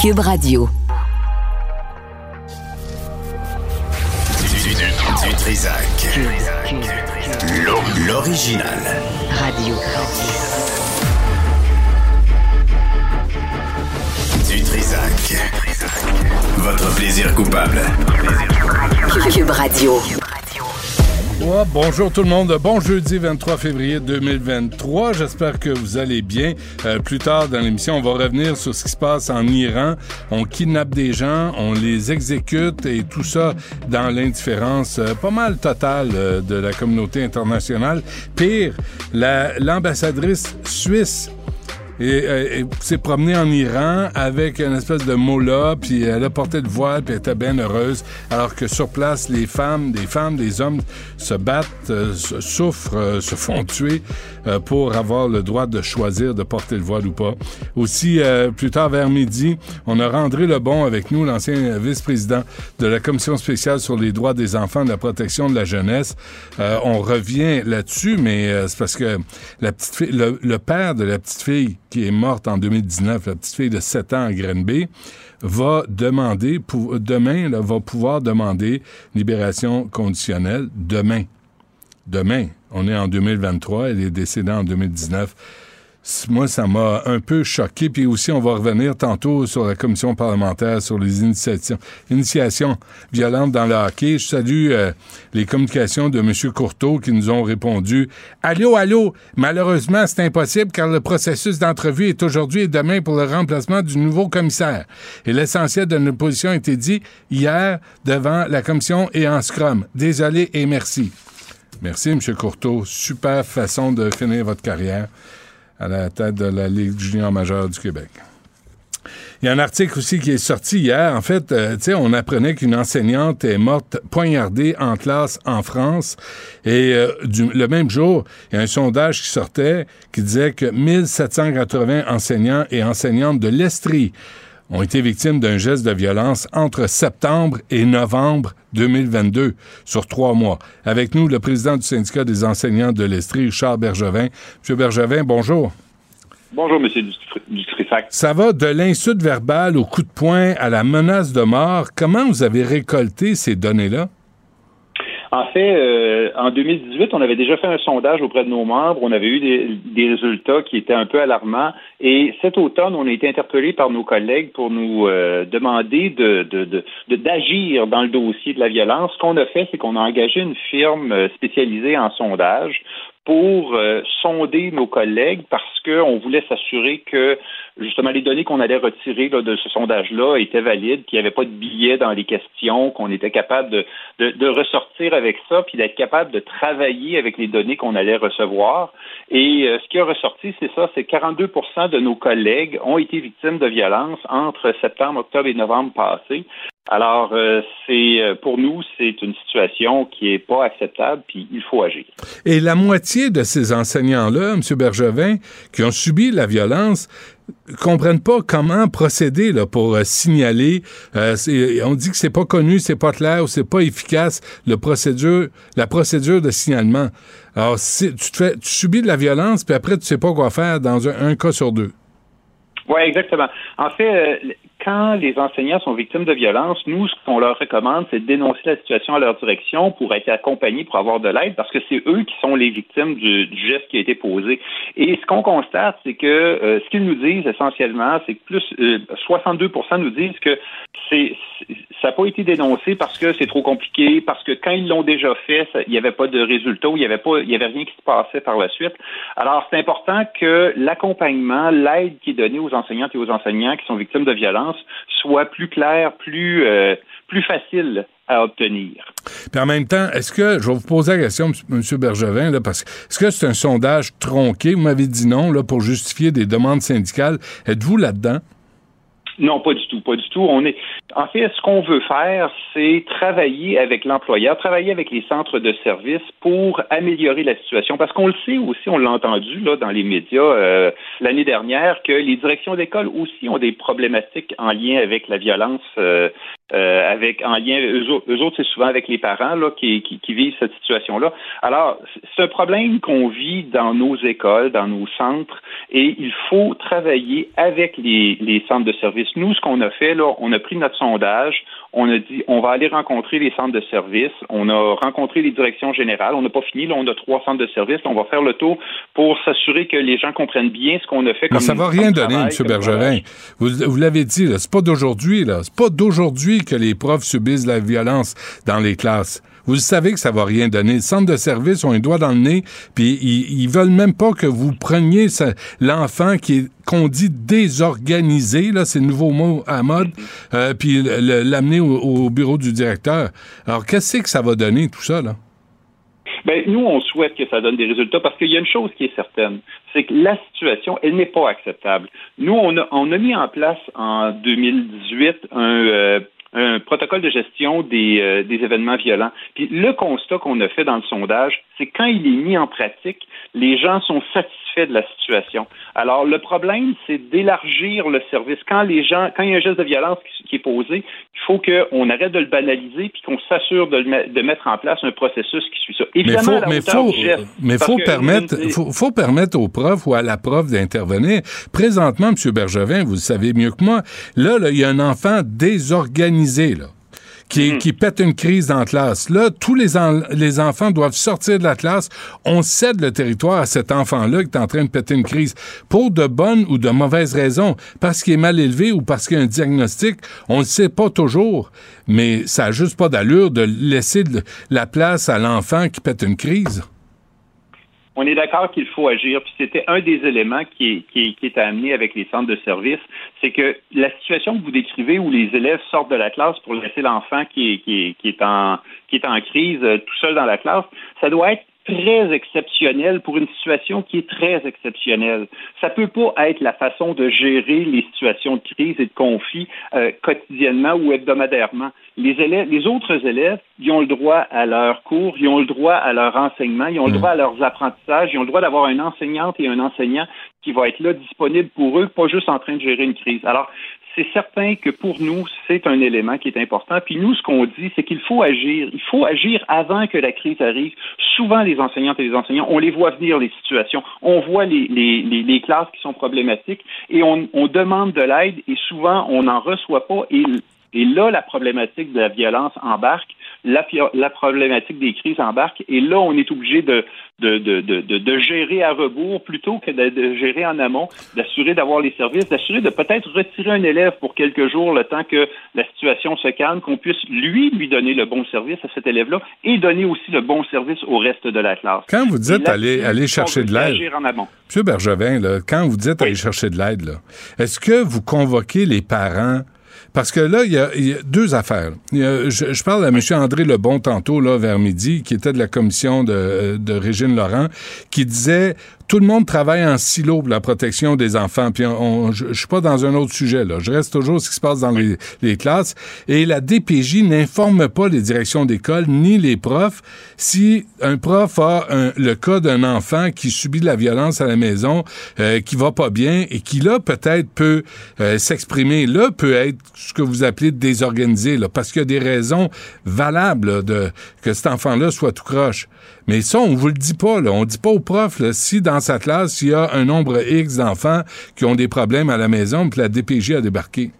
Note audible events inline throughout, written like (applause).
Cube Radio. Du, Trisac. L'original. Radio. Du Trisac. Votre plaisir coupable. Cube Radio. Bonjour tout le monde. Bon jeudi 23 février 2023. J'espère que vous allez bien. Euh, plus tard dans l'émission, on va revenir sur ce qui se passe en Iran. On kidnappe des gens, on les exécute et tout ça dans l'indifférence euh, pas mal totale euh, de la communauté internationale. Pire, l'ambassadrice suisse et, euh, s'est promenée en Iran avec une espèce de mola, puis elle a porté le voile, puis elle était bien heureuse, alors que sur place, les femmes, des femmes, des hommes se battent, euh, souffrent, euh, se font tuer pour avoir le droit de choisir de porter le voile ou pas. Aussi, plus tard vers midi, on a André Lebon avec nous, l'ancien vice-président de la Commission spéciale sur les droits des enfants et de la protection de la jeunesse. on revient là-dessus, mais c'est parce que la petite fille, le, le père de la petite fille qui est morte en 2019, la petite fille de 7 ans à Grenby, va demander, pour, demain, va pouvoir demander libération conditionnelle demain. Demain. On est en 2023, elle est décédée en 2019 moi, ça m'a un peu choqué. Puis aussi, on va revenir tantôt sur la commission parlementaire sur les initiations, violentes dans le hockey. Je salue euh, les communications de M. Courteau qui nous ont répondu Allô, allô, malheureusement, c'est impossible car le processus d'entrevue est aujourd'hui et demain pour le remplacement du nouveau commissaire. Et l'essentiel de notre position a été dit hier devant la commission et en scrum. Désolé et merci. Merci, M. Courteau. Super façon de finir votre carrière à la tête de la Ligue junior majeure du Québec. Il y a un article aussi qui est sorti hier. En fait, euh, on apprenait qu'une enseignante est morte poignardée en classe en France. Et euh, le même jour, il y a un sondage qui sortait qui disait que 1780 enseignants et enseignantes de l'Estrie ont été victimes d'un geste de violence entre septembre et novembre 2022, sur trois mois. Avec nous, le président du syndicat des enseignants de l'Estrie, Charles Bergevin. Monsieur Bergevin, bonjour. Bonjour, Monsieur Dutrissac. Ça va de l'insulte verbale au coup de poing à la menace de mort. Comment vous avez récolté ces données-là? En fait, euh, en 2018, on avait déjà fait un sondage auprès de nos membres. On avait eu des, résultats qui étaient un peu alarmants. Et cet automne, on a été interpellés par nos collègues pour nous euh, demander de, d'agir dans le dossier de la violence. Ce qu'on a fait, c'est qu'on a engagé une firme euh, spécialisée en sondage pour sonder nos collègues parce qu'on voulait s'assurer que justement les données qu'on allait retirer de ce sondage-là étaient valides, qu'il n'y avait pas de billets dans les questions, qu'on était capable de, de, ressortir avec ça, puis d'être capable de travailler avec les données qu'on allait recevoir. Et euh, ce qui a ressorti, c'est ça, c'est 42% de nos collègues ont été victimes de violences entre septembre, octobre et novembre passés. Alors, euh, c'est euh, pour nous, c'est une situation qui est pas acceptable, puis il faut agir. Et la moitié de ces enseignants-là, M. Bergevin, qui ont subi la violence, comprennent pas comment procéder là, pour euh, signaler. on dit que c'est pas connu, c'est pas clair ou c'est pas efficace le procédure, la procédure de signalement. Alors, tu, te fais, tu subis de la violence, puis après, tu sais pas quoi faire dans un, cas sur deux. Oui, exactement. En fait, quand les enseignants sont victimes de violence, nous, ce qu'on leur recommande, c'est de dénoncer la situation à leur direction pour être accompagnés, pour avoir de l'aide, parce que c'est eux qui sont les victimes du, geste qui a été posé. Et ce qu'on constate, c'est que euh, ce qu'ils nous disent essentiellement, c'est que plus 62% euh, nous disent que c'est ça n'a pas été dénoncé parce que c'est trop compliqué, parce que quand ils l'ont déjà fait, il n'y avait pas de résultat, il n'y avait pas, il y avait rien qui se passait par la suite. Alors, c'est important que l'accompagnement, l'aide qui est donnée aux enseignantes et aux enseignants qui sont victimes de soit plus clair, plus, euh, plus facile à obtenir. Puis en même temps, est-ce que, je vais vous poser la question, M. Bergevin, là, parce que est-ce que c'est un sondage tronqué? Vous m'avez dit non, là, pour justifier des demandes syndicales. Êtes-vous là-dedans? Non, pas du tout, pas du tout. On est, en fait, ce qu'on veut faire, c'est travailler avec l'employeur, travailler avec les centres de services pour améliorer la situation. Parce qu'on le sait aussi, on l'a entendu là dans les médias euh, l'année dernière, que les directions d'école aussi ont des problématiques en lien avec la violence euh, euh, avec en lien, eux, autres, c'est souvent avec les parents là, qui, qui, vivent cette situation-là. Alors, c'est un problème qu'on vit dans nos écoles, dans nos centres, et il faut travailler avec les, les centres de services. Nous, ce qu'on a fait, là, on a pris notre sondage, on a dit on va aller rencontrer les centres de services, on a rencontré les directions générales, on n'a pas fini, là, on a trois centres de services, on va faire le tour pour s'assurer que les gens comprennent bien ce qu'on a fait. Comme ça va rien donner, M. Bergerin. Vous, vous l'avez dit, c'est pas d'aujourd'hui, là. C'est pas d'aujourd'hui que les profs subissent la violence dans les classes. Vous savez que ça va rien donner. Le centre de service ont un doigt dans le nez, puis ils, ils veulent même pas que vous preniez l'enfant qui est qu'on dit désorganisé, là, c'est le nouveau mot à mode, euh, puis l'amener au, bureau du directeur. Alors, qu'est-ce que ça va donner, tout ça, là? Ben, nous, on souhaite que ça donne des résultats parce qu'il y a une chose qui est certaine, c'est que la situation, elle n'est pas acceptable. Nous, on a, on a mis en place en 2018 un, euh, un protocole de gestion des, euh, des événements violents. Puis le constat qu'on a fait dans le sondage, c'est quand il est mis en pratique, les gens sont satisfaits de la situation. Alors le problème, c'est d'élargir le service. Quand les gens, quand il y a un geste de violence qui, est posé, il faut qu'on arrête de le banaliser puis qu'on s'assure de, de, mettre en place un processus qui suit ça. Évidemment, mais faut, mais faut, permettre, faut, faut, permettre aux profs ou à la prof d'intervenir. Présentement, M. Bergevin, vous le savez mieux que moi, là, là il y a un enfant désorganisé qui, mm. qui, pète une crise dans la classe. Là, tous les, les enfants doivent sortir de la classe. On cède le territoire à cet enfant-là qui est en train de péter une crise pour de bonnes ou de mauvaises raisons. Parce qu'il est mal élevé ou parce qu'il y a un diagnostic, on ne sait pas toujours. Mais ça n'a juste pas d'allure de laisser la place à l'enfant qui pète une crise on est d'accord qu'il faut agir. Puis c'était un des éléments qui est, qui, amené avec les centres de services, c'est que la situation que vous décrivez où les élèves sortent de la classe pour laisser l'enfant qui est, qui, est, en, qui est en crise euh, tout seul dans la classe, ça doit être très exceptionnel pour une situation qui est très exceptionnelle. Ça peut pas être la façon de gérer les situations de crise et de conflit euh, quotidiennement ou hebdomadairement. Les élèves, les autres élèves, ils ont le droit à leur cours, ils ont le droit à leur enseignement, ils ont le droit à leurs apprentissages, ils ont le droit d'avoir une enseignante et un enseignant qui va être là disponible pour eux, pas juste en train de gérer une crise. Alors, c'est certain que pour nous, c'est un élément qui est important. Puis nous, ce qu'on dit, c'est qu'il faut agir. Il faut agir avant que la crise arrive. Souvent, les enseignantes et les enseignants, on les voit venir, les situations. On voit les, les, les, classes qui sont problématiques et on, demande de l'aide et souvent, on n'en reçoit pas. Et là, la problématique de la violence embarque la, la, problématique des crises embarque. Et là, on est obligé de, de, de, de, de gérer à rebours plutôt que de, gérer en amont, d'assurer d'avoir les services, d'assurer de peut-être retirer un élève pour quelques jours le temps que la situation se calme, qu'on puisse lui lui donner le bon service à cet élève-là et donner aussi le bon service au reste de la classe. Quand vous dites aller, aller chercher de l'aide, M. Bergevin, là, quand vous dites aller chercher de l'aide, est-ce que vous convoquez les parents parce que là, il y a, deux affaires. je, parle à M. André Lebon tantôt, là, vers midi, qui était de la commission de, de Régine Laurent, qui disait tout le monde travaille en silo pour la protection des enfants. Puis on, je, suis pas dans un autre sujet là. Je reste toujours ce qui se passe dans les, les classes. Et la DPJ n'informe pas les directions d'école ni les profs si un prof a le cas d'un enfant qui subit de la violence à la maison, euh, qui va pas bien et qui là peut-être peut euh, s'exprimer. Là peut être ce que vous appelez désorganisé là, parce qu'il y a des raisons valables de que cet enfant-là soit tout croche. Mais ça, on vous le dit pas. Là. On dit pas aux profs là, si dans sa classe, il y a un nombre X d'enfants qui ont des problèmes à la maison, puis la DPJ a débarqué.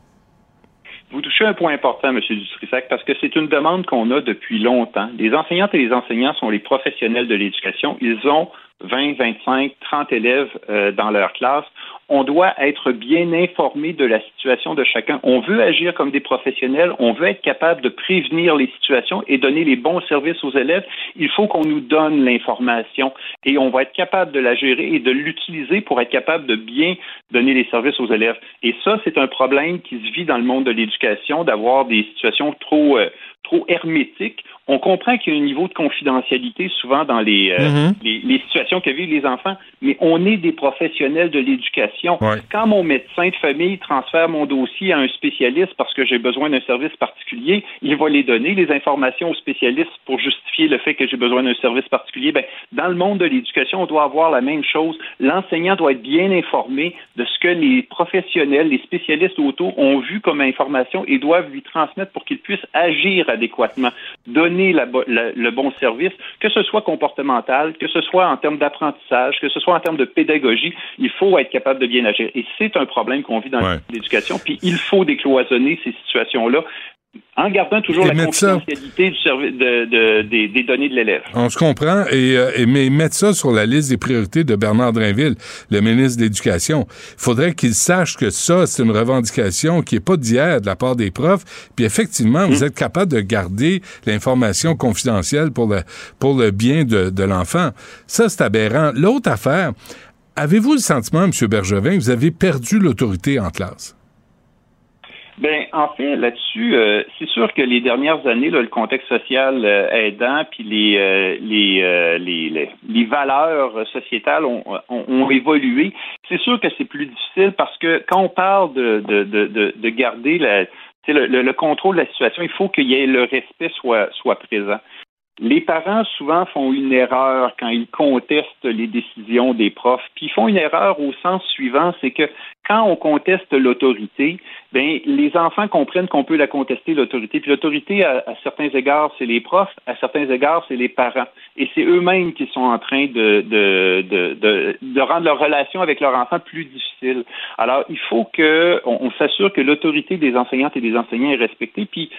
Vous touchez un point important, M. Dutrissac, parce que c'est une demande qu'on a depuis longtemps. Les enseignantes et les enseignants sont les professionnels de l'éducation. Ils ont 20, 25, 30 élèves euh, dans leur classe on doit être bien informé de la situation de chacun. On veut agir comme des professionnels, on veut être capable de prévenir les situations et donner les bons services aux élèves. Il faut qu'on nous donne l'information et on va être capable de la gérer et de l'utiliser pour être capable de bien donner les services aux élèves. Et ça, c'est un problème qui se vit dans le monde de l'éducation, d'avoir des situations trop, euh, trop hermétique. On comprend qu'il y a un niveau de confidentialité souvent dans les, euh, Mhm. les, les situations que vivent les enfants, mais on est des professionnels de l'éducation. Ouais. Quand mon médecin de famille transfère mon dossier à un spécialiste parce que j'ai besoin d'un service particulier, il va les donner, les informations aux spécialistes pour justifier le fait que j'ai besoin d'un service particulier. Ben, dans le monde de l'éducation, on doit avoir la même chose. L'enseignant doit être bien informé de ce que les professionnels, les spécialistes autour ont vu comme information et doivent lui transmettre pour qu'il puisse agir adéquatement, donner la bo- la- le bon service, que ce soit comportemental, que ce soit en termes d'apprentissage, que ce soit en termes de pédagogie, il faut être capable de bien agir. Et c'est un problème qu'on vit dans Ouais. l'éducation, puis il faut décloisonner ces situations-là en gardant toujours Et la ça- confidentialité du servi- de- de- des, des données de l'élève. On se comprend, et, euh, et- mais mettre ça sur la liste des priorités de Bernard Drinville, le ministre de l'Éducation. Il faudrait qu'il sache que ça, c'est une revendication qui est pas d'hier de la part des profs. Puis effectivement, vous êtes capable de garder l'information confidentielle pour le, pour le bien de, de l'enfant. Ça, c'est aberrant. L'autre affaire, avez-vous le sentiment, M. Bergevin, que vous avez perdu l'autorité en classe? Ben, en fait, là-dessus, euh, c'est sûr que les dernières années, là, le contexte social euh, aidant, puis les, euh, les, euh, les, les, les valeurs sociétales ont, ont, ont évolué. C'est sûr que c'est plus difficile parce que quand on parle de, de, de, de, de garder la, le, le, le contrôle de la situation, il faut qu'il y ait le respect soit, soit présent. Les parents, souvent, font une erreur quand ils contestent les décisions des profs. Puis ils font une erreur au sens suivant, c'est que quand on conteste l'autorité, ben les enfants comprennent qu'on peut la contester, l'autorité. Puis l'autorité, à, certains égards, c'est les profs, à certains égards, c'est les parents. Et c'est eux-mêmes qui sont en train de, de, de, de, de rendre leur relation avec leur enfant plus difficile. Alors, il faut qu'on on s'assure que l'autorité des enseignantes et des enseignants est respectée. Puis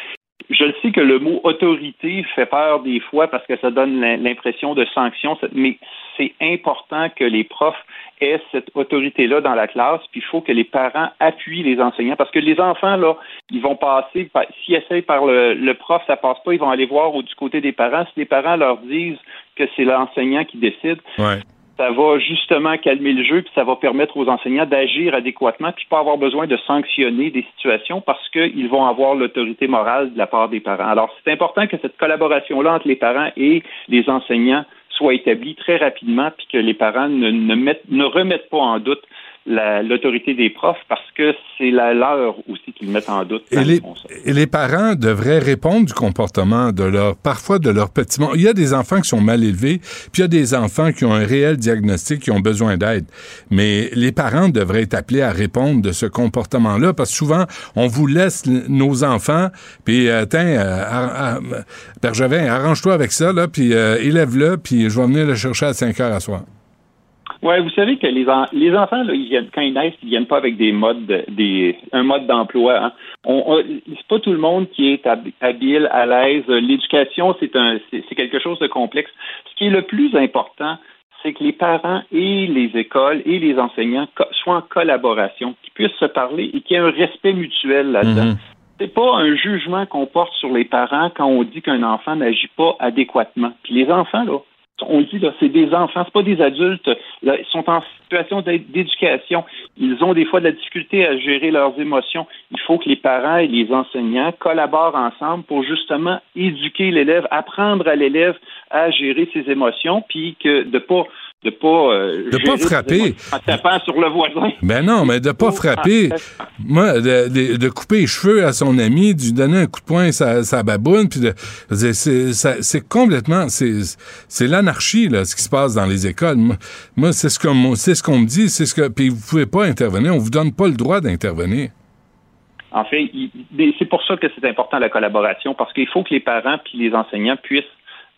je le sais que le mot autorité fait peur des fois parce que ça donne l'impression de sanction, mais c'est important que les profs aient cette autorité-là dans la classe, puis il faut que les parents appuient les enseignants parce que les enfants, là, ils vont passer, s'ils essayent par le, le, prof, ça passe pas, ils vont aller voir du côté des parents. Si les parents leur disent que c'est l'enseignant qui décide, ouais ça va justement calmer le jeu, puis ça va permettre aux enseignants d'agir adéquatement, puis pas avoir besoin de sanctionner des situations parce qu'ils vont avoir l'autorité morale de la part des parents. Alors, c'est important que cette collaboration-là entre les parents et les enseignants soit établie très rapidement, puis que les parents ne, ne, mettent, ne remettent pas en doute l'autorité des profs parce que c'est la leur aussi qu'ils mettent en doute. Et les, et les, parents devraient répondre du comportement de leur, parfois de leur petit monde. Il y a des enfants qui sont mal élevés, puis il y a des enfants qui ont un réel diagnostic, qui ont besoin d'aide. Mais les parents devraient être appelés à répondre de ce comportement-là parce que souvent, on vous laisse nos enfants, puis euh, tiens, euh, Bergevin, arrange-toi avec ça, là, puis euh, élève-le, puis je vais venir le chercher à 5 heures à soir. Oui, vous savez que les, en, les enfants, là, ils viennent, quand ils naissent, ils viennent pas avec des modes, des, un mode d'emploi. Hein. On, on, c'est pas tout le monde qui est habile, à l'aise. L'éducation, c'est un, c'est quelque chose de complexe. Ce qui est le plus important, c'est que les parents et les écoles et les enseignants soient en collaboration, qu'ils puissent se parler et qu'il y ait un respect mutuel là-dedans. Mm -hmm. C'est pas un jugement qu'on porte sur les parents quand on dit qu'un enfant n'agit pas adéquatement. Puis les enfants, là, on dit, là, c'est des enfants, c'est pas des adultes. Ils sont en situation d'éducation. Ils ont des fois de la difficulté à gérer leurs émotions. Il faut que les parents et les enseignants collaborent ensemble pour justement éduquer l'élève, apprendre à l'élève à gérer ses émotions, puis que de pas de pas euh, de pas frapper en tapant sur le voisin. Ben non, mais de pas frapper. Moi, de, de, de, couper les cheveux à son ami, de lui donner un coup de poing à sa baboune, puis de c'est complètement c'est l'anarchie là, ce qui se passe dans les écoles. Moi, moi c'est ce qu'on c'est ce qu'on me dit, c'est ce que puis vous pouvez pas intervenir, on vous donne pas le droit d'intervenir. En fait, c'est pour ça que c'est important la collaboration parce qu'il faut que les parents puis les enseignants puissent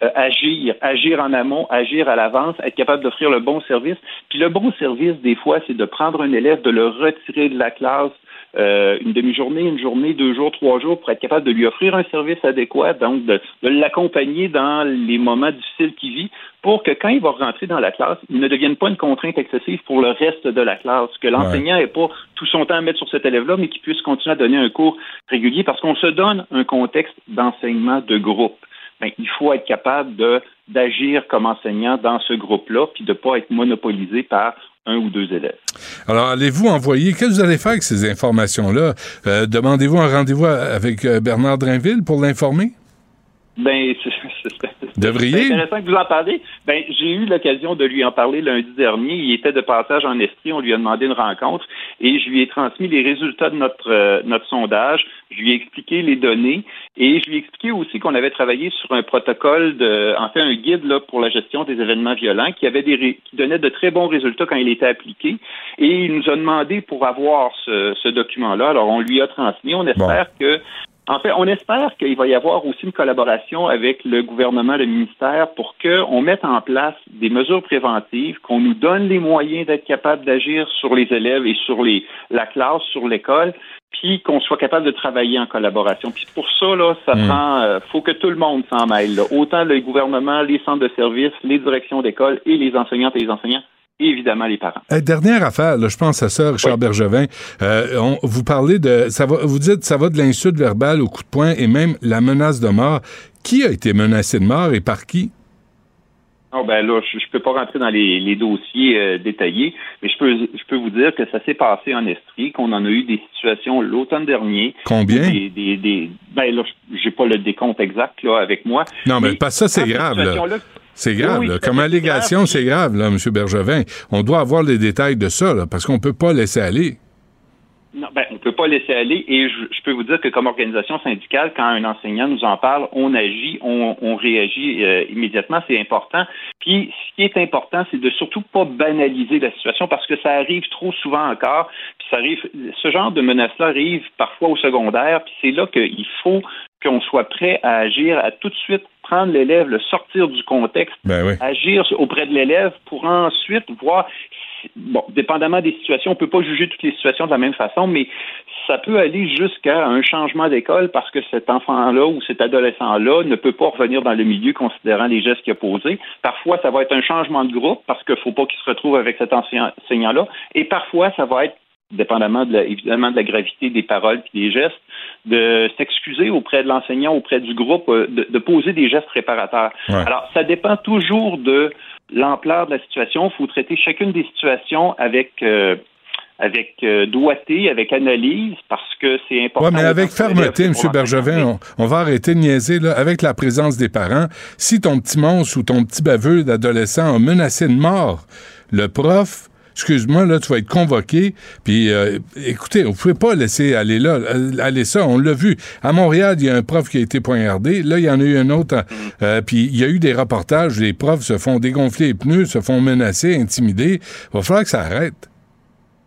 euh, agir, agir en amont, agir à l'avance, être capable d'offrir le bon service. Puis le bon service, des fois, c'est de prendre un élève, de le retirer de la classe euh, une demi-journée, une journée, deux jours, trois jours, pour être capable de lui offrir un service adéquat, donc de, de l'accompagner dans les moments difficiles qu'il vit, pour que quand il va rentrer dans la classe, il ne devienne pas une contrainte excessive pour le reste de la classe, que l'enseignant n'ait pas tout son temps à mettre sur cet élève-là, mais qu'il puisse continuer à donner un cours régulier, parce qu'on se donne un contexte d'enseignement de groupe. Bien, il faut être capable d'agir comme enseignant dans ce groupe-là, puis de ne pas être monopolisé par un ou deux élèves. Alors, allez-vous envoyer, qu'est-ce que vous allez faire avec ces informations-là? Euh, Demandez-vous un rendez-vous avec euh, Bernard Drainville pour l'informer? Ben, (laughs) Devriez. C'est intéressant que vous en parlez. Ben, j'ai eu l'occasion de lui en parler lundi dernier. Il était de passage en Estrie. On lui a demandé une rencontre et je lui ai transmis les résultats de notre euh, notre sondage. Je lui ai expliqué les données et je lui ai expliqué aussi qu'on avait travaillé sur un protocole de, en fait, un guide là pour la gestion des événements violents qui avait des qui donnait de très bons résultats quand il était appliqué. Et il nous a demandé pour avoir ce, ce document-là. Alors, on lui a transmis. On espère que en fait, on espère qu'il va y avoir aussi une collaboration avec le gouvernement, le ministère, pour qu'on mette en place des mesures préventives, qu'on nous donne les moyens d'être capable d'agir sur les élèves et sur les, la classe, sur l'école, puis qu'on soit capable de travailler en collaboration. Puis pour ça, là, ça Hmm. prend, euh, faut que tout le monde s'en mêle. là. Autant le gouvernement, les centres de services, les directions d'école et les enseignantes et les enseignants, évidemment les parents. Euh, dernière affaire, là, je pense à ça, Richard Oui. Bergevin. Euh, on- vous parlez de, ça va, vous dites, ça va de l'insulte verbale au coup de poing et même la menace de mort. Qui a été menacé de mort et par qui? Oh ben là, je, je peux pas rentrer dans les, les dossiers euh, détaillés, mais je peux je peux vous dire que ça s'est passé en Estrie, qu'on en a eu des situations l'automne dernier. Combien? Des, des, des- ben là, j'ai pas le décompte exact là avec moi. Non, mais Mais pas ça, c'est grave, là. C'est grave, Oui, là. Comme allégation, c'est grave, là, M. Bergevin. On doit avoir les détails de ça, là, parce qu'on peut pas laisser aller. Non, ben, on peut pas laisser aller et je, je peux vous dire que comme organisation syndicale, quand un enseignant nous en parle, on agit, on, on réagit euh, immédiatement, c'est important. Puis ce qui est important, c'est de surtout pas banaliser la situation parce que ça arrive trop souvent encore. Puis ça arrive, ce genre de menace-là arrive parfois au secondaire. Puis c'est là qu'il faut qu'on soit prêt à agir, à tout de suite prendre l'élève, le sortir du contexte, Ben oui. agir auprès de l'élève pour ensuite voir bon, dépendamment des situations, on peut pas juger toutes les situations de la même façon, mais ça peut aller jusqu'à un changement d'école parce que cet enfant-là ou cet adolescent-là ne peut pas revenir dans le milieu considérant les gestes qu'il a posés. Parfois, ça va être un changement de groupe parce qu'il faut pas qu'il se retrouve avec cet enseignant-là. Et parfois, ça va être dépendamment de la, évidemment de la gravité des paroles et des gestes, de s'excuser auprès de l'enseignant, auprès du groupe, euh, de, de poser des gestes réparateurs. Ouais. Alors, ça dépend toujours de l'ampleur de la situation. Il faut traiter chacune des situations avec euh, avec euh, doigté, avec analyse, parce que c'est important. Ouais, mais avec fermeté, M. Bergevin, on, on va arrêter de niaiser, là, avec la présence des parents. Si ton petit monstre ou ton petit baveux d'adolescent a menacé de mort le prof, excuse-moi, là, tu vas être convoqué. Puis, euh, écoutez, vous pouvez pas laisser aller là, euh, aller ça. On l'a vu. À Montréal, il y a un prof qui a été poignardé. Là, il y en a eu un autre. euh, puis, il y a eu des reportages. Les profs se font dégonfler les pneus, se font menacer, intimider. Il va falloir que ça arrête.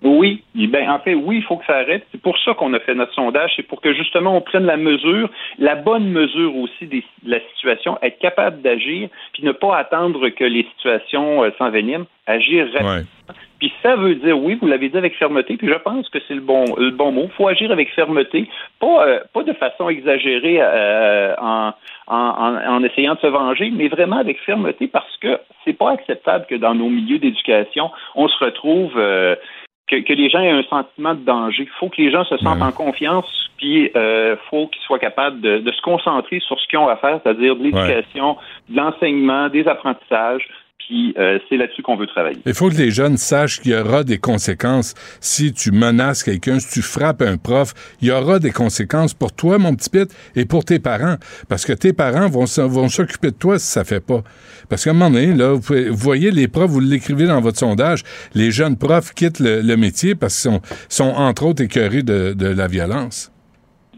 Oui, ben en fait, oui, il faut que ça arrête. C'est pour ça qu'on a fait notre sondage, c'est pour que justement on prenne la mesure, la bonne mesure aussi de la situation, être capable d'agir, puis ne pas attendre que les situations euh, s'enveniment, agir rapidement. Ouais. Puis ça veut dire, oui, vous l'avez dit avec fermeté, puis je pense que c'est le bon, le bon mot. Il faut agir avec fermeté, pas, euh, pas de façon exagérée euh, en, en, en, en essayant de se venger, mais vraiment avec fermeté parce que c'est pas acceptable que dans nos milieux d'éducation, on se retrouve euh, que, que les gens aient un sentiment de danger. Il faut que les gens se sentent Ouais. en confiance, puis euh, faut qu'ils soient capables de, de se concentrer sur ce qu'ils ont à faire, c'est-à-dire de l'éducation, de l'enseignement, des apprentissages. Puis euh, c'est là-dessus qu'on veut travailler. Il faut que les jeunes sachent qu'il y aura des conséquences si tu menaces quelqu'un, si tu frappes un prof. Il y aura des conséquences pour toi, mon petit Pete, et pour tes parents. Parce que tes parents vont, s'occuper de toi si ça fait pas. Parce qu'à un moment donné, là, vous, pouvez- vous voyez les profs, vous l'écrivez dans votre sondage, les jeunes profs quittent le, le métier parce qu'ils sont, sont, entre autres, écœurés de, de la violence.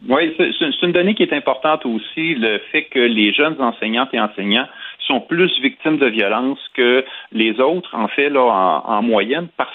Oui, c'est une donnée qui est importante aussi, le fait que les jeunes enseignantes et enseignants sont plus victimes de violence que les autres, en fait, là, en, en moyenne, parce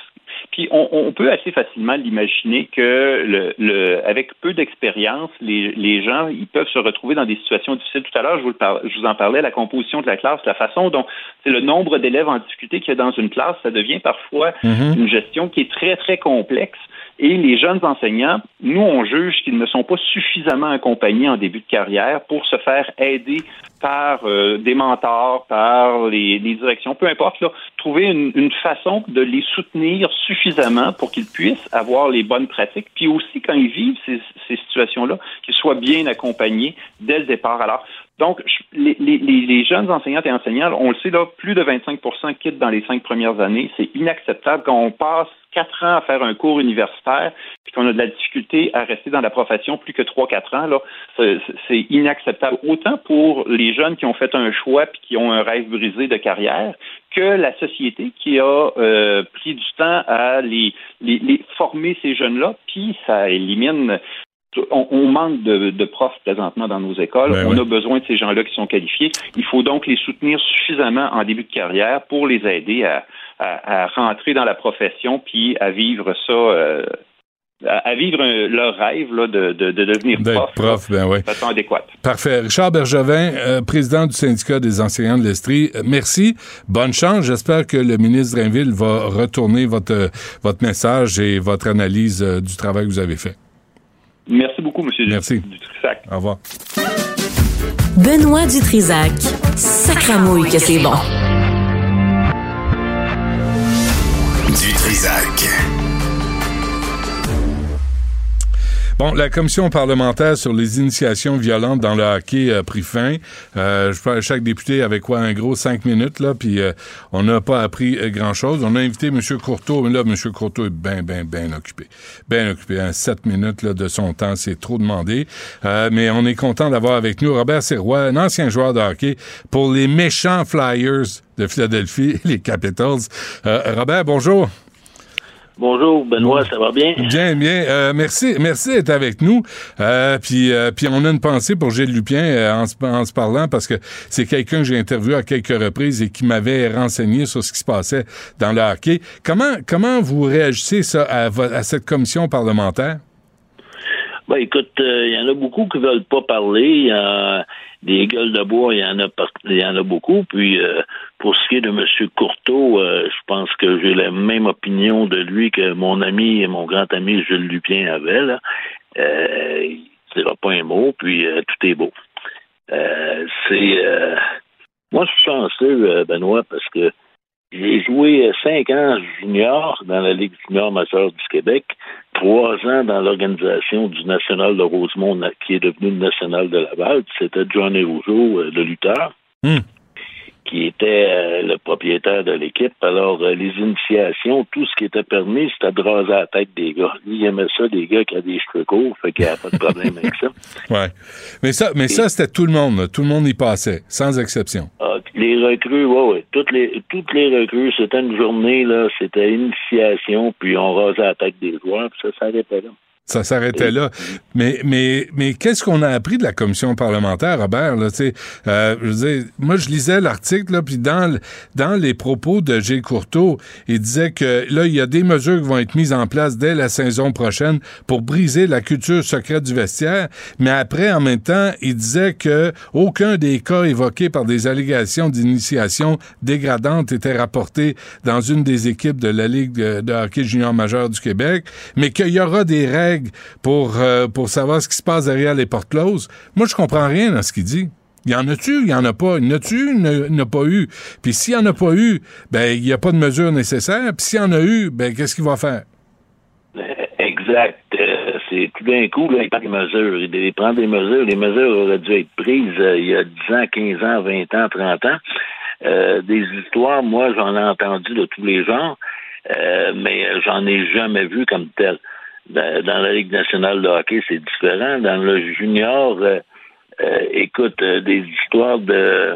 puis on, on peut assez facilement l'imaginer que le, le, avec peu d'expérience, les, les gens ils peuvent se retrouver dans des situations difficiles. Tout à l'heure, je, vous le par- je vous en parlais, la composition de la classe, la façon dont c'est le nombre d'élèves en difficulté qu'il y a dans une classe, ça devient parfois Mhm. une gestion qui est très, très complexe. Et les jeunes enseignants, nous, on juge qu'ils ne sont pas suffisamment accompagnés en début de carrière pour se faire aider par euh, des mentors, par les, les directions, peu importe, là, trouver une, une façon de les soutenir suffisamment pour qu'ils puissent avoir les bonnes pratiques, puis aussi quand ils vivent ces, ces situations-là, qu'ils soient bien accompagnés dès le départ. Alors, donc, les, les- les jeunes enseignantes et enseignants, on le sait, là, plus de 25% quittent dans les cinq premières années. C'est inacceptable quand on passe quatre ans à faire un cours universitaire, puis qu'on a de la difficulté à rester dans la profession plus que trois, quatre ans, là, c'est inacceptable. Autant pour les jeunes qui ont fait un choix puis qui ont un rêve brisé de carrière, que la société qui a euh, pris du temps à les, les, former ces jeunes-là, puis ça élimine on, manque de, profs présentement dans nos écoles. Ben on a besoin de ces gens-là qui sont qualifiés. Il faut donc les soutenir suffisamment en début de carrière pour les aider à, à, rentrer dans la profession puis à vivre ça. Euh, à vivre leur rêve de, de, de, devenir prof, prof ben de façon adéquate. Parfait. Richard Bergevin, euh, président du syndicat des enseignants de l'Estrie, euh, merci. Bonne chance. J'espère que le ministre Drainville va retourner votre, votre message et votre analyse du travail que vous avez fait. Merci beaucoup, M. Merci. Dutrisac. Au revoir. Benoît Dutrisac. Sacramouille que c'est bon. Bon, la commission parlementaire sur les initiations violentes dans le hockey a pris fin. Euh, je chaque député avait quoi, un gros cinq minutes, là, puis euh, on n'a pas appris euh, grand-chose. On a invité M. Courteau, mais là, M. Courteau est bien, bien, bien occupé. Bien occupé. Hein, sept minutes là, de son temps, c'est trop demandé. Euh, mais on est content d'avoir avec nous Robert Serrois, un ancien joueur de hockey pour les méchants Flyers de Philadelphie, (laughs) les Capitals. Robert, bonjour. Bonjour, Benoît, ça va bien? Bien, bien. Euh, merci, merci d'être avec nous. Euh, puis, euh, puis on a une pensée pour Gilles Lupien en, se, parlant parce que c'est quelqu'un que j'ai interviewé à quelques reprises et qui m'avait renseigné sur ce qui se passait dans le hockey. Comment, comment vous réagissez ça à, à cette commission parlementaire? Ben, écoute, il y en a beaucoup qui veulent pas parler des gueules de bois, il y en a, il y en a beaucoup. Puis euh, pour ce qui est de M. Courteau, euh, je pense que j'ai la même opinion de lui que mon ami et mon grand ami Jules Lupien avait. Là. Euh, il ne pas un mot, puis euh, tout est beau. c'est moi je suis chanceux, Benoît, parce que j'ai joué cinq ans junior dans la Ligue junior majeure du Québec, trois ans dans l'organisation du National de Rosemont, qui est devenu le National de Laval. C'était Johnny Rougeau, euh, le lutteur. Hmm qui était euh, le propriétaire de l'équipe. Alors, euh, les initiations, tout ce qui était permis, c'était de raser la tête des gars. il aimait ça, des gars qui avaient des cheveux courts, fait qu'il n'y a pas de problème avec ça. (laughs) Ouais. Mais ça, mais ça, c'était tout le monde. Tout le monde y passait, sans exception. Ah, les recrues, oui, oui. Toutes les, toutes les recrues, c'était une journée, là, c'était initiation, puis on rasait la tête des joueurs, puis ça s'arrêtait là. Ça s'arrêtait là. Mais, mais, mais qu'est-ce qu'on a appris de la commission parlementaire, Robert? Là, euh, je veux moi, je lisais l'article, puis dans, dans les propos de Gilles Courteau, il disait que là, il y a des mesures qui vont être mises en place dès la saison prochaine pour briser la culture secrète du vestiaire. Mais après, en même temps, il disait que aucun des cas évoqués par des allégations d'initiation dégradante était rapporté dans une des équipes de la Ligue de hockey junior majeur du Québec, mais qu'il y aura des règles pour, euh, pour savoir ce qui se passe derrière les portes closes. Moi, je comprends rien dans ce qu'il dit. Il y en a-tu? Il y en a pas. Il y en a-tu? Il n'y a pas eu. Puis s'il n'y en a pas eu, ben, il n'y a pas de mesures nécessaires. Puis s'il y en a eu, ben, qu'est-ce qu'il va faire? Exact. Euh, c'est tout d'un coup, là, il prend des mesures. Il prend des mesures. Les mesures auraient dû être prises euh, il y a 10 ans, 15 ans, 20 ans, 30 ans. des histoires, moi, j'en ai entendu de tous les genres, mais j'en ai jamais vu comme tel. Dans, la Ligue nationale de hockey, c'est différent. Dans le junior, euh, euh, écoute, euh, des histoires de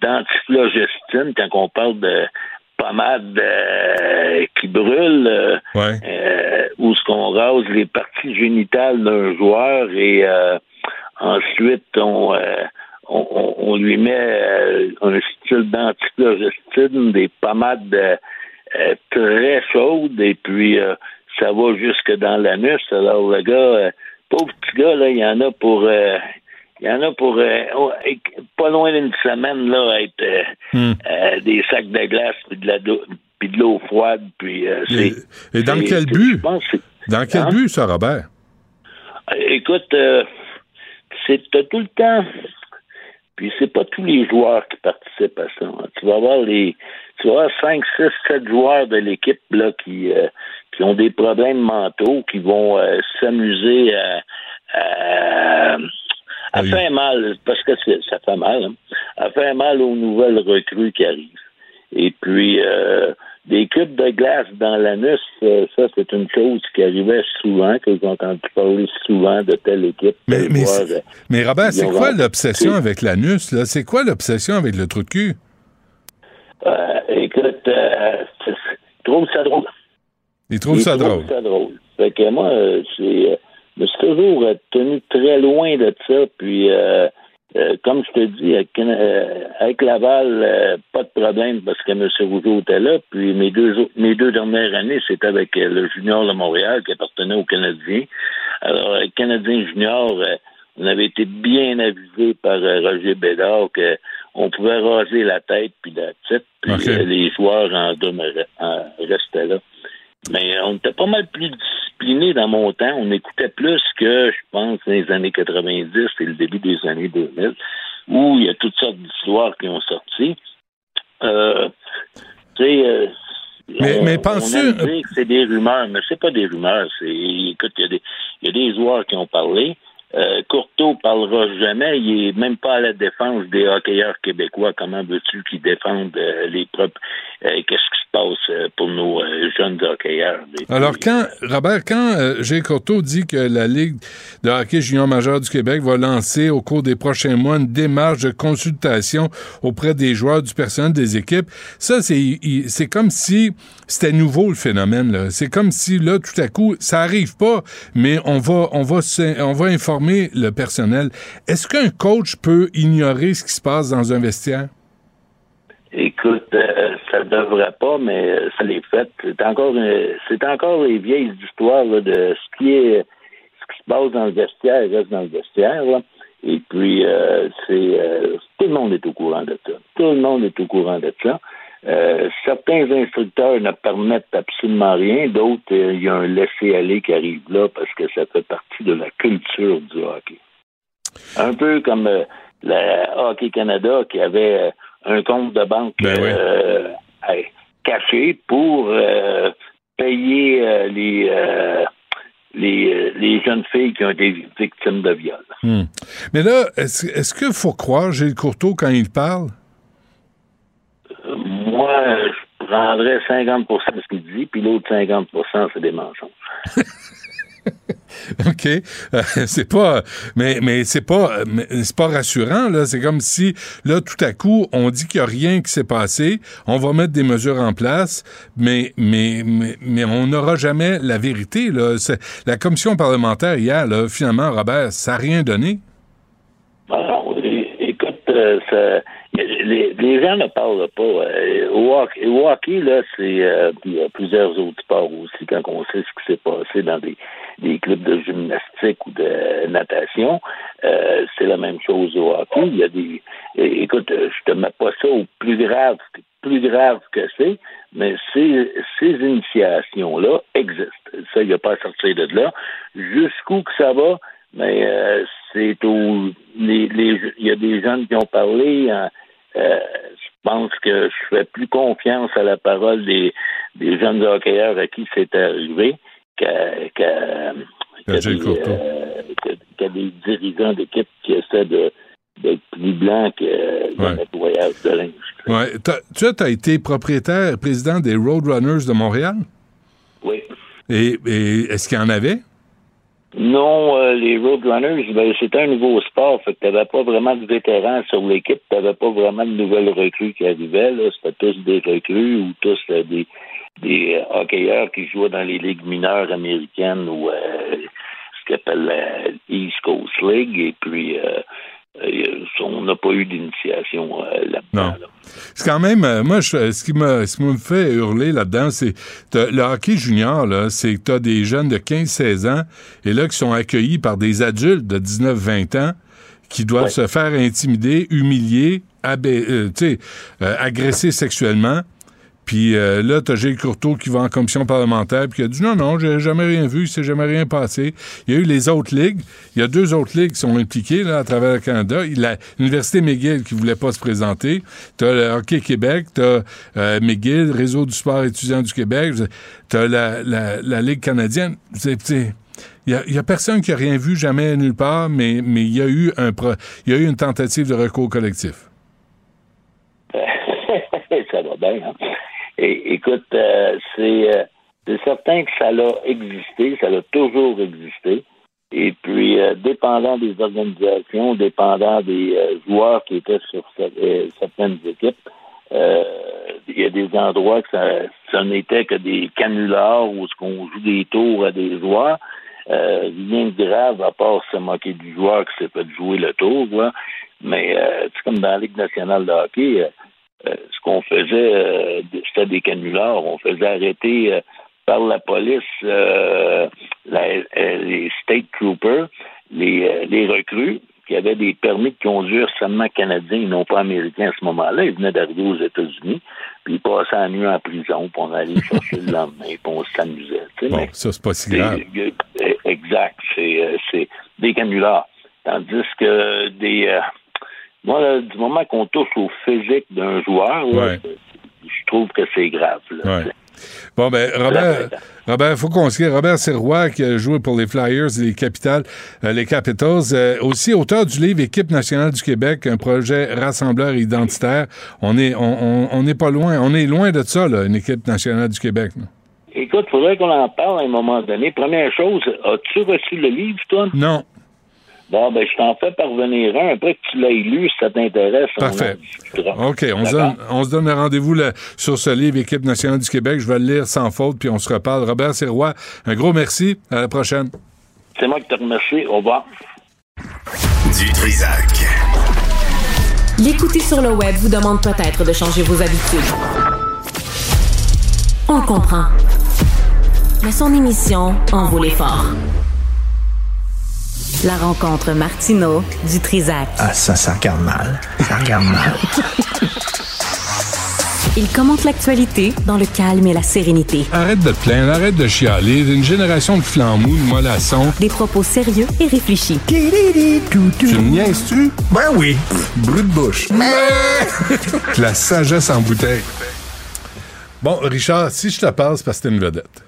d'antiflogestine, quand on parle de pommade qui brûle, où ce qu'on rase les parties génitales d'un joueur et ensuite on, on, on, lui met un style d'antiflogestine, des pommades euh, très chaude et puis euh, ça va jusque dans l'anus. Alors le gars, euh, pauvre petit gars, là, il y en a pour il y en a pour oh, pas loin d'une semaine là être hmm. des sacs de glace puis de la puis de l'eau froide puis et, et, dans quel but? dans quel hein? but ça Robert? Écoute c'est tout le temps puis c'est pas tous les joueurs qui participent à ça. Tu vas avoir les tu vas avoir 5, 6, 7 joueurs de l'équipe là qui, euh, qui ont des problèmes mentaux, qui vont euh, s'amuser à, à, à faire mal, parce que ça fait mal, hein, à faire mal aux nouvelles recrues qui arrivent. Et puis euh, des cubes de glace dans l'anus, euh, ça, c'est une chose qui arrivait souvent, que j'ai entendu parler souvent de telle équipe. Mais, mais, voir, mais Robert, c'est quoi l'obsession avec l'anus, là? C'est quoi l'obsession avec le trou de cul? euh, écoute, euh, je trouve ça drôle. Ils trouvent Ils ça trouvent drôle. ça drôle. Fait que moi, euh, c'est, je me suis toujours tenu très loin de ça. Puis, euh, euh, comme je te dis, avec, euh, avec Laval, euh, pas de problème parce que M. Rougeau était là. Puis mes deux, mes deux dernières années, c'était avec euh, le junior de Montréal qui appartenait aux Canadiens. Alors, avec Canadien junior, euh, on avait été bien avisé par euh, Roger Bédard que on pouvait raser la tête puis la tête, puis euh, les joueurs en, en restaient là. Mais on était pas mal plus disciplinés dans mon temps. On écoutait plus que, je pense, dans les années 90 et le début des années 2000, où il y a toutes sortes d'histoires qui ont sorti. Euh, tu sais, euh, Mais- on- mais penses-tu- que c'est des rumeurs, mais c'est pas des rumeurs. C'est, écoute, il y, a des- il y a des joueurs qui ont parlé. Euh, Courteau parlera jamais. Il est même pas à la défense des hockeyeurs québécois. Comment veux-tu qu'ils défendent euh, les propres euh, Qu'est-ce qui se passe euh, pour nos jeunes hockeyeurs? Alors, quand, Robert, quand Gilles Courteau dit que la Ligue de hockey junior majeur du Québec va lancer au cours des prochains mois une démarche de consultation auprès des joueurs, du personnel des équipes, ça, c'est c'est comme si c'était nouveau le phénomène. C'est comme si, là, tout à coup, ça arrive pas, mais on va, on va, on va informer le personnel. Est-ce qu'un coach peut ignorer ce qui se passe dans un vestiaire? Écoute, euh, ça devrait pas, mais euh, ça l'est fait. C'est encore, euh, les vieilles histoires de ce qui se passe dans le vestiaire reste dans le vestiaire. Et puis, c'est tout le monde est au courant de ça. Tout le monde est au courant de ça. Euh, certains instructeurs ne permettent absolument rien, d'autres, euh, il y a un laisser-aller qui arrive là parce que ça fait partie de la culture du hockey. Un peu comme euh, la Hockey Canada qui avait un compte de banque Ben oui. caché pour payer les, les, les jeunes filles qui ont été victimes de viol. Hmm. Mais là, est-ce est-ce qu'il faut croire Gilles Courteau quand il parle? Moi, je prendrais 50% de ce qu'il dit, puis l'autre 50% c'est des mensonges. (laughs) OK. Euh, c'est pas mais mais c'est pas c'est pas rassurant là, c'est comme si là tout à coup on dit qu'il y a rien qui s'est passé, on va mettre des mesures en place, mais mais mais, mais on n'aura jamais la vérité là, la commission parlementaire hier là, finalement Robert, ça a rien donné. Alors, é- écoute, euh, ça- les, les gens ne parlent pas. Euh, au hockey, là, c'est euh, plusieurs autres sports aussi, quand on sait ce qui s'est passé dans des, des clubs de gymnastique ou de natation, euh, c'est la même chose au hockey. Il y a des. Écoute, je te mets pas ça au plus grave, plus grave que c'est, mais ces, ces initiations-là existent. Ça, il n'y a pas à sortir de là. Jusqu'où que ça va, mais euh, c'est au les, les il y a des jeunes qui ont parlé. hein, euh, je pense que je fais plus confiance à la parole des, des jeunes hockeyeurs à qui c'est arrivé qu'à des, euh, des dirigeants d'équipe qui essaient de d'être plus blancs que le Ouais. nettoyage de linge. Ouais, T'as- tu as été propriétaire, président des Roadrunners de Montréal? Oui. et, et est-ce qu'il y en avait? Non, euh, les Roadrunners, ben, c'était un nouveau sport. Fait que t'avais pas vraiment de vétérans sur l'équipe. T'avais pas vraiment de nouvelles recrues qui arrivaient. Là. C'était tous des recrues ou tous euh, des, des euh, hockeyeurs qui jouaient dans les ligues mineures américaines ou euh, ce qu'on appelle la East Coast League. Et puis, on n'a pas eu d'initiation euh, là-dedans. Non. là. C'est quand même, euh, moi, je- ce, qui me, ce qui me fait hurler là-dedans, c'est le hockey junior, là, c'est que tu as des jeunes de 15-16 ans et là qui sont accueillis par des adultes de 19-20 ans qui doivent Ouais. se faire intimider, humilier, abé- euh, euh, agresser sexuellement. Puis euh, là, t'as Gilles Courteau qui va en commission parlementaire puis qui a dit non, non, j'ai jamais rien vu, il s'est jamais rien passé. Il y a eu les autres ligues. Il y a deux autres ligues qui sont impliquées là, à travers le Canada. L'Université McGill qui voulait pas se présenter. T'as le Hockey Québec, t'as euh, McGill, Réseau du sport étudiant du Québec, t'as la, la, la Ligue canadienne. C'est- Il y a, a personne qui a rien vu jamais nulle part, mais, mais il y a eu un pro- il y a eu une tentative de recours collectif. ça va bien, hein? Et, écoute, euh, c'est euh, c'est certain que ça a existé, ça a toujours existé. Et puis, euh, dépendant des organisations, dépendant des joueurs qui étaient sur cer- certaines équipes, il y a des endroits que ça, n'était que des canulars où ce qu'on joue des tours à des joueurs. Rien de grave à part se moquer du joueur qui s'est fait jouer le tour. Mais c'est comme dans la Ligue nationale de hockey, ce qu'on faisait, euh, c'était des canulars. On faisait arrêter euh, par la police euh, la- euh, les state troopers, les, euh, les recrues qui avaient des permis de conduire seulement canadiens et non pas américains à ce moment-là. Ils venaient d'arriver aux États-Unis, puis ils passaient la nuit en prison, puis on allait chercher le lendemain, puis on s'amusait. Bon, mais- ça, c'est pas si grave. euh, Exact. C'est, euh, c'est des canulars. Tandis que des. Moi, là, du moment qu'on touche au physique d'un joueur, là, je trouve que c'est grave. là. Ouais. Bon, ben, Robert, Robert, faut qu'on se dise, Robert Sirois, qui a joué pour les Flyers, les Capitals, euh, les Capitals, euh, aussi auteur du livre Équipe nationale du Québec, un projet rassembleur identitaire. On est, on, on, on n'est pas loin, on est loin de ça, là, une équipe nationale du Québec. là. Écoute, faudrait qu'on en parle à un moment donné. Première chose, as-tu reçu le livre, toi? Non. Bon, ben, je t'en fais parvenir un. Après que tu l'aies lu, si ça t'intéresse, on Parfait. discutera. OK, on se, donne, on se donne un rendez-vous là, sur ce livre Équipe nationale du Québec. Je vais le lire sans faute, puis on se reparle. Robert Sirois, un gros merci. À la prochaine. C'est moi qui te remercie. Au revoir. Du Trisac. L'écouter sur le web vous demande peut-être de changer vos habitudes. On le comprend. Mais son émission en vaut l'effort. La rencontre Martino du Trisac. Ah, ça, ça regarde mal. Ça regarde mal. (laughs) Il commente l'actualité dans le calme et la sérénité. Arrête de te plaindre, arrête de chialer. Une génération de flambous, de mollassons. Des propos sérieux et réfléchis. Tu me niaises-tu? Ben oui. Brut de bouche. (laughs) La sagesse en bouteille. Bon, Richard, si je te parle, c'est parce que t'es une vedette.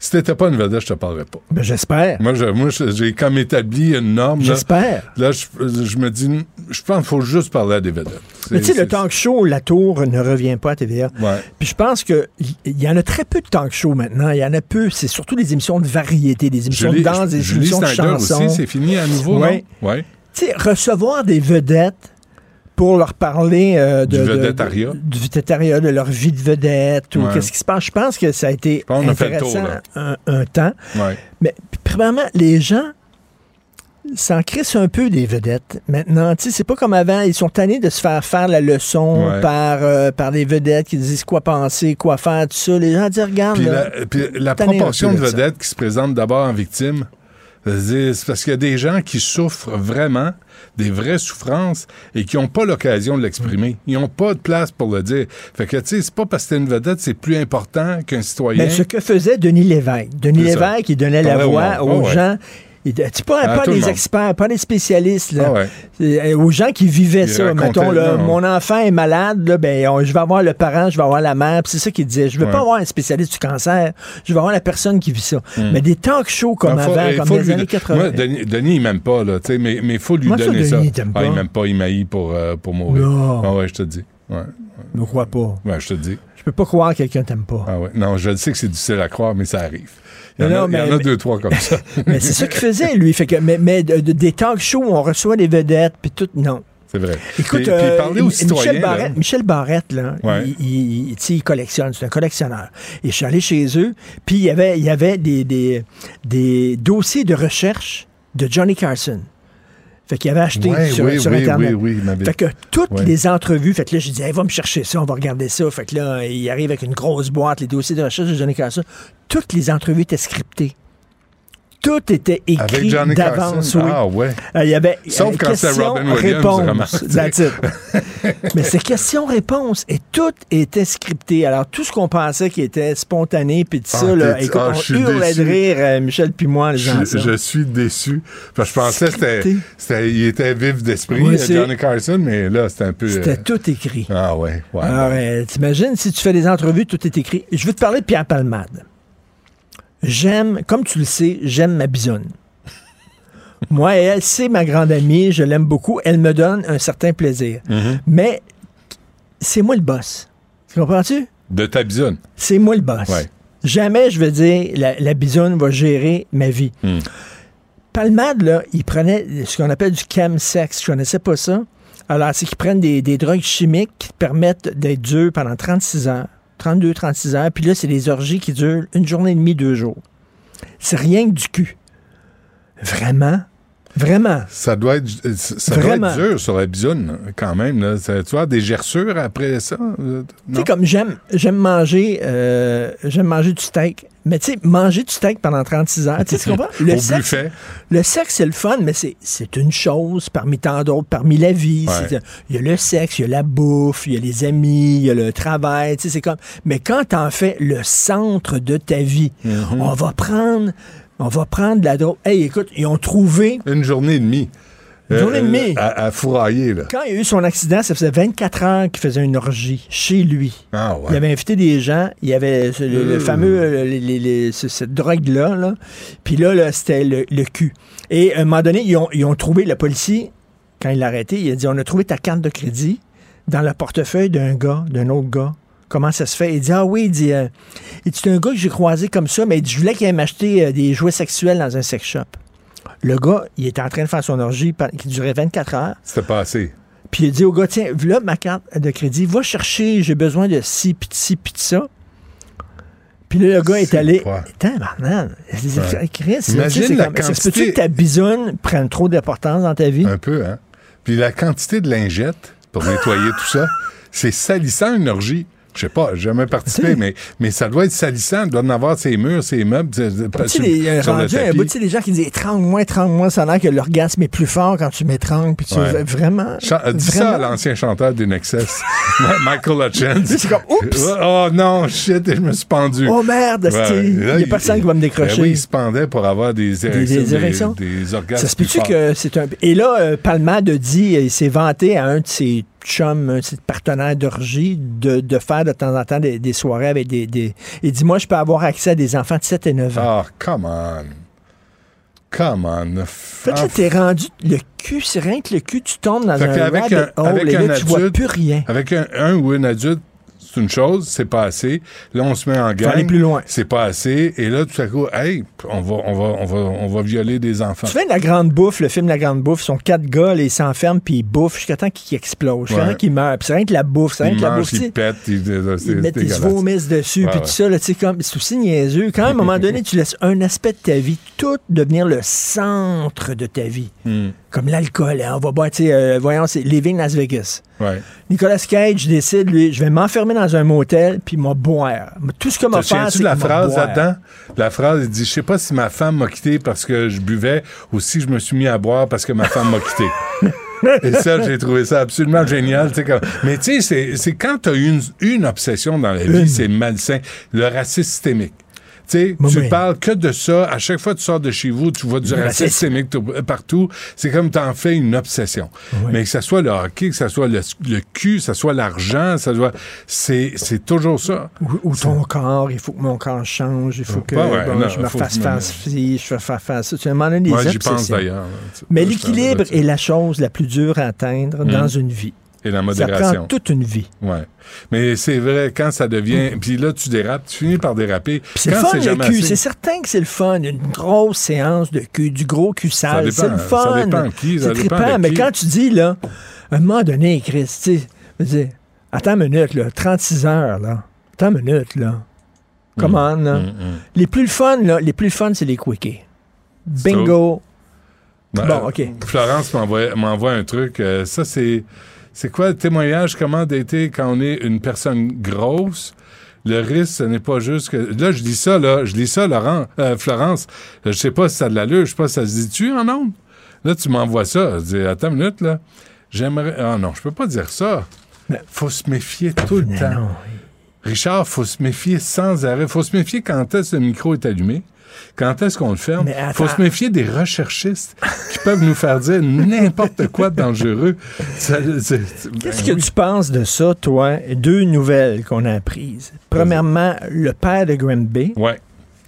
Si t'étais pas une vedette, je te parlerais pas. Ben, j'espère. Moi, je- moi, j'ai comme établi une norme. J'espère. Là, je, je me dis, je pense qu'il faut juste parler à des vedettes. Mais tu sais, le talk show, la tour ne revient pas à TVA. Ouais. Puis je pense que il y en a très peu de talk show maintenant. Il y en a peu. C'est surtout des émissions de variété, des émissions Julie, de danse, des Julie émissions de chansons. aussi, c'est fini à nouveau, Ouais. non? Ouais. Tu sais, recevoir des vedettes pour leur parler euh, de, Du vedettariat. de- du vedettariat, de leur vie de vedette ou Ouais. qu'est-ce qui se passe. Je pense que ça a été pense qu'on a fait le tour, intéressant là. un, un temps. Ouais. Mais premièrement, les gens s'en crissent un peu des vedettes maintenant. C'est pas comme avant. Ils sont tannés de se faire faire la leçon Ouais. par, euh, par des vedettes qui disent quoi penser, quoi faire, tout ça. Les gens disent, regarde, Puis là, la, puis proportion de ça. vedettes qui se présentent d'abord en victime, c'est c'est parce qu'il y a des gens qui souffrent vraiment, des vraies souffrances, et qui n'ont pas l'occasion de l'exprimer. Ils n'ont pas de place pour le dire. Fait que, tu sais, c'est pas parce que t'es une vedette, c'est plus important qu'un citoyen. Mais ce que faisait Denis Lévesque. Denis. Lévesque, il donnait la au voix aux Ah ouais. gens. Il, tu pas, À pas le des experts, pas des spécialistes, là. Ah ouais. Euh, aux gens qui vivaient Il ça. Mettons, là, non. mon enfant est malade, là, ben, on- je vais avoir le parent, je vais avoir la mère. C'est ça qu'il disait. Je veux Ouais. pas avoir un spécialiste du cancer, je vais avoir la personne qui vit ça. Mais des talk shows comme Non, avant, il comme faut dans les lui- années 80. Moi, Denis, Denis, il m'aime pas, là, mais il faut lui Moi, ça, donner ça. Denis, il t'aime Ah, il m'aime pas, il m'haït pour, euh, pour mourir. Non. Ah ouais, je te dis. Ouais. Ne crois pas. Ouais, je te dis. Je peux pas croire que quelqu'un t'aime pas. Ah ouais. Non, je le sais que c'est difficile à croire, mais ça arrive. Il y en, a, non, il y en mais- a mais- deux, trois comme ça. (laughs) mais c'est ça qu'il faisait, lui. Fait que, mais mais de- de- des talk shows où on reçoit des vedettes, puis tout, non. C'est vrai. Écoute, puis, puis euh, parler aux citoyens. Michel Barrette, là. Michel Barrette, là, Ouais. il, il- collectionne, c'est un collectionneur. Et je suis allé chez eux, puis il y avait, il y avait des, des, des dossiers de recherche de Johnny Carson. Fait qu'il avait acheté Ouais, sur, oui, sur oui, Internet. oui, oui, Fait que toutes Ouais. les entrevues, fait que là, je disais, hey, va me chercher ça, on va regarder ça. Fait que là, il arrive avec une grosse boîte, les dossiers de recherche de Johnny Carson. Toutes les entrevues étaient scriptées. Tout était écrit d'avance. Oui. Ah ouais. Euh, Il y avait Sauf euh, quand c'est question, Robin Williams, réponse, vraiment. (laughs) that's it. Mais c'est question-réponse et tout était scripté. Alors, tout ce qu'on pensait qui était spontané, puis tout Ah, ça, là, écoute, ah, on hurlait de rire, euh, Michel puis moi, les gens. Je, je suis déçu. Parce que je pensais c'était, il était vif d'esprit, Johnny Carson, mais là, c'était un peu. C'était tout écrit. Ah ouais. ouais. Alors, t'imagines, si tu fais des entrevues, tout est écrit. Je veux te parler de Pierre Palmade. J'aime, comme tu le sais, j'aime ma bisonne. Moi, elle, c'est ma grande amie, je l'aime beaucoup. Elle me donne un certain plaisir. Mm-hmm. Mais c'est moi le boss. Tu comprends-tu? De ta bisoune. C'est moi le boss. Ouais. Jamais je veux dire la, la bisoune va gérer ma vie. Hmm. Palmade, là, il prenait ce qu'on appelle du chemsex. Je connaissais pas ça. Alors, c'est qu'ils prennent des, des drogues chimiques qui te permettent d'être dur pendant 36 heures. 32, 36 heures. Puis là, c'est des orgies qui durent une journée et demie, deux jours. C'est rien que du cul. Vraiment? Vraiment? Ça doit être, ça doit être dur sur la bisoune, quand même. Là. Ça- tu vois, des gerçures après ça? euh, Tu sais, comme j'aime, j'aime manger, euh, j'aime manger du steak. Mais tu sais, manger du steak pendant 36 heures, tu (laughs) comprends? Le Au sexe, buffet. le sexe, c'est le fun, mais c'est, une chose parmi tant d'autres, parmi la vie. Ouais. Il y a le sexe, il y a la bouffe, il y a les amis, il y a le travail, tu sais, c'est comme... Mais quand t'en fais le centre de ta vie, Mm-hmm. on va prendre... On va prendre la drogue. Hey, écoute, ils ont trouvé Une journée et demie. Une journée et demie. À, à fourrailler, là. Quand il y a eu son accident, ça faisait 24 heures qu'il faisait une orgie chez lui. Ah, Il ouais. avait invité des gens. Il y avait ce- le, le Euh. fameux, euh, les- ce- cette drogue-là. Là. Puis là, là, c'était le, le cul. Et à un moment donné, ils ont, ils ont trouvé, le policier, quand il l'a arrêté, il a dit, on a trouvé ta carte de crédit dans le portefeuille d'un gars, d'un autre gars. Comment ça se fait? Il dit, ah oui, il dit, euh, c'est un gars que j'ai croisé comme ça, mais il dit, je voulais qu'il aille m'acheter euh, des jouets sexuels dans un sex shop. Le gars, il était en train de faire son orgie qui durait 24 heures. C'était passé. Puis il dit au gars, tiens, voilà ma carte de crédit, va chercher, j'ai besoin de ci, pis de ci, pis de ça. Puis là, le gars est C'est allé. quoi? Attends, maintenant, Chris, Imagine la comme- ça se peut-tu quantité- que ta bisoune prenne trop d'importance dans ta vie? Un peu, hein? Puis la quantité de lingettes pour nettoyer tout ça, (laughs) c'est salissant une orgie. Je sais pas, j'ai jamais participé, (laughs) mais, mais ça doit être salissant. Il doit en avoir ses murs, ses meubles, sur, les, euh, sur le rendu tapis. bout, les gens qui disent étrangle-moi, étrangle-moi, ça a l'air que l'orgasme est plus fort quand tu m'étrangles, puis tu Ouais. vraiment. Cha- dis ça à l'ancien chanteur d'Inexcess, (laughs) Michael Hutchins. C'est comme, oups! Oh non, shit, je me suis pendu. Oh merde, Ouais. il n'y a personne qui va me décrocher. Ben oui, il se pendait pour avoir des érections. des érections? Des, orgasmes. Ça se peut-tu que c'est un. Et là, euh, Palmade dit, euh, il s'est vanté à un de ses chums, un de ses partenaires d'orgie, de, de faire de temps en temps des, des soirées avec des, des. Il dit, moi, je peux avoir accès à des enfants de 7 et 9 ans. Ah, come on. Come on. Fait, là, t'es rendu. Le cul, c'est rien que le cul, tu tombes dans Fait un qu'avec rabbit un- hole avec et un là, tu vois adulte, plus rien. Avec un, un ou une adulte, c'est une chose, c'est pas assez. Là, on se met en Faut aller gang. plus loin. C'est pas assez. Et là, tout à coup, hey, on va, on va, on va, on va violer des enfants. Tu fais de la grande bouffe, le film La Grande Bouffe, ils sont quatre gars, là, ils s'enferment puis ils bouffent jusqu'à temps qu'ils explosent, jusqu'à Ouais. temps qu'ils meurent. Puis c'est rien que la bouffe, c'est rien Ils que la bouffe. ils pètent, ils, c'est Ils mettent des dégueulasse. vomissent dessus, puis tout ça, là, tu sais, comme, c'est aussi niaiseux. Quand à un moment (laughs) donné, tu laisses un aspect de ta vie tout devenir le centre de ta vie. Hmm. Comme l'alcool, hein, on va boire, euh, voyons, c'est Living Las Vegas. Ouais. Nicolas Cage décide, lui, je vais m'enfermer dans un motel, puis m'a boire. Tout ce que m'a fait, c'est la phrase là-dedans? La phrase, il dit, je sais pas si ma femme m'a quitté parce que je buvais ou si je me suis mis à boire parce que ma femme m'a quitté. (laughs) Et ça, j'ai trouvé ça absolument génial. comme- Mais tu sais, c'est- quand tu as une, une obsession dans la vie, c'est malsain. Le racisme systémique. Tu sais, Oui, tu oui. parles que de ça. À chaque fois que tu sors de chez vous, tu vois du Le racisme systémique tout- partout. C'est comme tu en fais une obsession. Mais que ce soit le hockey, que ce soit le, le cul, que ce soit l'argent, ça soit... C'est c'est toujours ça. Ou, ou ton corps, il faut que mon corps change, il faut que Ouais, ouais, bon, non, je me fasse ci, je me fasse ça. Tu as demandé des Moi, j'y pense d'ailleurs. Mais l'équilibre est la chose la plus dure à atteindre dans une vie. Et la Ça modération. prend toute une vie. Ouais. Mais c'est vrai, quand ça devient. Puis là, tu dérapes, tu finis par déraper. C'est le fun, le cul. C'est certain que c'est le fun. Une grosse séance de cul, du gros cul sale. C'est le ça fun. dépend qui, ça C'est dépend trippant. de Mais qui. quand tu dis, là, à un moment donné, Chris, tu sais, attends une minute, là, 36 heures, là. Attends une minute, là. Comment, là? Hum, hum. Les plus le fun, là, les plus fun, c'est les quickies. Bingo. Ben, Bon, OK. Florence m'envoie m'envoie un truc. euh, ça, c'est. C'est quoi le témoignage? Comment dater quand on est une personne grosse? Le risque, ce n'est pas juste que. Là, je dis ça, là. Je dis ça, Laurent, euh, Florence. Je sais pas si ça a de l'allure. Je sais pas si ça se dit-tu en nombre? Là, tu m'envoies ça. Je dis, attends une minute, là. J'aimerais. Ah non, je peux pas dire ça. Mais- Faut se méfier tout le Mais temps. non. Richard, faut se méfier sans arrêt. faut se méfier quand est-ce que le micro est allumé. Quand est-ce qu'on le ferme? Attends. faut se méfier des recherchistes qui peuvent nous faire dire n'importe quoi de dangereux. C'est- Qu'est-ce ben que tu penses de ça, toi? Deux nouvelles qu'on a apprises. Premièrement, le père de Granby. Ouais.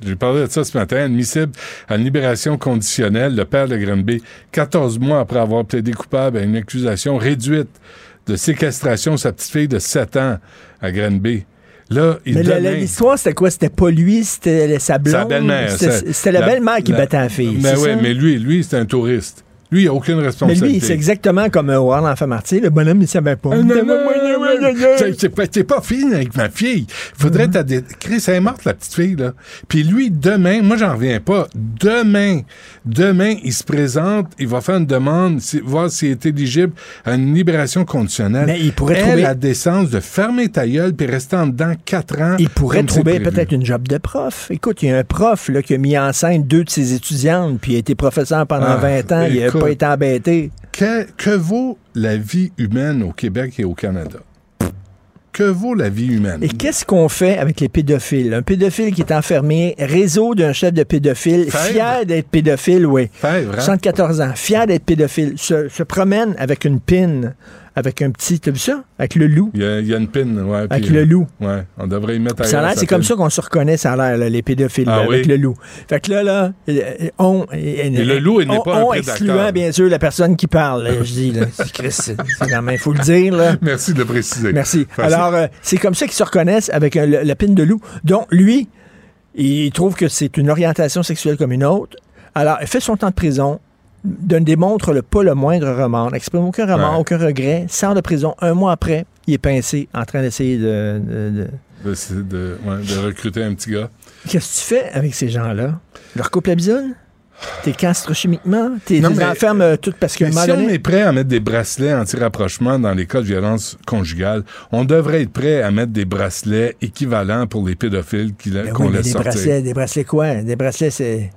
J'ai parlé de ça ce matin. Admissible à une libération conditionnelle, le père de Granby, 14 mois après avoir plaidé coupable à une accusation réduite de séquestration de sa petite fille de 7 ans à Granby. Là, il Mais donnait- l'histoire, c'était quoi? C'était pas lui, c'était sa blonde? Sa belle-mère. C'était c'était la, belle-mère qui battait la fille. Mais ouais, ça? mais lui, lui, c'est un touriste. Lui, il n'a aucune Mais responsabilité. lui, c'est exactement comme euh, Howard l'enfant martyr. Le bonhomme, il savait pas. Ah, non, non, non, C'est pas, pas fini avec ma fille. Faudrait t'as des... Chris, elle est morte, la petite fille, là. Puis lui, demain, moi, j'en reviens pas. Demain, demain, il se présente, il va faire une demande, si- voir s'il est éligible à une libération conditionnelle. Mais il pourrait Elle trouver- la décence de fermer ta gueule puis rester en dedans quatre ans. Il pourrait trouver peut-être une job de prof. Écoute, il y a un prof là, qui a mis enceinte deux de ses étudiantes, puis il a été professeur pendant Ah, 20 ans, il n'a écoute. pas été embêté. Que, que vaut la vie humaine au Québec et au Canada? Que vaut la vie humaine? Et qu'est-ce qu'on fait avec les pédophiles? Un pédophile qui est enfermé, réseau d'un chef de pédophile, Fèvre. fier d'être pédophile, oui. Fèvre, hein? 74 ans, fier d'être pédophile, se, se promène avec une pine, avec un petit, t'as vu ça? Avec le loup. Il y, a, il y a une pin, ouais. Avec puis, le loup. Ouais, on devrait y mettre Ça a l'air, c'est comme ça qu'on se reconnaît, ça a l'air, là, les pédophiles, Ah là, avec le loup. Fait que là, là, euh, on. Et, le loup, il n'est pas un on excluant, bien sûr, la personne qui parle. là, je dis, là, c'est c'est quand même, il faut le dire, là. (laughs) Merci de le préciser. Merci. Facile. Alors, euh, c'est comme ça qu'ils se reconnaissent avec un- la pine de loup. Donc, lui, il trouve que c'est une orientation sexuelle comme une autre. Alors, il fait son temps de prison, ne démontre le, pas le moindre remords, n'exprime aucun remords, Ouais. aucun regret, sort de prison. Un mois après, il est pincé en train d'essayer de- de- de, De, c'est de, ouais, de recruter un petit gars. Qu'est-ce que tu fais avec ces gens-là? Leur coupe la bisonne? T'es castres chimiquement? T'es enfermes euh, toutes parce un Mais si on est prêt à mettre des bracelets anti-rapprochement dans les cas de violence conjugale, on devrait être prêt à mettre des bracelets équivalents pour les pédophiles qui- Ben qu'on oui, mais laisse des sortir. bracelets, des bracelets quoi? Des bracelets, c'est...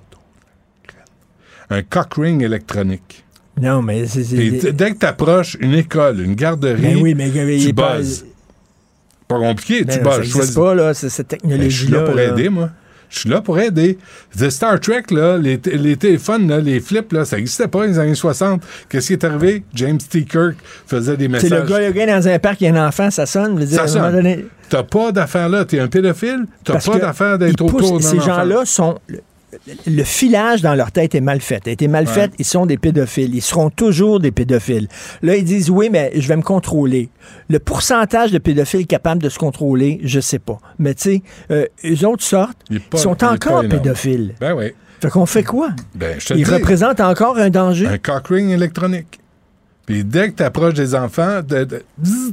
Un cock ring électronique. Non, mais c'est... c'est dès que tu approches une école, une garderie, Ben oui, mais il tu pas... buzzes. pas compliqué, Ben tu non, ça buzz. existe choisis- pas, là, c'est- cette Ben, je suis technologie-là. là pour là. aider, moi. Je suis là pour aider. The Star Trek, là, les, téléphones, là, les flips, là, ça n'existait pas dans les années 60. Qu'est-ce qui est arrivé? James T. Kirk faisait des C'est messages. le gars, le gars dans un parc, il y a un enfant, ça sonne. dire, Ça sonne. donné, T'as pas d'affaire là. T'es un pédophile. T'as pas que d'affaire ils d'être autour d'un Ces enfant. gens-là sont... Le, filage dans leur tête est mal fait. A été mal Ouais. fait, ils sont des pédophiles. Ils seront toujours des pédophiles. Là, ils disent, oui, mais je vais me contrôler. Le pourcentage de pédophiles capables de se contrôler, je sais pas. Mais tu sais, euh, eux autres sortent, ils sont encore pédophiles. Ben oui. Fait qu'on fait quoi? Ben, je te Ils dis. représentent encore un danger. Un cock ring électronique. Puis dès que t'approches des enfants, de- de- bzzz,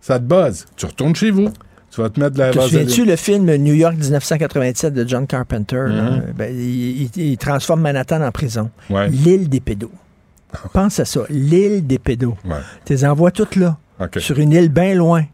ça te buzz. Tu retournes chez vous. Tu vas te mettre de la Te souviens-tu le film New York 1987 de John Carpenter? Mhm. Ben, il, il- il transforme Manhattan en prison. Ouais. L'île des pédos. Pense à ça. L'île des pédos. Ouais. Tu les envoies toutes là, sur une île bien loin,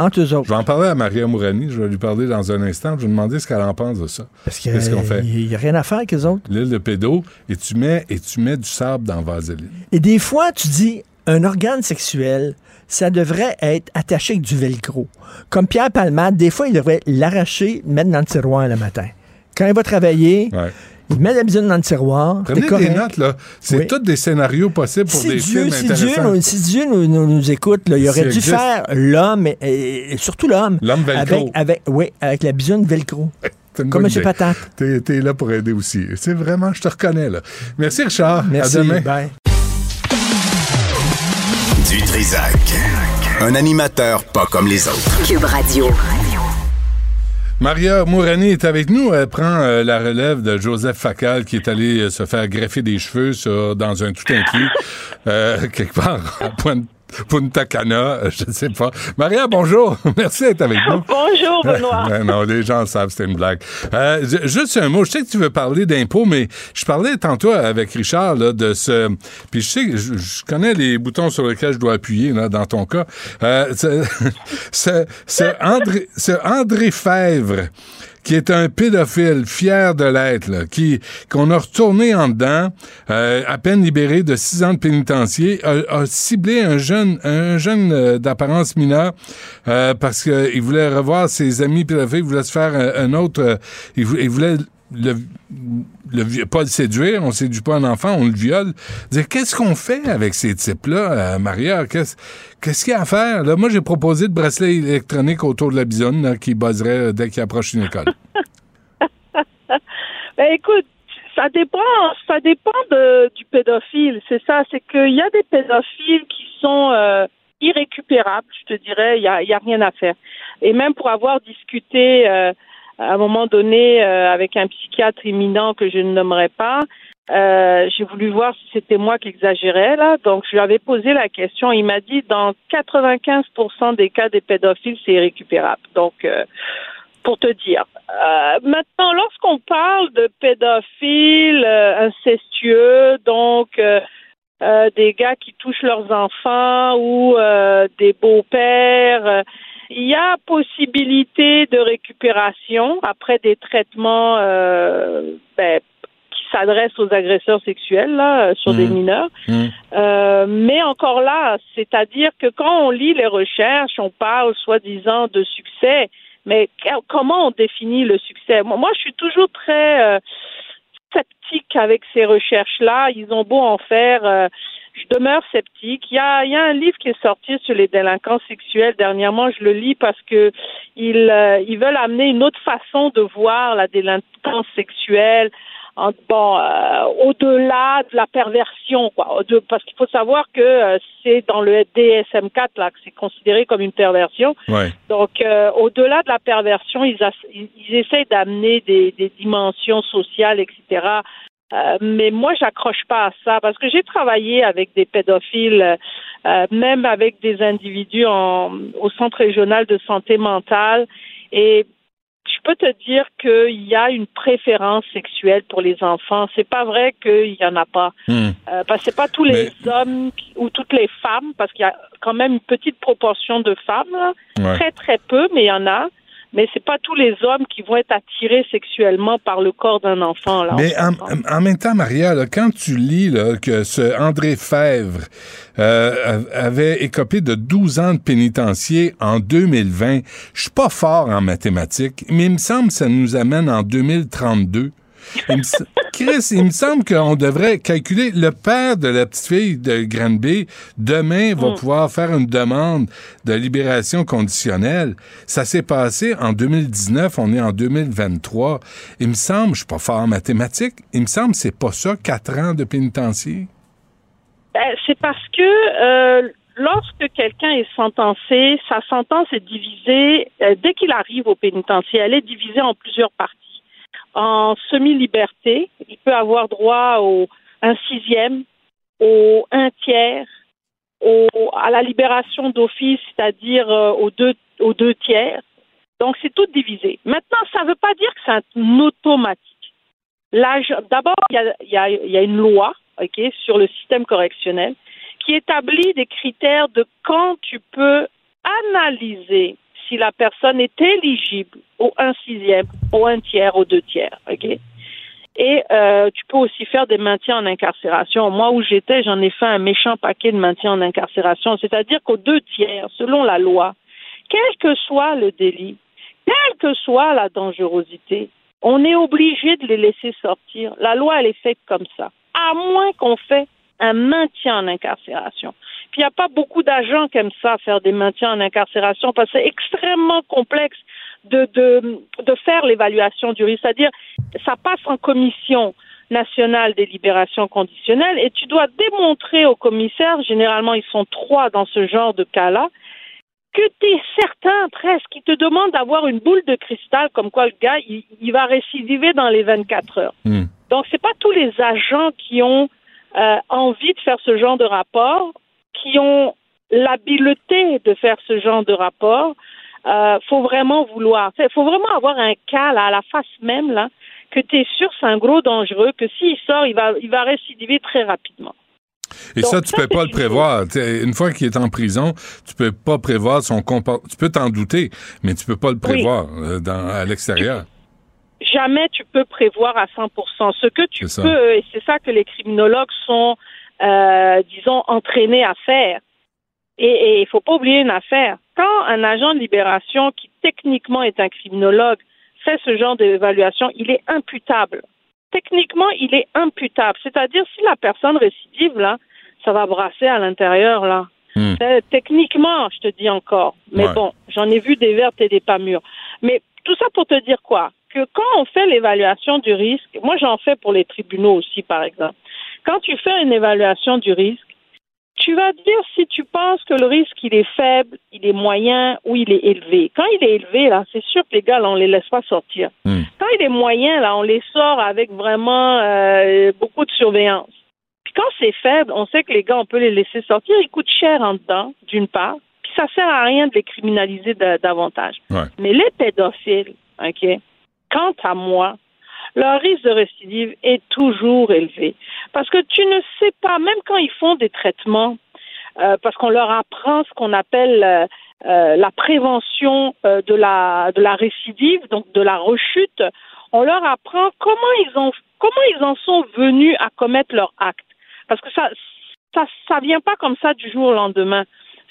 entre eux Je autres. vais en parler à Maria Mourani. Je vais lui parler dans un instant. Je vais lui demander ce qu'elle en pense de ça. Parce Qu'est-ce qu'on fait? Il n'y a rien à faire avec eux autres. L'île de pédo. Et tu mets, et tu mets du sable dans vaseline. Et des fois, tu dis, un organe sexuel, ça devrait être attaché avec du velcro. Comme Pierre Palmade, des fois, il devrait l'arracher, mettre dans le tiroir le matin. Quand il va travailler, Ouais. il met la bisonne dans le tiroir. Prenez des notes, là. C'est Oui. tous des scénarios possibles pour si des Dieu, films si Dieu, nous, si Dieu nous, nous- nous écoute, là, il aurait dû faire l'homme, et, et surtout l'homme, L'homme velcro. avec, avec, oui, avec la bisonne velcro, (laughs) comme M. Patate. T'es, t'es là pour aider aussi. C'est vraiment, je te reconnais, là. Merci, Richard. Merci. À demain. bye. Du Trisac. Un animateur pas comme les autres. Cube Radio. Maria Mourani est avec nous. Elle prend euh, la relève de Joseph Facal qui est allé euh, se faire greffer des cheveux sur- dans un tout inclus euh, (laughs) quelque part à Pointe- Punta Cana, euh, je ne sais pas. Maria, bonjour. (laughs) Merci d'être avec nous. Bonjour, Benoît. (laughs) Non, les gens savent, c'était une blague. Euh, ju- juste un mot, je sais que tu veux parler d'impôts, mais je parlais tantôt avec Richard là, de ce... Puis je sais que je, je connais les boutons sur lesquels je dois appuyer là, dans ton cas. Euh, ce, (laughs) ce, ce André, ce André Fèvre qui est un pédophile fier de l'être, qui qu'on a retourné en dedans, euh, à peine libéré de six ans de pénitencier, a, ciblé un jeune, un jeune euh, d'apparence mineure euh, parce qu'il voulait revoir ses amis pédophiles, il voulait se faire un, un autre, euh, il, vou- il voulait le, le pas le séduire, on séduit pas un enfant, on le viole. Qu'est-ce qu'on fait avec ces types-là, euh, Maria? Qu'est-ce qu'il y a à faire? Là Moi, j'ai proposé de bracelet électronique autour de la bisonne là, qui buzzerait euh, dès qu'il approche une école. (laughs) Ben écoute, ça dépend, ça dépend du pédophile. C'est ça, c'est qu'il y a des pédophiles qui sont euh, irrécupérable, je te dirais, il y a, y a rien à faire. Et même pour avoir discuté euh, à un moment donné euh, avec un psychiatre éminent que je ne nommerai pas, euh, j'ai voulu voir si c'était moi qui exagérais là. Donc je lui avais posé la question. Il m'a dit dans 95% des cas des pédophiles, c'est irrécupérable. Donc euh, pour te dire. Euh, maintenant, lorsqu'on parle de pédophiles euh, incestueux, donc euh, euh, des gars qui touchent leurs enfants ou des beaux-pères, il y a possibilité de récupération après des traitements euh, ben, qui s'adressent aux agresseurs sexuels là, euh, sur des Mhm. mineurs. Hum. Euh, mais encore là, c'est-à-dire que quand on lit les recherches, on parle soi-disant de succès, mais comment on définit le succès? Moi, moi, je suis toujours très euh, sceptique avec ces recherches-là. Ils ont beau en faire. Je demeure sceptique. Il y, a, il y a un livre qui est sorti sur les délinquants sexuels. Dernièrement, je le lis parce que ils, euh, ils veulent amener une autre façon de voir la délinquance sexuelle. En, bon, euh, au-delà de la perversion, quoi. De- parce qu'il faut savoir que euh, c'est dans le DSM-4 là que c'est considéré comme une perversion. Ouais. Donc, euh, au-delà de la perversion, ils, ils, ils essayent d'amener des, des dimensions sociales, etc. Euh, mais moi, j'accroche pas à ça parce que j'ai travaillé avec des pédophiles, euh, même avec des individus en, au centre régional de santé mentale, et je peux te dire qu'il y a une préférence sexuelle pour les enfants. C'est pas vrai qu'il y en a pas. Hum. Euh, parce que c'est pas tous les hommes ou toutes les femmes, parce qu'il y a quand même une petite proportion de femmes, là. Ouais. très très peu, mais il y en a. Mais c'est pas tous les hommes qui vont être attirés sexuellement par le corps d'un enfant. Là, Mais en, en même temps, Maria, là, quand tu lis là, que ce André Fèvre euh, avait écopé de 12 ans de pénitencier en 2020, je suis pas fort en mathématiques, mais il me semble que ça nous amène en 2032. Il me Chris, il me semble qu'on devrait calculer le père de la petite fille de Granby demain va Mm. pouvoir faire une demande de libération conditionnelle. Ça s'est passé en 2019, on est en 2023. Il me semble, je suis pas fort en mathématiques, il me semble que c'est pas ça, quatre ans de pénitencier. Ben, c'est parce que euh, lorsque quelqu'un est sentencé, sa sentence est divisée, euh, dès qu'il arrive au pénitencier, elle est divisée en plusieurs parties. En semi-liberté, il peut avoir droit au un sixième, au un tiers, au, à la libération d'office, c'est-à-dire euh, aux, deux, aux deux tiers. Donc, c'est tout divisé. Maintenant, ça ne veut pas dire que c'est un automatique. D'abord, il y y, y a une loi sur le système correctionnel qui établit des critères de quand tu peux analyser si la personne est éligible au un sixième, au un tiers, au deux tiers. ok? Et euh, tu peux aussi faire des maintiens en incarcération. Moi, où j'étais, j'en ai fait un méchant paquet de maintiens en incarcération. C'est-à-dire qu'aux deux tiers, selon la loi, quel que soit le délit, quelle que soit la dangerosité, on est obligé de les laisser sortir. La loi, elle est faite comme ça. À moins qu'on fait un maintien en incarcération. Puis il n'y a pas beaucoup d'agents qui aiment ça, faire des maintiens en incarcération, parce que c'est extrêmement complexe de, de, de faire l'évaluation du risque. C'est-à-dire, ça passe en commission nationale des libérations conditionnelles et tu dois démontrer au commissaire, généralement ils sont trois dans ce genre de cas-là, que tu es certain presque, qui te demande d'avoir une boule de cristal comme quoi le gars, il, il va récidiver dans les 24 heures. Hmm. Donc, c'est pas tous les agents qui ont euh, envie de faire ce genre de rapport, qui ont l'habileté de faire ce genre de rapport. Euh, faut vraiment vouloir. Il faut vraiment avoir un cas là, à la face même là, que tu es sûr c'est un gros dangereux, que s'il sort, il va, il va récidiver très rapidement. Et Donc, ça, tu ça, peux pas le prévoir. Une fois qu'il est en prison, tu peux pas prévoir son comportement. Tu peux t'en douter, mais tu peux pas le prévoir euh, dans, à l'extérieur. Jamais tu peux prévoir à 100%. Ce que tu peux, et c'est ça que les criminologues sont, euh, disons, entraînés à faire. Et il faut pas oublier une affaire. Quand un agent de libération qui techniquement est un criminologue fait ce genre d'évaluation, il est imputable. Techniquement, il est imputable. C'est-à-dire, si la personne récidive, là, ça va brasser à l'intérieur, là. Hmm. Euh, techniquement, je te dis encore. Mais Ouais. bon, j'en ai vu des vertes et des pas mûres. Mais tout ça pour te dire quoi? Que quand on fait l'évaluation du risque, moi j'en fais pour les tribunaux aussi, par exemple. Quand tu fais une évaluation du risque, tu vas dire si tu penses que le risque il est faible, il est moyen ou il est élevé. Quand il est élevé, là, c'est sûr que les gars, là, on les laisse pas sortir. Hmm. Quand il est moyen, là, on les sort avec vraiment euh, beaucoup de surveillance. Puis quand c'est faible, on sait que les gars, on peut les laisser sortir. Ils coûtent cher en dedans, d'une part. Ça sert à rien de les criminaliser da- davantage. Ouais. Mais les pédophiles, OK, quant à moi, leur risque de récidive est toujours élevé. Parce que tu ne sais pas, même quand ils font des traitements, euh, parce qu'on leur apprend ce qu'on appelle euh, euh, la prévention de la de la récidive, donc de la rechute, on leur apprend comment ils ont comment ils en sont venus à commettre leur acte. Parce que ça ça ça vient pas comme ça du jour au lendemain.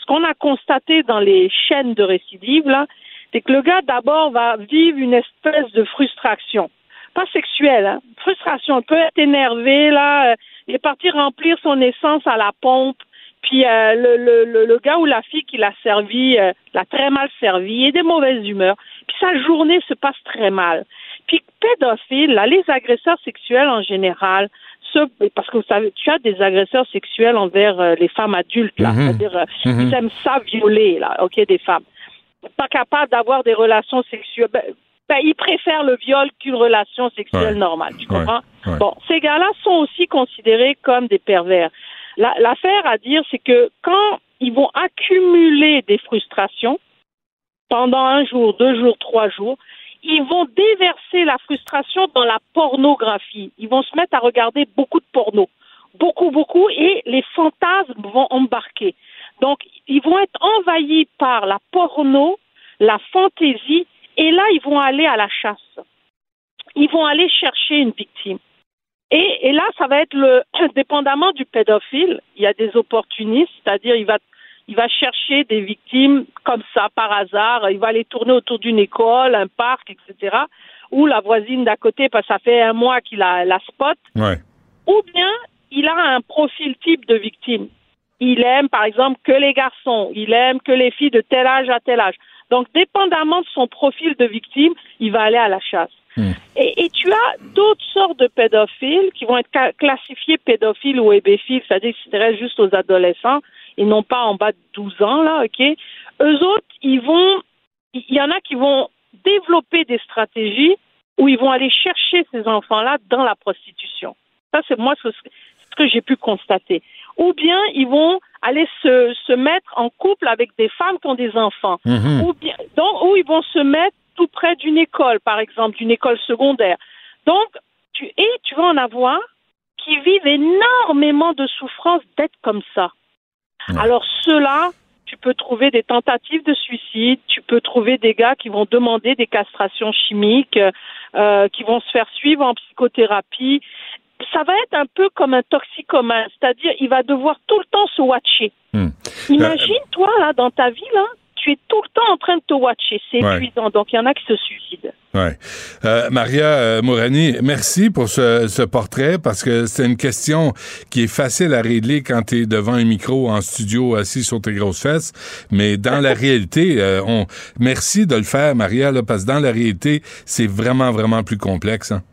Qu'on a constaté dans les chaînes de récidive là, c'est que le gars d'abord va vivre une espèce de frustration, pas sexuelle, hein, frustration. Il peut être énervé là, euh, il est parti remplir son essence à la pompe, puis euh, le, le, le, le gars ou la fille qui l'a servi euh, l'a très mal servi, il est de mauvaise humeur, puis sa journée se passe très mal. Puis pédophile, là, les agresseurs sexuels en général, ce, parce que vous savez, tu as des agresseurs sexuels envers euh, les femmes adultes, là, Mhm. c'est-à-dire euh, Mhm. ils aiment ça violer, là, ok, des femmes pas capable d'avoir des relations sexuelles. Ben, ben, ils préfèrent le viol qu'une relation sexuelle Ouais. normale. Tu Ouais. comprends? Ouais. Bon, ces gars-là sont aussi considérés comme des pervers. La- L'affaire à dire, c'est que quand ils vont accumuler des frustrations pendant un jour, deux jours, trois jours, ils vont déverser la frustration dans la pornographie. Ils vont se mettre à regarder beaucoup de porno. Beaucoup, beaucoup, et les fantasmes vont embarquer. Donc, ils vont être envahis par la porno, la fantaisie, et là, ils vont aller à la chasse. Ils vont aller chercher une victime. Et, là, ça va être le, (clears throat) dépendamment du pédophile, il y a des opportunistes, c'est-à-dire il va, il va chercher des victimes comme ça, par hasard, il va les tourner autour d'une école, un parc, etc. Ou la voisine d'à côté, parce que ça fait un mois qu'il a la spot, Ouais. ou bien il a un profil type de victime. Il aime, par exemple, que les garçons, il aime que les filles de tel âge à tel âge. Donc, dépendamment de son profil de victime, il va aller à la chasse. Hmm. Et, et tu as d'autres sortes de pédophiles qui vont être classifiés pédophiles ou hébéphiles, c'est-à-dire qu'ils s'intéressent juste aux adolescents et non pas en bas de 12 ans, là, OK? Eux autres, ils vont, il y en a qui vont développer des stratégies où ils vont aller chercher ces enfants-là dans la prostitution. Ça, c'est moi ce, ce que j'ai pu constater. Ou bien ils vont aller se, se mettre en couple avec des femmes qui ont des enfants. Mhm. Ou bien, donc, ou ils vont se mettre tout près d'une école, par exemple, d'une école secondaire. Donc, tu, et tu vas en avoir qui vivent énormément de souffrance d'être comme ça. Ouais. Alors, ceux-là, tu peux trouver des tentatives de suicide, tu peux trouver des gars qui vont demander des castrations chimiques, euh, qui vont se faire suivre en psychothérapie. Ça va être un peu comme un toxicomane, c'est-à-dire il va devoir tout le temps se watcher. Hmm. Imagine, toi, là, dans ta vie, là, tu es tout le temps en train de te watcher. C'est Ouais. épuisant. Donc, il y en a qui se suicident. Ouais. Euh, Maria euh, Mourani, merci pour ce, ce portrait parce que c'est une question qui est facile à régler quand tu es devant un micro en studio assis sur tes grosses fesses, mais dans la (laughs) réalité, euh, on merci de le faire Maria là, parce que dans la réalité, c'est vraiment vraiment plus complexe. hein.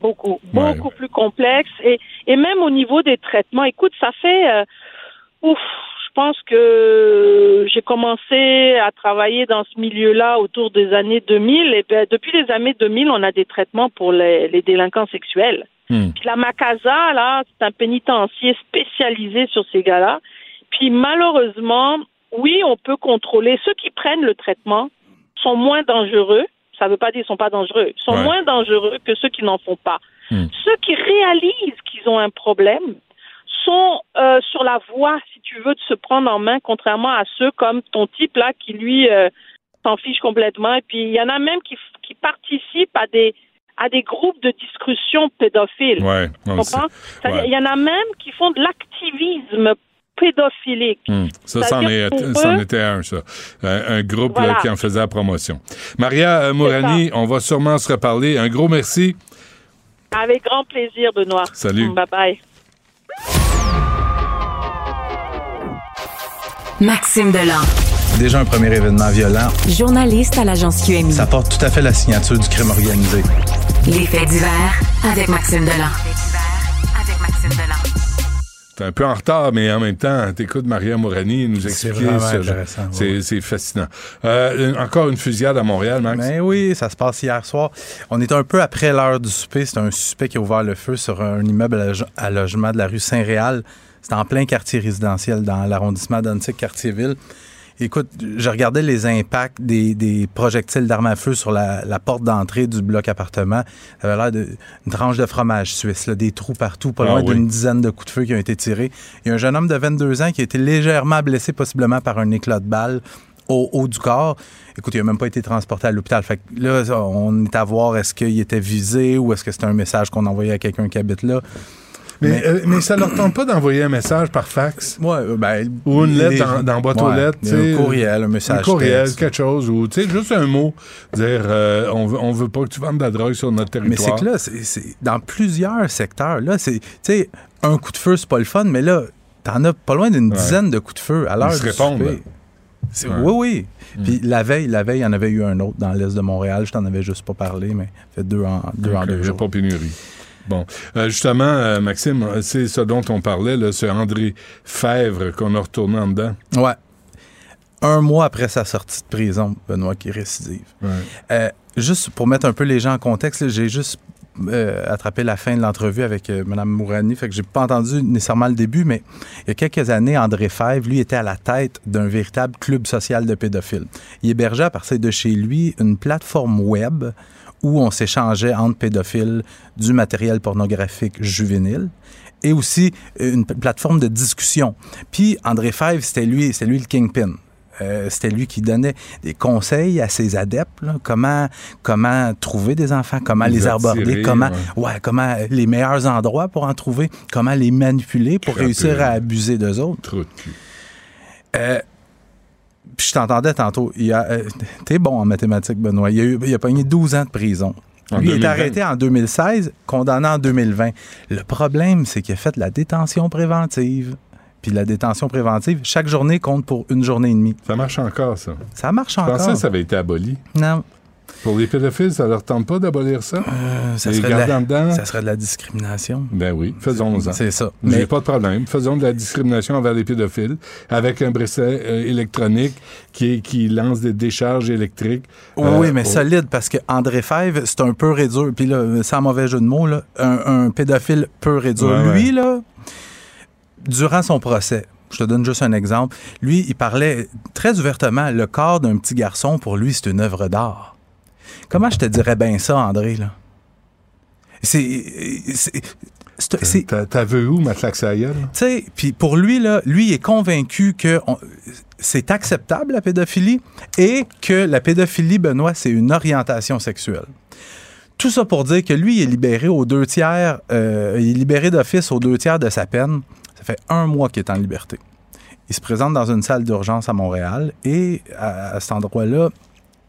Beaucoup, Ouais. beaucoup plus complexe. Et, et même au niveau des traitements, écoute, ça fait... euh, ouf, pense que j'ai commencé à travailler dans ce milieu-là autour des années 2000. Et ben, depuis les années 2000, on a des traitements pour les, les délinquants sexuels. Hmm. Puis la Macasa, là, c'est un pénitencier spécialisé sur ces gars-là. Puis malheureusement, oui, on peut contrôler. Ceux qui prennent le traitement sont moins dangereux. Ça ne veut pas dire qu'ils sont pas dangereux. Ils sont Ouais. moins dangereux que ceux qui n'en font pas. Hmm. Ceux qui réalisent qu'ils ont un problème sont euh, sur la voie, si tu veux, de se prendre en main, contrairement à ceux comme ton type là qui lui euh, s'en fiche complètement. Et puis il y en a même qui, qui participent à des à des groupes de discussion pédophiles. Ouais, comprends? Ouais. Il y en a même qui font de l'activisme pédophilique. Hmm. Ça, c'en eux- était un, ça. Un, un groupe Voilà. qui en faisait la promotion. Maria euh, Mourani, on va sûrement se reparler. Un gros merci. Avec grand plaisir, Benoît. Salut. Bye bye. Maxime Delan, Déjà un premier événement violent, journaliste à l'agence QMI. ça porte tout à fait la signature du crime organisé. Les faits divers avec Maxime Delan. avec Maxime Delan. T'es un peu en retard, mais en même temps, t'écoutes Maria Morani nous C'est expliquer vraiment ce- intéressant, C'est ouais. c'est fascinant. Euh, encore une fusillade à Montréal, Max? Mais oui, ça se passe hier soir. On est un peu après l'heure du souper. C'est un suspect qui a ouvert le feu sur un immeuble à, loge- à logement de la rue Saint-Réal. C'est en plein quartier résidentiel dans l'arrondissement d'Antique-Quartier-Ville. Écoute, je regardais les impacts des, des projectiles d'armes à feu sur la, la porte d'entrée du bloc appartement. Ça avait l'air d'une tranche de fromage suisse, là, des trous partout, pas Ah loin oui. d'une dizaine de coups de feu qui ont été tirés. Il y a un jeune homme de 22 ans qui a été légèrement blessé, possiblement par un éclat de balle au haut du corps. Écoute, il n'a même pas été transporté à l'hôpital. Fait que là, on est à voir est-ce qu'il était visé ou est-ce que c'était un message qu'on envoyait à quelqu'un qui habite là. Mais, mais- euh, mais ça leur tente pas d'envoyer un message par fax Ouais, euh, ben, ou une lettre les- dans, dans boîte aux lettres. Un courriel, un message. un courriel, texte. quelque chose, ou juste un mot, dire euh, on, veut, on veut pas que tu vendes de la drogue sur notre Mais territoire. c'est que là, dans plusieurs secteurs. Là, c'est, tu sais, un coup de feu, c'est pas le fun, mais là, t'en as pas loin d'une Ouais. dizaine de coups de feu à l'heure Ils se répondent, Ouais. Oui, oui. Mm. Puis la veille, la veille, il y en avait eu un autre dans l'est de Montréal. Je t'en avais juste pas parlé, mais fait deux en deux, en Donc, deux jours. pas pénurie. Bon. Euh, justement, euh, Maxime, c'est ce dont on parlait, là, ce André Fèvre qu'on a retourné en dedans. Ouais. Un mois après sa sortie de prison, Benoît qui est récidive. Euh, juste pour mettre un peu les gens en contexte, j'ai juste euh, attrapé la fin de l'entrevue avec euh, Mme Mourani, fait que j'ai pas entendu nécessairement le début, mais il y a quelques années, André Fèvre, lui, était à la tête d'un véritable club social de pédophiles. Il hébergeait à partir de chez lui une plateforme web où on s'échangeait entre pédophiles du matériel pornographique juvénile et aussi une plateforme de discussion. Puis André Fèvre, c'était lui, c'était lui le kingpin. Euh, c'était lui qui donnait des conseils à ses adeptes, là, comment, comment trouver des enfants, comment Les les, attirer, aborder, comment, ouais. ouais, comment les meilleurs endroits pour en trouver, comment les manipuler pour réussir à abuser d'eux autres. Trou de cul. Euh, puis je t'entendais tantôt, il euh, (laughs) t'es bon en mathématiques, Benoît. Il a, eu, il a pogné 12 ans de prison. En Lui, il est 2020. arrêté en 2016, condamné en 2020. Le problème, c'est qu'il a fait de la détention préventive. Puis la détention préventive, chaque journée compte pour une journée et demie. Ça marche encore, ça. Ça marche Je pensais encore. que ça avait été aboli. Non, Pour les pédophiles, ça leur tente pas d'abolir ça? euh, ça, Les serait de la, en dedans? ça serait de la discrimination. Ben oui, faisons-en. C'est ça. J'ai Mais pas de problème. Faisons de la discrimination envers les pédophiles avec un bracelet euh, électronique qui, qui lance des décharges électriques. Oui, Euh, mais solide, parce que André Fèvre, c'est un peu réduire. Puis là, sans mauvais jeu de mots, là, un, un pédophile peut réduire. Ouais, Lui, là, durant son procès, je te donne juste un exemple, lui, il parlait très ouvertement, le corps d'un petit garçon, pour lui, c'est une œuvre d'art. Comment je te dirais bien ça, André, là? C'est... T'as vu où, ma claque tu sais, puis pour lui, là, lui il est convaincu que c'est acceptable, la pédophilie, et que la pédophilie, Benoît, c'est une orientation sexuelle. Tout ça pour dire que lui, il est libéré aux deux tiers, euh, il est libéré d'office aux deux tiers de sa peine. Ça fait un mois qu'il est en liberté. Il se présente dans une salle d'urgence à Montréal et à, à cet endroit-là,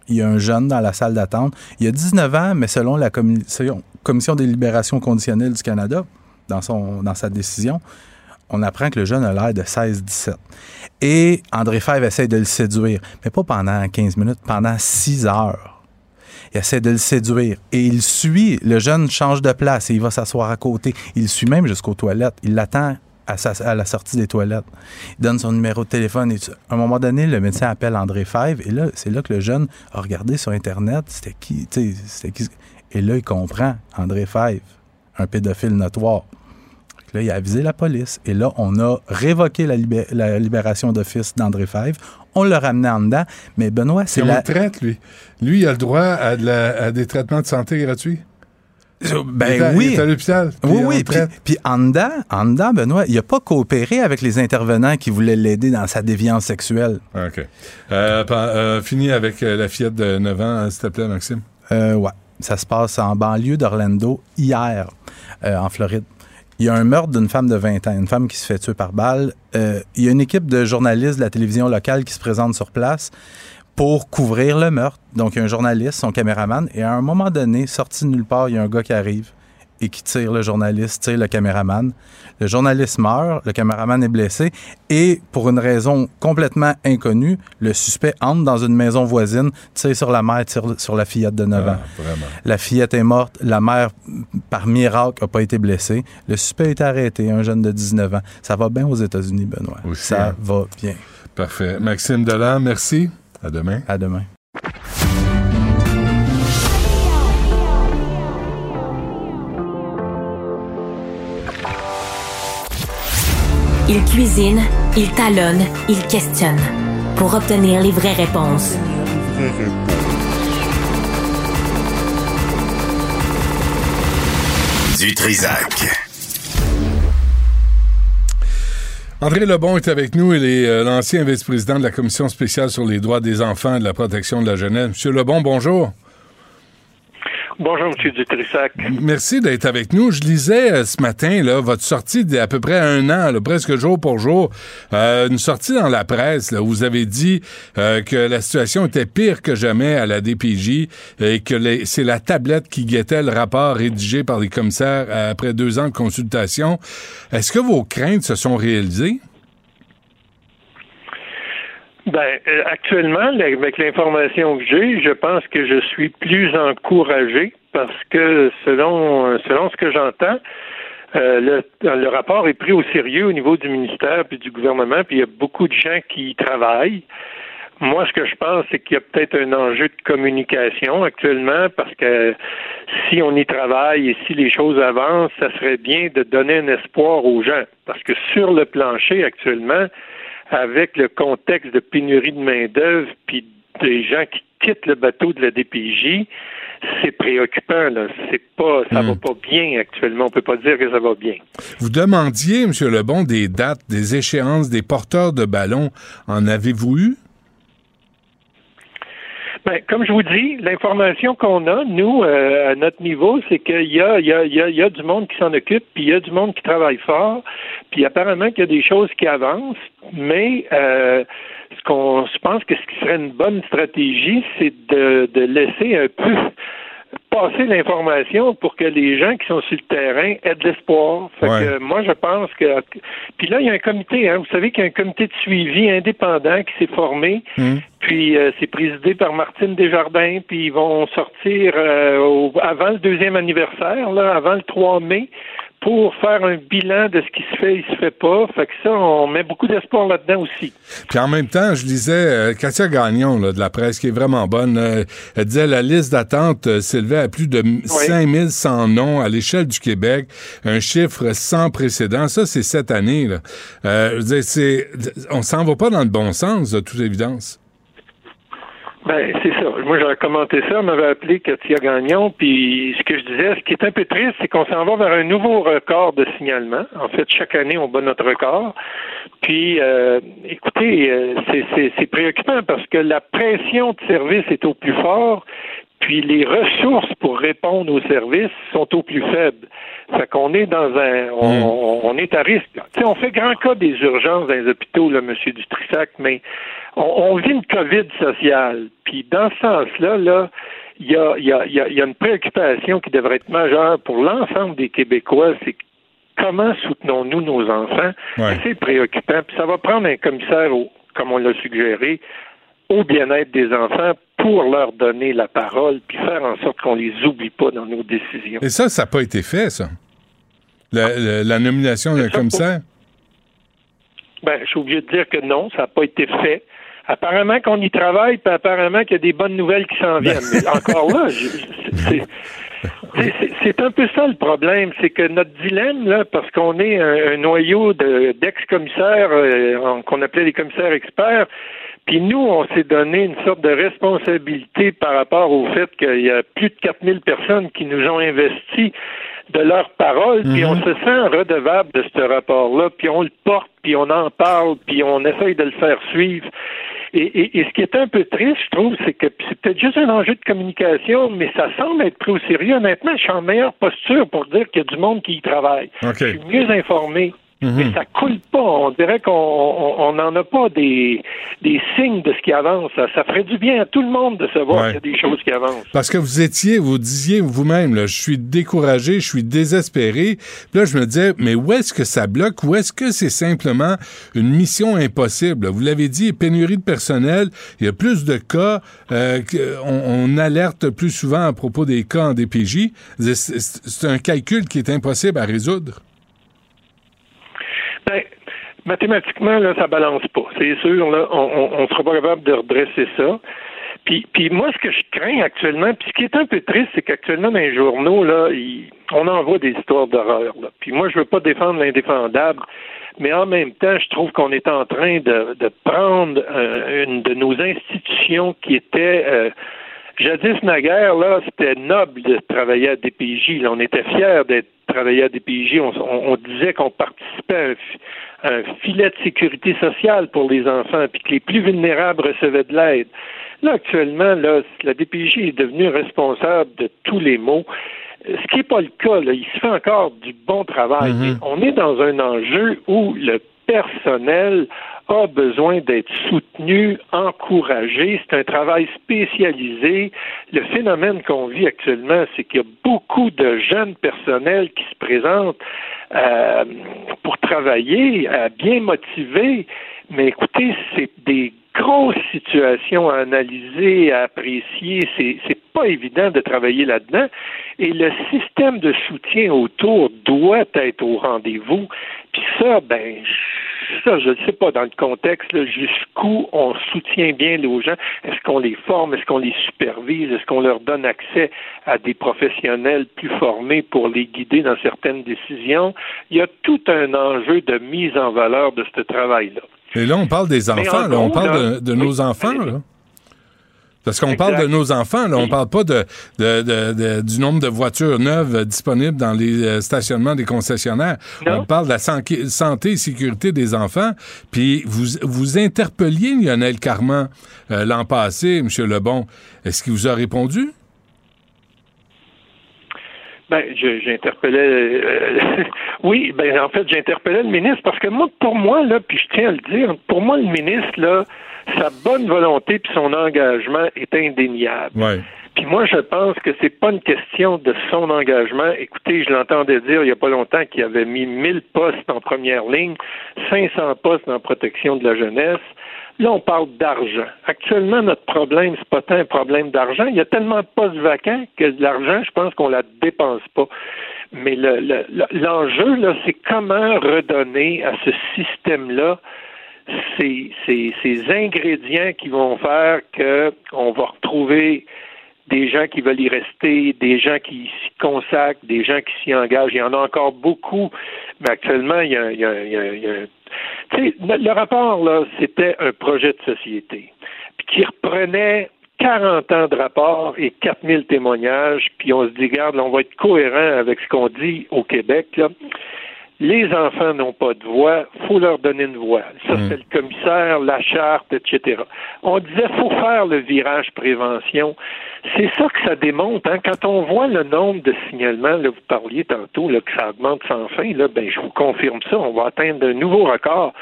il y a un jeune dans la salle d'attente. Il a 19 ans, mais selon la commission, des libérations conditionnelles du Canada, dans, son, dans sa décision, on apprend que le jeune a l'air de 16-17. Et André Fèvre essaie de le séduire, mais pas pendant 15 minutes, pendant 6 heures. Il essaie de le séduire et il suit. Le jeune change de place et il va s'asseoir à côté. Il suit même jusqu'aux toilettes. Il l'attend à, sa- à la sortie des toilettes. Il donne son numéro de téléphone. Et à un moment donné, le médecin appelle André Fèvre et là, c'est là que le jeune a regardé sur Internet. C'était qui, qui. Et là, il comprend André Fèvre, un pédophile notoire. Là, il a avisé la police. Et là, on a révoqué la, libé- la libération d'office d'André Fèvre. On l'a ramené en dedans. Mais Benoît, c'est la... traite, lui? Lui, il a le droit à, de la- à des traitements de santé gratuits? Est Ben oui. Il est à l'hôpital. puis Oui, oui. Puis, puis en dedans, en dedans, Benoît, il n'a pas coopéré avec les intervenants qui voulaient l'aider dans sa déviance sexuelle. OK. Euh, euh, fini avec euh, la fillette de 9 ans, s'il te plaît, Maxime. Euh, ouais. Ça se passe en banlieue d'Orlando hier, euh, en Floride. Il y a un meurtre d'une femme de 20 ans, une femme qui se fait tuer par balle. Euh, il y a une équipe de journalistes de la télévision locale qui se présente sur place pour couvrir le meurtre. Donc, il y a un journaliste, son caméraman, et à un moment donné, sorti de nulle part, il y a un gars qui arrive et qui tire le journaliste, tire le caméraman. Le journaliste meurt, le caméraman est blessé et pour une raison complètement inconnue, le suspect entre dans une maison voisine, tire sur la mère, tire sur la fillette de 9 ans. Ah, vraiment. La fillette est morte, la mère, par miracle, n'a pas été blessée. Le suspect est arrêté, un jeune de 19 ans. Ça va bien aux États-Unis, Benoît. Aussi, Ça hein. va bien. Parfait. Maxime Delan, merci. À demain. À demain. Il cuisine, il talonne, il questionne pour obtenir les vraies réponses. Du Trisac. André Lebon est avec nous. Il est euh, l'ancien vice-président de la Commission spéciale sur les droits des enfants et de la protection de la jeunesse. Monsieur Lebon, bonjour. Bonjour, M. Dutrissac. Merci d'être avec nous. Je lisais euh, ce matin là, votre sortie d'à peu près un an, là, presque jour pour jour, euh, une sortie dans la presse où vous avez dit euh, que la situation était pire que jamais à la DPJ et que c'est la tablette qui guettait le rapport rédigé par les commissaires après deux ans de consultation. Est-ce que vos craintes se sont réalisées? Ben, euh, actuellement, avec l'information que j'ai, je pense que je suis plus encouragé parce que selon selon ce que j'entends, euh, le, le rapport est pris au sérieux au niveau du ministère puis du gouvernement, puis il y a beaucoup de gens qui y travaillent. Moi, ce que je pense, c'est qu'il y a peut-être un enjeu de communication actuellement, parce que si on y travaille et si les choses avancent, ça serait bien de donner un espoir aux gens. Parce que sur le plancher actuellement, avec le contexte de pénurie de main-d'œuvre, puis des gens qui quittent le bateau de la DPJ, c'est préoccupant. Là. C'est pas, ça Hmm. va pas bien actuellement. On peut pas dire que ça va bien. Vous demandiez, M. Lebon, des dates, des échéances, des porteurs de ballons. En avez-vous eu? Ben, comme je vous dis, l'information qu'on a, nous, euh, à notre niveau, c'est qu'il y a, y, a, y, a, y a du monde qui s'en occupe, puis il y a du monde qui travaille fort, puis apparemment qu'il y a des choses qui avancent, mais euh, ce qu'on je pense que ce qui serait une bonne stratégie, c'est de, de laisser un peu passer l'information pour que les gens qui sont sur le terrain aient de l'espoir. Fait Ouais. que moi, je pense que... Puis là, il y a un comité, hein, vous savez qu'il y a un comité de suivi indépendant qui s'est formé, Hum. puis euh, c'est présidé par Martine Desjardins, puis ils vont sortir euh, au- avant le deuxième anniversaire, là, avant le 3 mai, pour faire un bilan de ce qui se fait et se fait pas. Fait que ça, on met beaucoup d'espoir là-dedans aussi. Puis en même temps, je disais, euh, Katia Gagnon là, de la presse, qui est vraiment bonne, euh, elle disait la liste d'attente euh, s'élevait à plus de 5100 noms à l'échelle du Québec, un chiffre sans précédent. Ça, c'est cette année. Là. Euh, je on s'en va pas dans le bon sens, de toute évidence. Ben, c'est ça. Moi, j'avais commenté ça, on m'avait appelé Katia Gagnon, puis ce que je disais, ce qui est un peu triste, c'est qu'on s'en va vers un nouveau record de signalement. En fait, chaque année, on bat notre record. Puis, euh, écoutez, euh, c'est- préoccupant parce que la pression de service est au plus fort, puis les ressources pour répondre aux services sont au plus faibles. Fait qu'on est dans un, on, on est à risque. Tu sais, on fait grand cas des urgences dans les hôpitaux, là, Monsieur Dutrissac, mais on, on vit une COVID sociale. Puis dans ce sens-là, là, il y a, il y, a, il y, a, il y a une préoccupation qui devrait être majeure pour l'ensemble des Québécois, c'est comment soutenons-nous nos enfants? Ouais. C'est préoccupant. Puis ça va prendre un commissaire, au, comme on l'a suggéré, au bien-être des enfants pour leur donner la parole, puis faire en sorte qu'on les oublie pas dans nos décisions. Et ça, ça n'a pas été fait, ça. La, la- la nomination d'un commissaire? Ben, je suis obligé de dire que non, ça n'a pas été fait. Apparemment qu'on y travaille, puis apparemment qu'il y a des bonnes nouvelles qui s'en viennent. Mais (laughs) encore là, c'est- un peu ça le problème, c'est que notre dilemme, là, parce qu'on est un, un noyau de- d'ex-commissaires euh, qu'on appelait les commissaires experts, puis nous, on s'est donné une sorte de responsabilité par rapport au fait qu'il y a plus de 4000 personnes qui nous ont investi de leur parole, puis on se sent redevable de ce rapport-là, puis on le porte, puis on en parle, puis on essaye de le faire suivre. Et, et- et ce qui est un peu triste, je trouve, c'est que c'est peut-être juste un enjeu de communication, mais ça semble être pris au sérieux. Honnêtement, je suis en meilleure posture pour dire qu'il y a du monde qui y travaille. Je suis mieux informé. Mhm. Mais ça coule pas. On dirait qu'on n'en a pas des, des signes de ce qui avance. Ça, ferait du bien à tout le monde de savoir qu'il y a des choses qui avancent. Parce que vous étiez, vous disiez vous-même, je suis découragé, je suis désespéré. Puis là, je me disais, mais où est-ce que ça bloque? Où est-ce que c'est simplement une mission impossible? Vous l'avez dit, pénurie de personnel, il y a plus de cas, euh, on, on, alerte plus souvent à propos des cas en DPJ. C'est un calcul qui est impossible à résoudre. Mathématiquement, là, ça balance pas. C'est sûr, là, on ne sera pas capable de redresser ça. Puis, puis moi, ce que je crains actuellement, puis ce qui est un peu triste, c'est qu'actuellement dans les journaux, là, on envoie des histoires d'horreur. Puis moi, je veux pas défendre l'indéfendable, mais en même temps, je trouve qu'on est en train de, de prendre euh, une de nos institutions qui était euh, jadis naguère, là, c'était noble de travailler à DPJ. Là, on était fiers d'être travailler à DPJ. On, on, disait qu'on participait à un, filet de sécurité sociale pour les enfants, puis que les plus vulnérables recevaient de l'aide. Là, actuellement, là, la DPJ est devenue responsable de tous les maux. Ce qui n'est pas le cas, là, il se fait encore du bon travail. Mm-hmm. on est dans un enjeu où le personnel a besoin d'être soutenu, encouragé. C'est un travail spécialisé. Le phénomène qu'on vit actuellement, c'est qu'il y a beaucoup de jeunes personnels qui se présentent euh, pour travailler, euh, bien motivés. Mais écoutez, c'est des grosses situations à analyser, à apprécier. C'est, pas évident de travailler là-dedans. Et le système de soutien autour doit être au rendez-vous. Puis ça, ben, ça, je ne sais pas dans le contexte, jusqu'où on soutient bien les gens. Est-ce qu'on les forme? Est-ce qu'on les supervise? Est-ce qu'on leur donne accès à des professionnels plus formés pour les guider dans certaines décisions? Il y a tout un enjeu de mise en valeur de ce travail-là. Et là, on parle des enfants, là, on parle de, nos enfants. Là. Parce qu'on parle de nos enfants, là, on parle pas de, du nombre de voitures neuves disponibles dans les euh, stationnements des concessionnaires. On parle de la santé et sécurité des enfants. Puis vous vous interpelliez Lionel Carman euh, l'an passé, M. Lebon. Est-ce qu'il vous a répondu? Ben, j'interpellais. Euh, (laughs) oui, ben en fait, j'interpellais le ministre parce que moi, pour moi là, puis je tiens à le dire, pour moi le ministre là, sa bonne volonté puis son engagement est indéniable. Puis moi, je pense que c'est pas une question de son engagement. Écoutez, je l'entendais dire il y a pas longtemps qu'il avait mis 1000 postes en première ligne, 500 postes en protection de la jeunesse. Là, on parle d'argent. Actuellement, notre problème, c'est pas tant un problème d'argent. Il y a tellement de postes vacants que de l'argent, je pense qu'on la dépense pas. Mais l'enjeu, là, c'est comment redonner à ce système-là ces, ces, ces ingrédients qui vont faire qu'on va retrouver des gens qui veulent y rester, des gens qui s'y consacrent, des gens qui s'y engagent. Il y en a encore beaucoup, mais actuellement, il y a, il y a, le rapport, là, c'était un projet de société qui reprenait 40 ans de rapport et 4000 témoignages, puis on se dit, regarde, on va être cohérent avec ce qu'on dit au Québec. Là les enfants n'ont pas de voix, faut leur donner une voix. Ça, mm. c'est le commissaire, la charte, etc. On disait, faut faire le virage prévention. C'est ça que ça démontre. Hein. Quand on voit le nombre de signalements, là, vous parliez tantôt là, que ça augmente sans fin, là, ben, je vous confirme ça, on va atteindre un nouveau record.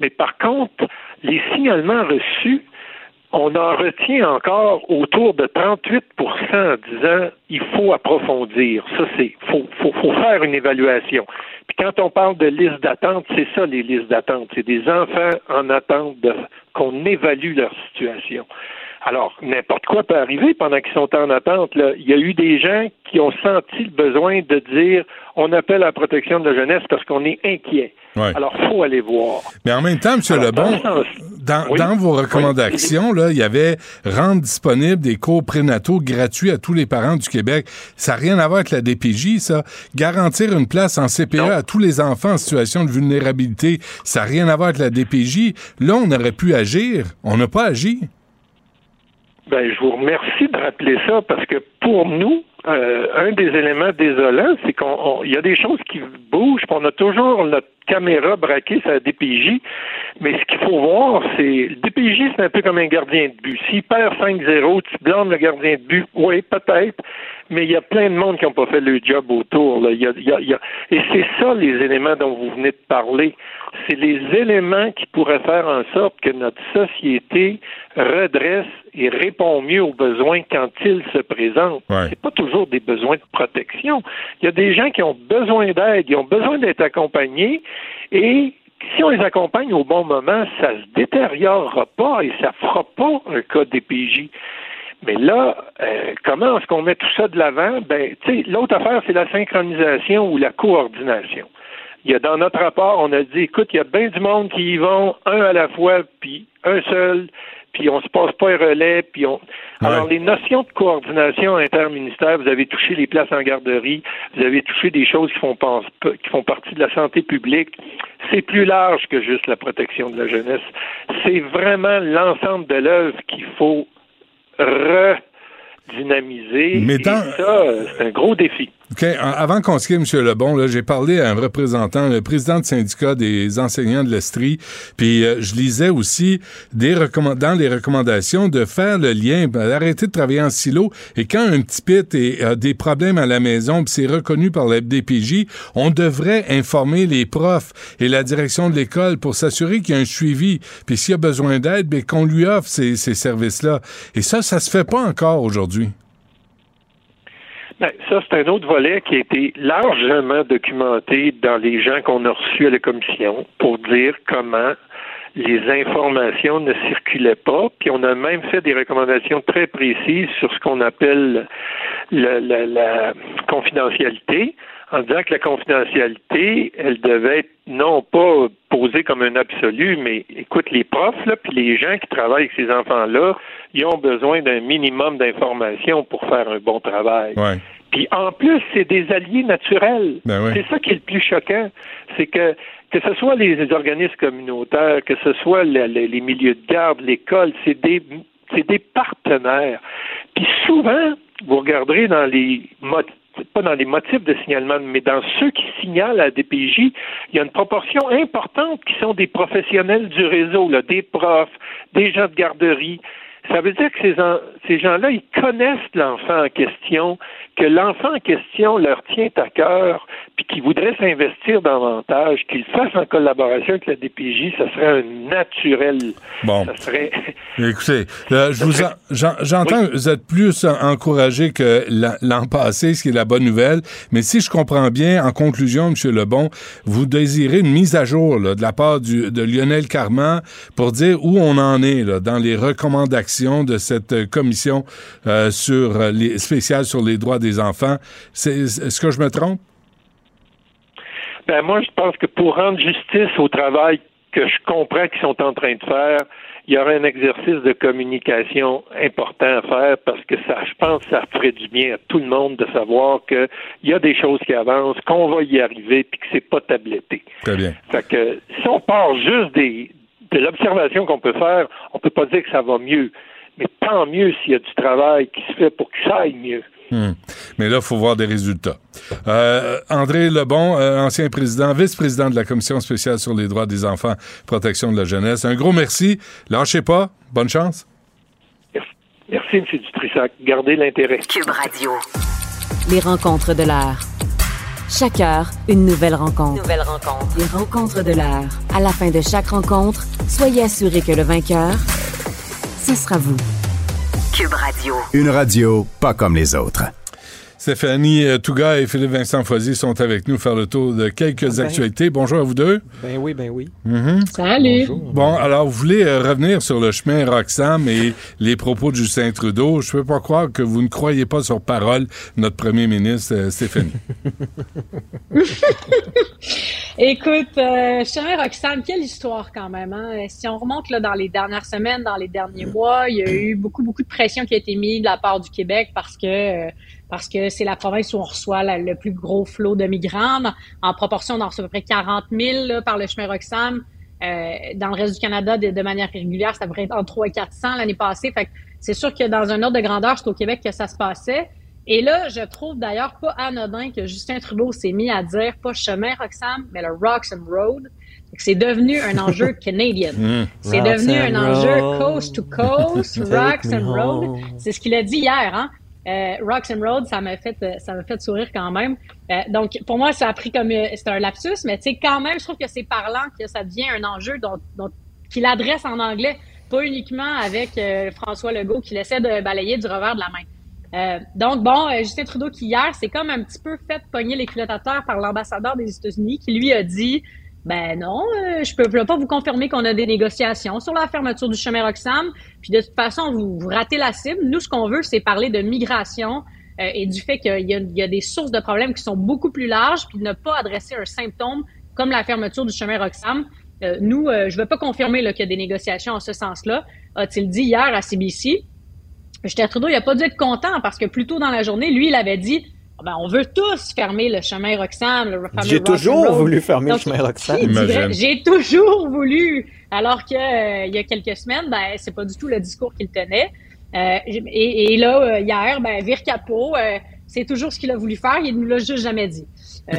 Mais par contre, les signalements reçus on en retient encore autour de 38% en disant il faut approfondir. Ça, c'est faut, faut, faut faire une évaluation. Puis quand on parle de liste d'attente, c'est ça les listes d'attente. C'est des enfants en attente qu'on évalue leur situation. Alors, n'importe quoi peut arriver pendant qu'ils sont en attente. Là. Il y a eu des gens qui ont senti le besoin de dire on appelle à la protection de la jeunesse parce qu'on est inquiet. Alors, il faut aller voir. Mais en même temps, M. Lebon, dans, vos recommandations, là, il y avait rendre disponible des cours prénataux gratuits à tous les parents du Québec. Ça n'a rien à voir avec la DPJ, ça. Garantir une place en CPE à tous les enfants en situation de vulnérabilité, ça n'a rien à voir avec la DPJ. Là, on aurait pu agir. On n'a pas agi. Ben, je vous remercie de rappeler ça parce que pour nous, euh, un des éléments désolants, c'est qu'il y a des choses qui bougent, on a toujours notre caméra braquée sur la DPJ, Mais ce qu'il faut voir, c'est le DPJ, c'est un peu comme un gardien de but. S'il perd 5-0, tu blâmes le gardien de but. Oui, peut-être. Mais il y a plein de monde qui n'ont pas fait le job autour. Là. Il y a, il y a, Et c'est ça les éléments dont vous venez de parler. C'est les éléments qui pourraient faire en sorte que notre société redresse et répond mieux aux besoins quand ils se présentent. Ouais. C'est pas toujours des besoins de protection. Il y a des gens qui ont besoin d'aide, ils ont besoin d'être accompagnés et si on les accompagne au bon moment, ça se détériorera pas et ça fera pas un cas DPJ. Mais là, euh, comment est-ce qu'on met tout ça de l'avant? Ben, tu sais, l'autre affaire, c'est la synchronisation ou la coordination. Il y a dans notre rapport, on a dit, écoute, il y a bien du monde qui y vont un à la fois, puis un seul, puis on se passe pas un relais, puis on. Alors les notions de coordination interministérielle, vous avez touché les places en garderie, vous avez touché des choses qui font pense- qui font partie de la santé publique. C'est plus large que juste la protection de la jeunesse. C'est vraiment l'ensemble de l'œuvre qu'il faut redynamiser. Mais Et ça, c'est un gros défi. OK. Avant qu'on se quitte, M. Lebon, j'ai parlé à un représentant, le président du syndicat des enseignants de l'Estrie, puis euh, je lisais aussi des dans les recommandations de faire le lien, ben, d'arrêter de travailler en silo, et quand un petit pit a des problèmes à la maison, c'est reconnu par la FDPJ, on devrait informer les profs et la direction de l'école pour s'assurer qu'il y a un suivi, puis s'il y a besoin d'aide, ben, qu'on lui offre ces, ces services-là. Et ça, ça se fait pas encore aujourd'hui. Ben, ça, c'est un autre volet qui a été largement documenté dans les gens qu'on a reçus à la commission pour dire comment les informations ne circulaient pas. Puis on a même fait des recommandations très précises sur ce qu'on appelle le- la, la confidentialité, en disant que la confidentialité, elle devait être non pas posée comme un absolu, mais écoute, les profs, là, puis les gens qui travaillent avec ces enfants-là, ils ont besoin d'un minimum d'informations pour faire un bon travail. Ouais. Puis en plus, c'est des alliés naturels. Ben oui. C'est ça qui est le plus choquant. C'est que que ce soit les, les organismes communautaires, que ce soit le- le- les milieux de garde, l'école, c'est des c'est des partenaires. Puis souvent, vous regarderez dans les pas dans les motifs de signalement, mais dans ceux qui signalent à DPJ, il y a une proportion importante qui sont des professionnels du réseau, des profs, des gens de garderie. Ça veut dire que ces, ces gens-là, ils connaissent l'enfant en question, que l'enfant en question leur tient à cœur, puis qu'ils voudraient s'investir davantage, qu'ils le fassent en collaboration avec la DPJ, ça serait un naturel. Bon. Ça serait. (laughs) Écoutez, euh, je vous en- j'en- j'entends que vous êtes plus en- encouragé que la- l'an passé, ce qui est la bonne nouvelle. Mais si je comprends bien, en conclusion, M. Lebon, vous désirez une mise à jour là, de la part du, de Lionel Carman pour dire où on en est là, dans les recommandations de cette commission euh, sur les spéciales sur les droits des enfants. C'est- Est-ce que je me trompe? Ben moi, je pense que pour rendre justice au travail que je comprends qu'ils sont en train de faire, il y aurait un exercice de communication important à faire parce que ça, je pense ça ferait du bien à tout le monde de savoir qu'il y a des choses qui avancent, qu'on va y arriver, puis que c'est pas tabletté. Très bien. Fait que si on part juste des, de l'observation qu'on peut faire, on peut pas dire que ça va mieux. Mais tant mieux s'il y a du travail qui se fait pour que ça aille mieux. Hmm. Mais là, il faut voir des résultats. Euh, André Lebon, euh, ancien président, vice-président de la Commission spéciale sur les droits des enfants, protection de la jeunesse. Un gros merci. Lâchez pas. Bonne chance. Merci, M. Dutrissac. Gardez l'intérêt. Cube Radio. Les rencontres de l'heure. Chaque heure, une nouvelle rencontre. Nouvelle rencontre. Les rencontres de l'heure. À la fin de chaque rencontre, soyez assurés que le vainqueur, ce sera vous. Une radio pas comme les autres. Stéphanie euh, Touga et Philippe Vincent Foisy sont avec nous faire le tour de quelques Ben. actualités. Bonjour à vous deux. Ben oui, ben oui. Mhm. Salut. Bon, alors, vous voulez euh, revenir sur le chemin Roxham et les propos de Justin Trudeau. Je peux pas croire que vous ne croyez pas sur parole notre premier ministre, euh, Stéphanie. (laughs) Écoute, euh, chemin Roxane, quelle histoire quand même. Hein? Si on remonte là, dans les dernières semaines, dans les derniers mois, il y a eu beaucoup, beaucoup de pression qui a été mise de la part du Québec parce que euh, parce que c'est la province où on reçoit la- le plus gros flot de migrants. En, en proportion, on en reçoit à peu près 40 000 là, par le chemin Roxham. Euh, dans le reste du Canada, de, de manière régulière, ça devrait être entre 300 et 400 l'année passée. Fait que c'est sûr que dans un ordre de grandeur, c'est au Québec que ça se passait. Et là, je trouve d'ailleurs pas anodin que Justin Trudeau s'est mis à dire pas chemin Roxham, mais le Roxham Road. C'est devenu un enjeu (laughs) canadien. Mmh. C'est devenu un enjeu coast to coast, (laughs) Roxham Road. C'est ce qu'il a dit hier, hein? Euh, Roxham Road, ça m'a fait, euh, ça m'a fait sourire quand même. Euh, donc, pour moi, ça a pris comme euh, c'est un lapsus, mais tu sais, quand même, je trouve que c'est parlant que ça devient un enjeu dont, dont qu'il adresse en anglais, pas uniquement avec euh, François Legault qui essaie de balayer du revers de la main. Euh, donc, bon, Justin Trudeau qui hier, c'est comme un petit peu fait pogner les culottes par l'ambassadeur des États-Unis qui lui a dit ben non, euh, je peux pas vous confirmer qu'on a des négociations sur la fermeture du chemin Roxham. Puis de toute façon, vous, ratez la cible. Nous, ce qu'on veut, c'est parler de migration euh, et du fait qu'il y, a- des sources de problèmes qui sont beaucoup plus larges, puis ne pas adresser un symptôme comme la fermeture du chemin Roxham. Euh, nous, euh, je ne veux pas confirmer qu'il y a des négociations en ce sens-là, a-t-il dit hier à CBC. Justin Trudeau, il a pas dû être content parce que plus tôt dans la journée, lui, il avait dit ben, on veut tous fermer le chemin Roxham, le J'ai toujours Road. voulu fermer Donc, le chemin Roxham. J'ai toujours voulu. Alors que euh, il y a quelques semaines, ben c'est pas du tout le discours qu'il tenait. Euh, et, et là, euh, hier, ben vire capot, euh, c'est toujours ce qu'il a voulu faire. Il nous l'a juste jamais dit. Euh,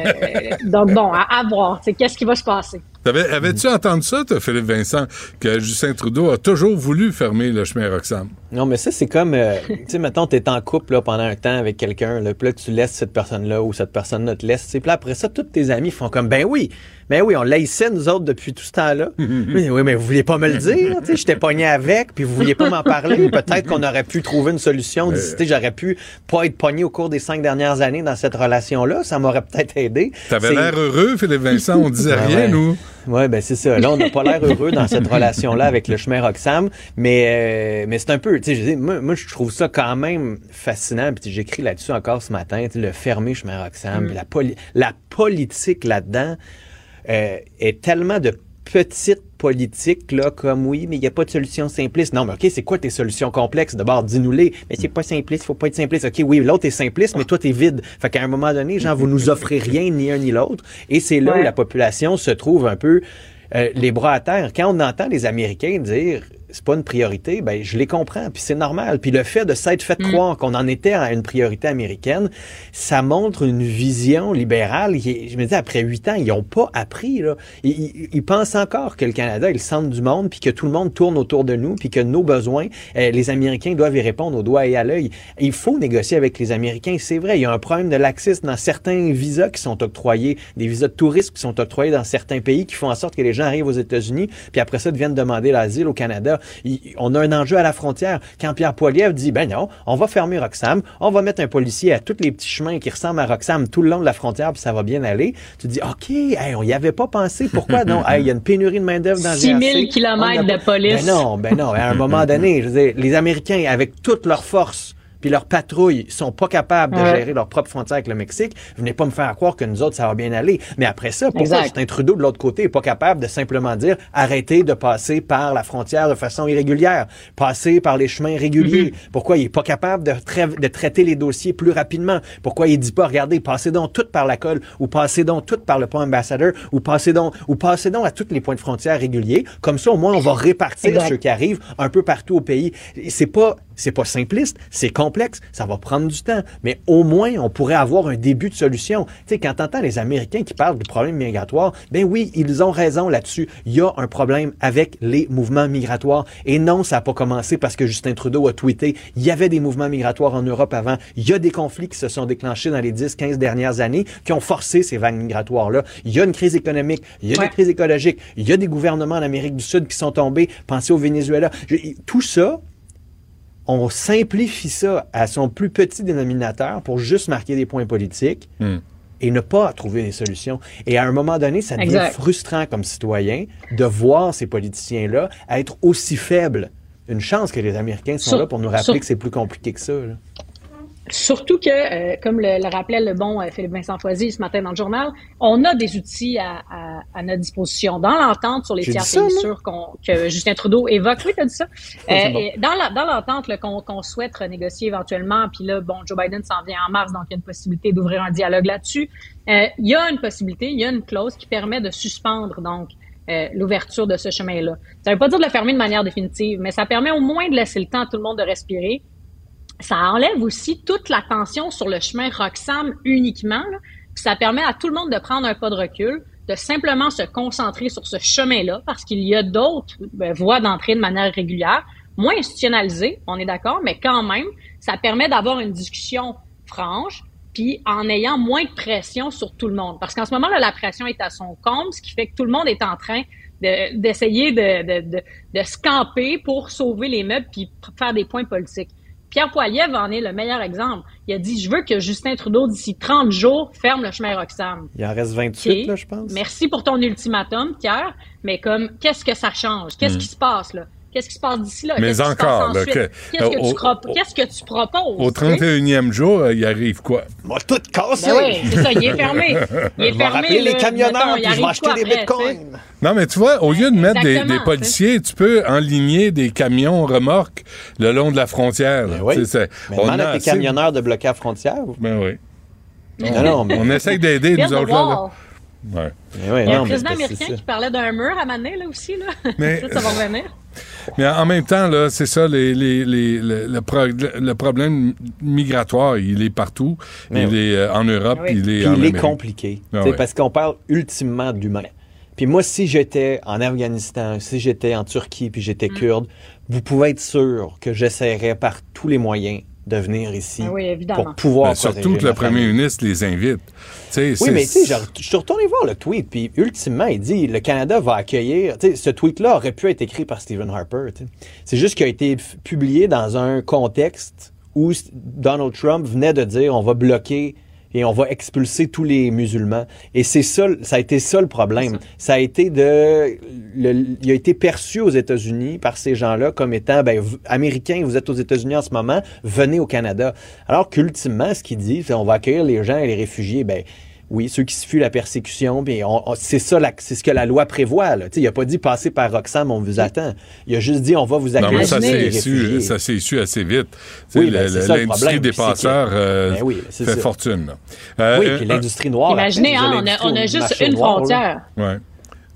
(laughs) donc bon, à, à voir. C'est qu'est-ce qui va se passer. Avais-tu entendu ça, toi, Philippe Vincent, que Justin Trudeau a toujours voulu fermer le chemin Roxham? Non, mais ça, c'est comme, euh, tu sais, mettons, t'es en couple là, pendant un temps avec quelqu'un, là, puis là, tu laisses cette personne-là ou cette personne-là te laisse. Puis là, après ça, tous tes amis font comme, ben oui, ben oui, on laissait nous autres depuis tout ce temps-là. (laughs) oui, oui, mais vous vouliez pas me le dire, tu sais, j'étais pogné avec, puis vous vouliez pas m'en parler. Peut-être qu'on aurait pu trouver une solution. tu sais, j'aurais pu pas être pogné au cours des cinq dernières années dans cette relation-là. Ça m'aurait peut-être aidé. T'avais l'air heureux, Philippe Vincent, on disait Ah rien, ouais. nous. Ouais, ben c'est ça. Là, on n'a pas l'air heureux dans cette relation-là avec le chemin Roxham, mais euh, mais c'est un peu, tu sais, je dis, moi, moi je trouve ça quand même fascinant. Puis j'écris là-dessus encore ce matin, le fermer chemin Roxham, puis la poli- la politique là-dedans euh, est tellement de petite politique là comme oui mais il n'y a pas de solution simpliste. Non mais ok c'est quoi tes solutions complexes? D'abord dis-nous-les. Mais c'est pas simpliste faut pas être simpliste. Ok oui l'autre est simpliste mais toi t'es vide. Fait qu'à un moment donné genre vous nous offrez rien ni un ni l'autre. Et c'est là où la population se trouve un peu euh, les bras à terre. Quand on entend les Américains dire c'est pas une priorité, ben je les comprends, puis c'est normal. Puis le fait de s'être fait croire qu'on en était à une priorité américaine, ça montre une vision libérale. qui je me dis après huit ans, ils ont pas appris là. Ils, ils- ils pensent encore que le Canada est le centre du monde, puis que tout le monde tourne autour de nous, puis que nos besoins, euh, les Américains doivent y répondre au doigt et à l'œil. Il faut négocier avec les Américains, c'est vrai. Il y a un problème de laxisme dans certains visas qui sont octroyés, des visas de tourisme qui sont octroyés dans certains pays, qui font en sorte que les gens arrivent aux États-Unis, puis après ça deviennent demander l'asile au Canada. Il- on a un enjeu à la frontière. Quand Pierre Poilievre dit, ben non, on va fermer Roxham, on va mettre un policier à tous les petits chemins qui ressemblent à Roxham tout le long de la frontière, puis ça va bien aller. Tu dis, OK, hey, on y avait pas pensé. Pourquoi non? (laughs) Hey, Il y a une pénurie de main-d'œuvre dans le 6 000 GRC. kilomètres de police. Ben non, ben non. À un moment donné, je veux dire, les Américains, avec toute leur force, puis leur patrouille sont pas capables de Ouais. gérer leur propre frontière avec le Mexique, venez pas me faire croire que nous autres, ça va bien aller. Mais après ça, pourquoi. Justin Trudeau, de l'autre côté, est pas capable de simplement dire arrêtez de passer par la frontière de façon irrégulière, passer par les chemins réguliers? Pourquoi il est pas capable de, tra- de traiter les dossiers plus rapidement? Pourquoi il dit pas, regardez, passez donc tout par la colle, ou passez donc tout par le pont ambassadeur, ou passez donc, ou passez donc à tous les points de frontière réguliers? Comme ça, au moins, on va répartir Exact. ceux qui arrivent un peu partout au pays. C'est pas, c'est pas simpliste, c'est complexe, ça va prendre du temps, mais au moins on pourrait avoir un début de solution. Tu sais, quand t'entends les Américains qui parlent du problème migratoire, ben oui, ils ont raison là-dessus. Il y a un problème avec les mouvements migratoires. Et non, ça n'a pas commencé parce que Justin Trudeau a tweeté. Il y avait des mouvements migratoires en Europe avant. Il y a des conflits qui se sont déclenchés dans les 10, 15 dernières années qui ont forcé ces vagues migratoires-là. Il y a une crise économique, il y a Ouais. une crise écologique, il y a des gouvernements en Amérique du Sud qui sont tombés. Pensez au Venezuela. Je- tout ça, on simplifie ça à son plus petit dénominateur pour juste marquer des points politiques Hmm. et ne pas trouver des solutions. Et à un moment donné, ça devient Exact. frustrant comme citoyen de voir ces politiciens-là être aussi faibles. Une chance que les Américains sont Sur- là pour nous rappeler sur- que c'est plus compliqué que ça. là. Surtout que, euh, comme le, le rappelait le bon euh, Philippe Vincent Foisy ce matin dans le journal, on a des outils à, à, à notre disposition. Dans l'entente sur les tiers pays sûrs que Justin Trudeau évoque, oui, t'as dit ça. Euh, bon. et dans la- dans l'entente qu'on qu'on souhaite renégocier éventuellement, puis là, bon, Joe Biden s'en vient en mars, donc il y a une possibilité d'ouvrir un dialogue là-dessus. Euh, il y a une possibilité, il y a une clause qui permet de suspendre donc euh, l'ouverture de ce chemin-là. Ça veut pas dire de le fermer de manière définitive, mais ça permet au moins de laisser le temps à tout le monde de respirer ça enlève aussi toute l'attention sur le chemin Roxham uniquement. Là, ça permet à tout le monde de prendre un pas de recul, de simplement se concentrer sur ce chemin-là, parce qu'il y a d'autres ben, voies d'entrée de manière régulière, moins institutionnalisées, on est d'accord, mais quand même, ça permet d'avoir une discussion franche, puis en ayant moins de pression sur tout le monde. Parce qu'en ce moment, là, la pression est à son comble, ce qui fait que tout le monde est en train d'essayer de, de, de, de, se camper pour sauver les meubles puis faire des points politiques. Pierre Poilievre en est le meilleur exemple. Il a dit, je veux que Justin Trudeau, d'ici 30 jours, ferme le chemin Roxham. Il en reste 28, là, je pense. Merci pour ton ultimatum, Pierre. Mais comme, qu'est-ce que ça change? Qu'est-ce Hmm. qui se passe, là? Qu'est-ce qui se passe d'ici là? Mais encore, que- Qu'est-ce que, tu cro- qu'est-ce que tu proposes? Au tu sais? 31e jour, euh, il arrive quoi? Va tout casser. Ben oui, c'est ça, il est fermé. Il est (laughs) Je vais fermé. rappeler les là. camionneurs, Mettons, puis je vais acheter quoi? des après, bitcoins. Non, mais tu vois, au lieu de mettre des, policiers, tu peux enligner des camions remorques le long de la frontière. Ben oui. Mais on demande a à tes camionneurs de bloquer la frontière. Ben oui. Non, non, mais... On essaye d'aider, nous autres, là. Ouais. Mais ouais, Il y a non, un président américain qui parlait d'un mur à Mané, là aussi, là. Mais- (laughs) ça, ça va revenir. Mais en même temps, là, c'est ça, les, les, les- le, le pro- le problème migratoire, il est partout. Mais il oui. est euh, en Europe, Oui. il est Puis en il est compliqué. Ah. Parce qu'on parle ultimement d'humain. Puis moi, si j'étais en Afghanistan, si j'étais en Turquie, puis j'étais Mm. kurde, vous pouvez être sûr que j'essaierais par tous les moyens de venir ici Ah oui, évidemment. pour pouvoir Ben, surtout que le premier famille. ministre les invite. Tu sais, Oui, c'est- mais tu sais, genre, je suis retourné voir le tweet, puis ultimement, il dit le Canada va accueillir. Tu sais, ce tweet-là aurait pu être écrit par Stephen Harper. tu sais. C'est juste qu'il a été publié dans un contexte où Donald Trump venait de dire on va bloquer et on va expulser tous les musulmans. Et c'est ça, ça a été ça le problème. Ça. a été de, le- il a été perçu aux États-Unis par ces gens-là comme étant, ben, vous- américains, vous êtes aux États-Unis en ce moment, venez au Canada. Alors qu'ultimement, ce qu'il dit, c'est on va accueillir les gens et les réfugiés, ben, oui, ceux qui se fuient la persécution, on- on- c'est ça, la- c'est ce que la loi prévoit. Là. Il a pas dit passer par Roxham, on vous attend. Il a juste dit on va vous Non, accueillir. mais ça s'est su, réfugiés. ça s'est su assez vite. Oui, ben, L'industrie problème, des passeurs que- euh, Ben oui, c'est fait ça. fortune. Euh, Oui, euh, puis l'industrie noire. Imaginez, après, hein, on, a, on juste une frontière. ouais.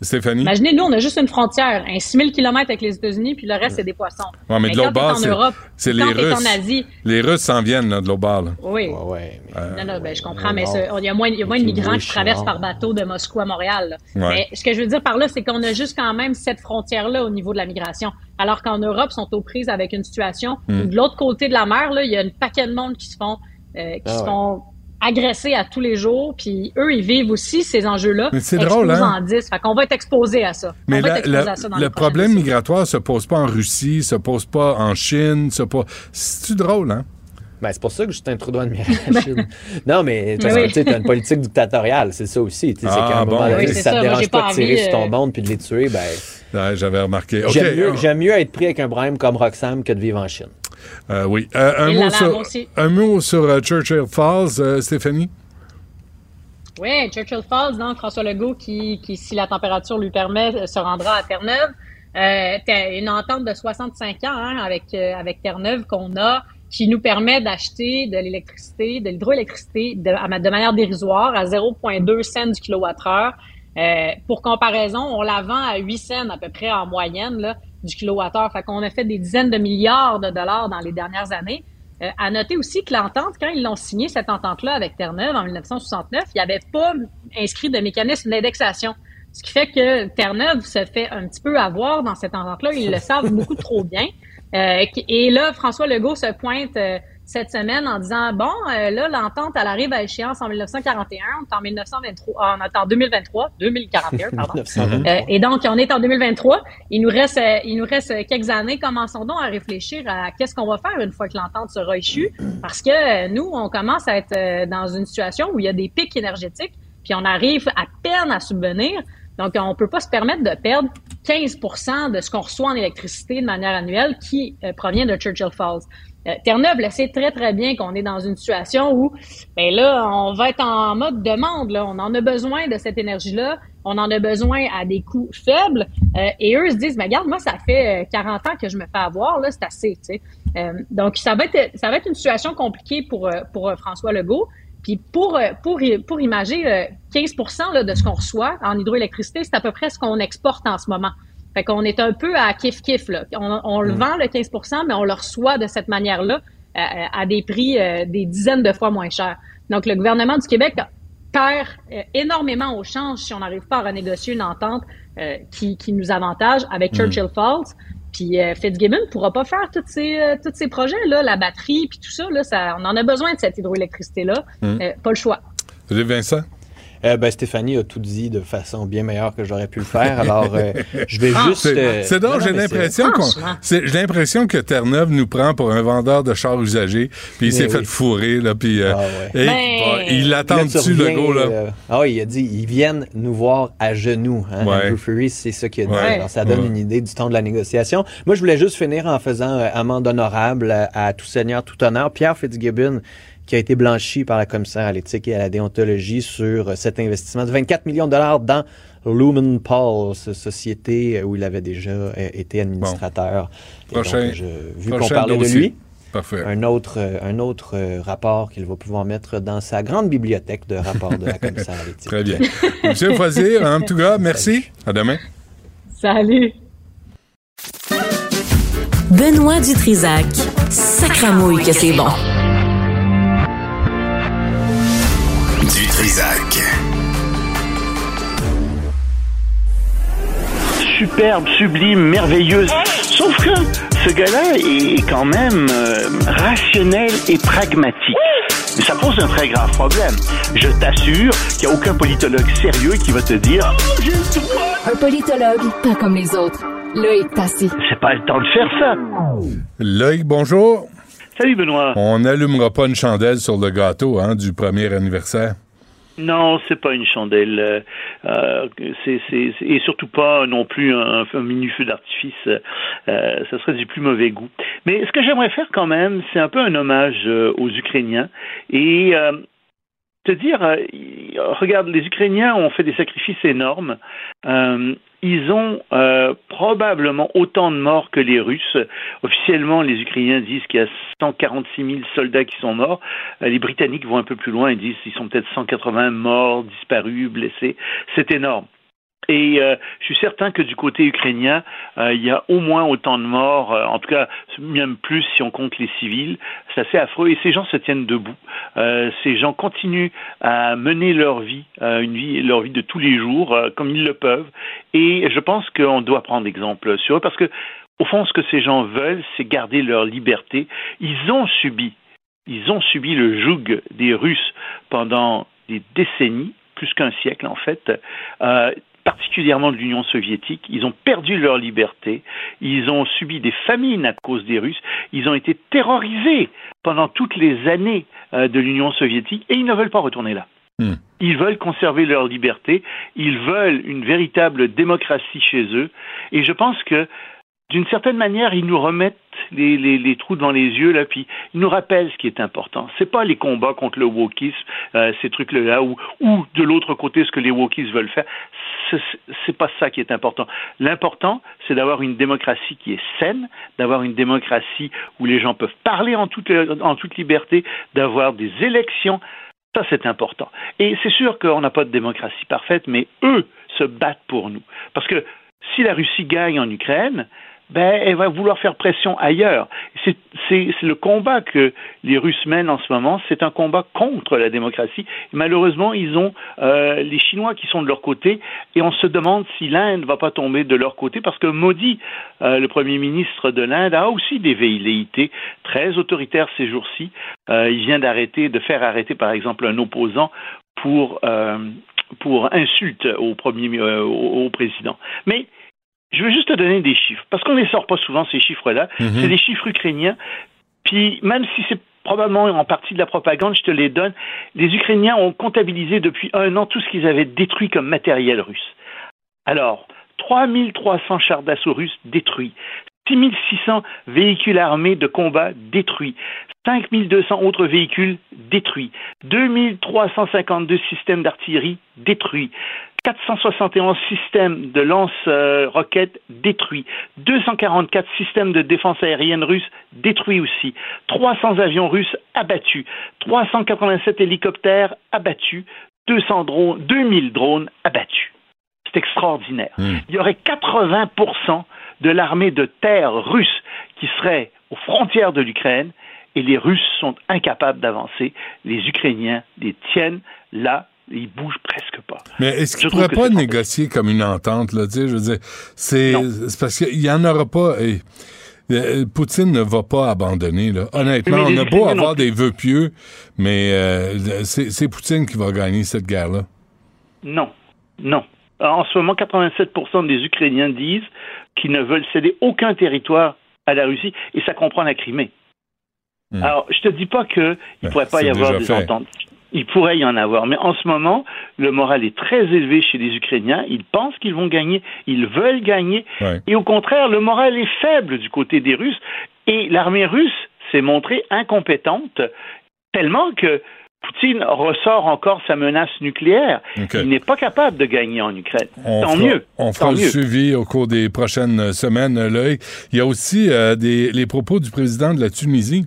Stéphanie? Imaginez, nous, on a juste une frontière, un 6000 km avec les États-Unis, puis le reste, c'est des poissons. Ouais, mais de quand l'autre t'es bord, en c'est- Europe, c'est quand les Russes. en Asie, Les Russes s'en viennent là, de l'autre bord. là. oui. Ouais, ouais, mais- Non, non, ben, je comprends, mais il y a moins, il y a moins de migrants qui traversent par bateau de Moscou à Montréal. Mais ce que je veux dire par là, c'est qu'on a juste quand même cette frontière-là au niveau de la migration. Alors qu'en Europe, ils sont aux prises avec une situation Hmm. où de l'autre côté de la mer, là, il y a un paquet de monde qui se font, euh, qui Ah se ouais. font agresser à tous les jours, puis eux, ils vivent aussi ces enjeux-là. Mais c'est drôle, hein? en 10. Fait qu'on va être exposé à ça. Mais on va la- être exposé la- à ça dans le problème migratoire se pose pas en Russie, se pose pas en Chine, se pose. C'est-tu drôle, hein? Ben, c'est pour ça que Justin Trudeau admire (laughs) la Chine. non, mais parce que tu sais, t'as une politique dictatoriale, c'est ça aussi. c'est Ah, qu'à un bon, moment oui, si c'est ça ça. te dérange pas pas de tirer envie, sur ton euh, monde puis de les tuer, ben, Ouais, J'avais remarqué. OK. j'aime mieux, euh, mieux être pris avec un problème comme Roxham que de vivre en Chine. Euh, oui. Euh, un, mot sur, moi aussi. un mot sur euh, Churchill Falls, Stéphanie? Oui, Churchill Falls, donc François Legault qui, qui, si la température lui permet, se rendra à Terre-Neuve. Une entente de 65 ans hein, avec, avec Terre-Neuve qu'on a qui nous permet d'acheter de l'électricité, de l'hydroélectricité de, manière dérisoire à 0,2 cents du kilowattheure. Euh, pour comparaison, on la vend à 8 cents à peu près en moyenne là, du kilowattheure. Fait qu'on a fait des dizaines de milliards de dollars dans les dernières années. Euh, à noter aussi que l'entente, quand ils l'ont signé, cette entente-là avec Terre-Neuve en 1969, il n'y avait pas inscrit de mécanisme d'indexation. Ce qui fait que Terre-Neuve se fait un petit peu avoir dans cette entente-là. Ils le savent beaucoup trop bien. Euh, et là, François Legault se pointe euh, cette semaine en disant bon, euh, là, l'entente, elle arrive à échéance en 1941, on est en 1923, ah, on est en 2023, 2041, pardon. (laughs) 1923. Euh, et donc, on est en 2023. Il nous reste, euh, il nous reste quelques années. Commençons donc à réfléchir à qu'est-ce qu'on va faire une fois que l'entente sera échue. Parce que euh, nous, on commence à être euh, dans une situation où il y a des pics énergétiques, puis on arrive à peine à subvenir. Donc, on peut pas se permettre de perdre 15% de ce qu'on reçoit en électricité de manière annuelle qui euh, provient de Churchill Falls. Euh, Terre-Neuve le sait très, très bien qu'on est dans une situation où, ben là, on va être en mode demande. Là. On en a besoin de cette énergie-là. On en a besoin à des coûts faibles. Euh, et eux se disent, mais regarde, moi, ça fait euh, 40 ans que je me fais avoir. Là, c'est assez. tu sais. Donc, ça va, être, ça va être une situation compliquée pour, pour François Legault. Puis pour, euh, pour, pour imager euh, 15 là, de ce qu'on reçoit en hydroélectricité, c'est à peu près ce qu'on exporte en ce moment. Fait qu'on est un peu à kiff-kiff. On, on le vend, le 15% mais on le reçoit de cette manière-là à des prix des dizaines de fois moins chers. Donc, le gouvernement du Québec perd énormément au change si on n'arrive pas à renégocier une entente qui, qui, nous avantage avec mm. Churchill Falls. Puis Fitzgibbon ne pourra pas faire tous ces, tous ces projets-là, la batterie, puis tout ça, là, ça, On en a besoin de cette hydroélectricité-là. Mm. pas le choix. Vincent? Euh, ben, Stéphanie a tout dit de façon bien meilleure que j'aurais pu le faire. Alors, euh, je vais juste. Euh, c'est donc, j'ai l'impression qu'on. J'ai l'impression que Terre-Neuve nous prend pour un vendeur de chars usagés, puis il s'est fait fourrer, là, puis. Ah, ouais. Ben, il attend dessus, le gars, là. ah oui, il a dit ils viennent nous voir à genoux. Hein, Andrew Fury, c'est ça qu'il a dit. Alors, ça donne une idée du temps de la négociation. Moi, je voulais juste finir en faisant amende honorable à, à tout seigneur, tout honneur. Pierre Fitzgibbon qui a été blanchi par la commissaire à l'éthique et à la déontologie sur cet investissement de 24 millions de dollars dans Lumen Pulse, société où il avait déjà euh, été administrateur. Prochain, vu qu'on parlait de lui, Parfait. un autre, euh, un autre euh, rapport qu'il va pouvoir mettre dans sa grande bibliothèque de rapports de la (laughs) commissaire à l'éthique. Très bien. Monsieur (laughs) en tout cas, merci. À demain. Salut. Benoît Dutrisac. Sacramouille que c'est bon. Superbe, sublime, merveilleuse. Sauf que ce gars-là est quand même euh, rationnel et pragmatique. Mais ça pose un très grave problème. Je t'assure qu'il n'y a aucun politologue sérieux qui va te dire Un politologue, pas comme les autres. Loïc Passy. C'est pas le temps de faire ça. Loïc, bonjour. Salut Benoît. On n'allumera pas une chandelle sur le gâteau hein, du premier anniversaire? Non, c'est pas une chandelle. Euh, euh c'est, et surtout pas non plus un, un mini feu d'artifice. Euh, ça serait du plus mauvais goût. Mais ce que j'aimerais faire quand même, c'est un peu un hommage euh, aux Ukrainiens et te dire, regarde, les Ukrainiens ont fait des sacrifices énormes ils ont euh, probablement autant de morts que les Russes. Officiellement, les Ukrainiens disent qu'il y a 146 000 soldats qui sont morts. Euh, les Britanniques vont un peu plus loin et disent qu'ils sont peut-être 180 morts, disparus, blessés. C'est énorme. Et euh, je suis certain que du côté ukrainien, euh, il y a au moins autant de morts, euh, en tout cas même plus si on compte les civils. C'est assez affreux et ces gens se tiennent debout. ces gens continuent à mener leur vie, leur vie de tous les jours comme ils le peuvent. Et je pense qu'on doit prendre exemple sur eux parce que au fond, ce que ces gens veulent, c'est garder leur liberté. Ils ont subi, ils ont subi le joug des Russes pendant des décennies plus qu'un siècle en fait. Particulièrement de l'Union soviétique. Ils ont perdu leur liberté, ils ont subi des famines à cause des Russes, ils ont été terrorisés pendant toutes les années euh, de l'Union soviétique et ils ne veulent pas retourner là. Hmm. Ils veulent conserver leur liberté, ils veulent une véritable démocratie chez eux et je pense que d'une certaine manière, ils nous remettent les, les, les, trous devant les yeux, là, puis ils nous rappellent ce qui est important. C'est pas les combats contre le wokisme, euh, ces trucs-là, ou, ou de l'autre côté, ce que les wokistes veulent faire. C'est pas ça qui est important. L'important, c'est d'avoir une démocratie qui est saine, d'avoir une démocratie où les gens peuvent parler en toute, en toute liberté, d'avoir des élections. Ça, c'est important. Et c'est sûr qu'on n'a pas de démocratie parfaite, mais eux se battent pour nous. Parce que si la Russie gagne en Ukraine, ben, elle va vouloir faire pression ailleurs. C'est le combat que les Russes mènent en ce moment, c'est un combat contre la démocratie. Malheureusement, ils ont euh, les Chinois qui sont de leur côté, et on se demande si l'Inde ne va pas tomber de leur côté, parce que Modi, euh, le Premier ministre de l'Inde, a aussi des velléités très autoritaires ces jours-ci. Euh, il vient d'arrêter, de faire arrêter, par exemple, un opposant pour euh, pour insulte au, au président. Mais je vais juste te donner des chiffres, parce qu'on ne les sort pas souvent, ces chiffres-là. Mhm. C'est des chiffres ukrainiens. Puis même si c'est probablement en partie de la propagande, je te les donne. Les Ukrainiens ont comptabilisé depuis un an tout ce qu'ils avaient détruit comme matériel russe. Alors, 3300 chars d'assaut russes détruits, 6600 véhicules armés de combat détruits, 5200 autres véhicules détruits, 2352 systèmes d'artillerie détruits, 471 systèmes de lance-roquettes détruits, 244 systèmes de défense aérienne russes détruits aussi, 300 avions russes abattus, 387 hélicoptères abattus, 200 drones, 2000 drones abattus. C'est extraordinaire. Hmm. Il y aurait 80% de l'armée de terre russe qui serait aux frontières de l'Ukraine et les Russes sont incapables d'avancer. Les Ukrainiens les tiennent là ils bougent presque pas. Mais est-ce qu'ils ne pourraient pas négocier comme une entente, là, je veux dire, c'est parce qu'il y en aura pas, et, euh, Poutine ne va pas abandonner, là. Honnêtement, on a beau avoir des vœux pieux, mais euh, c'est Poutine qui va gagner cette guerre-là. Non, non. En ce moment, 87% des Ukrainiens disent qu'ils ne veulent céder aucun territoire à la Russie, et ça comprend la Crimée. Hmm. Alors, je te dis pas qu'il ne ben, pourrait pas y avoir des ententes. Il pourrait y en avoir, mais en ce moment, le moral est très élevé chez les Ukrainiens. Ils pensent qu'ils vont gagner, ils veulent gagner, et au contraire, le moral est faible du côté des Russes. Et l'armée russe s'est montrée incompétente tellement que Poutine ressort encore sa menace nucléaire. Il n'est pas capable de gagner en Ukraine. Tant mieux. On fera le suivi au cours des prochaines semaines, Il y a aussi euh, des, les propos du président de la Tunisie.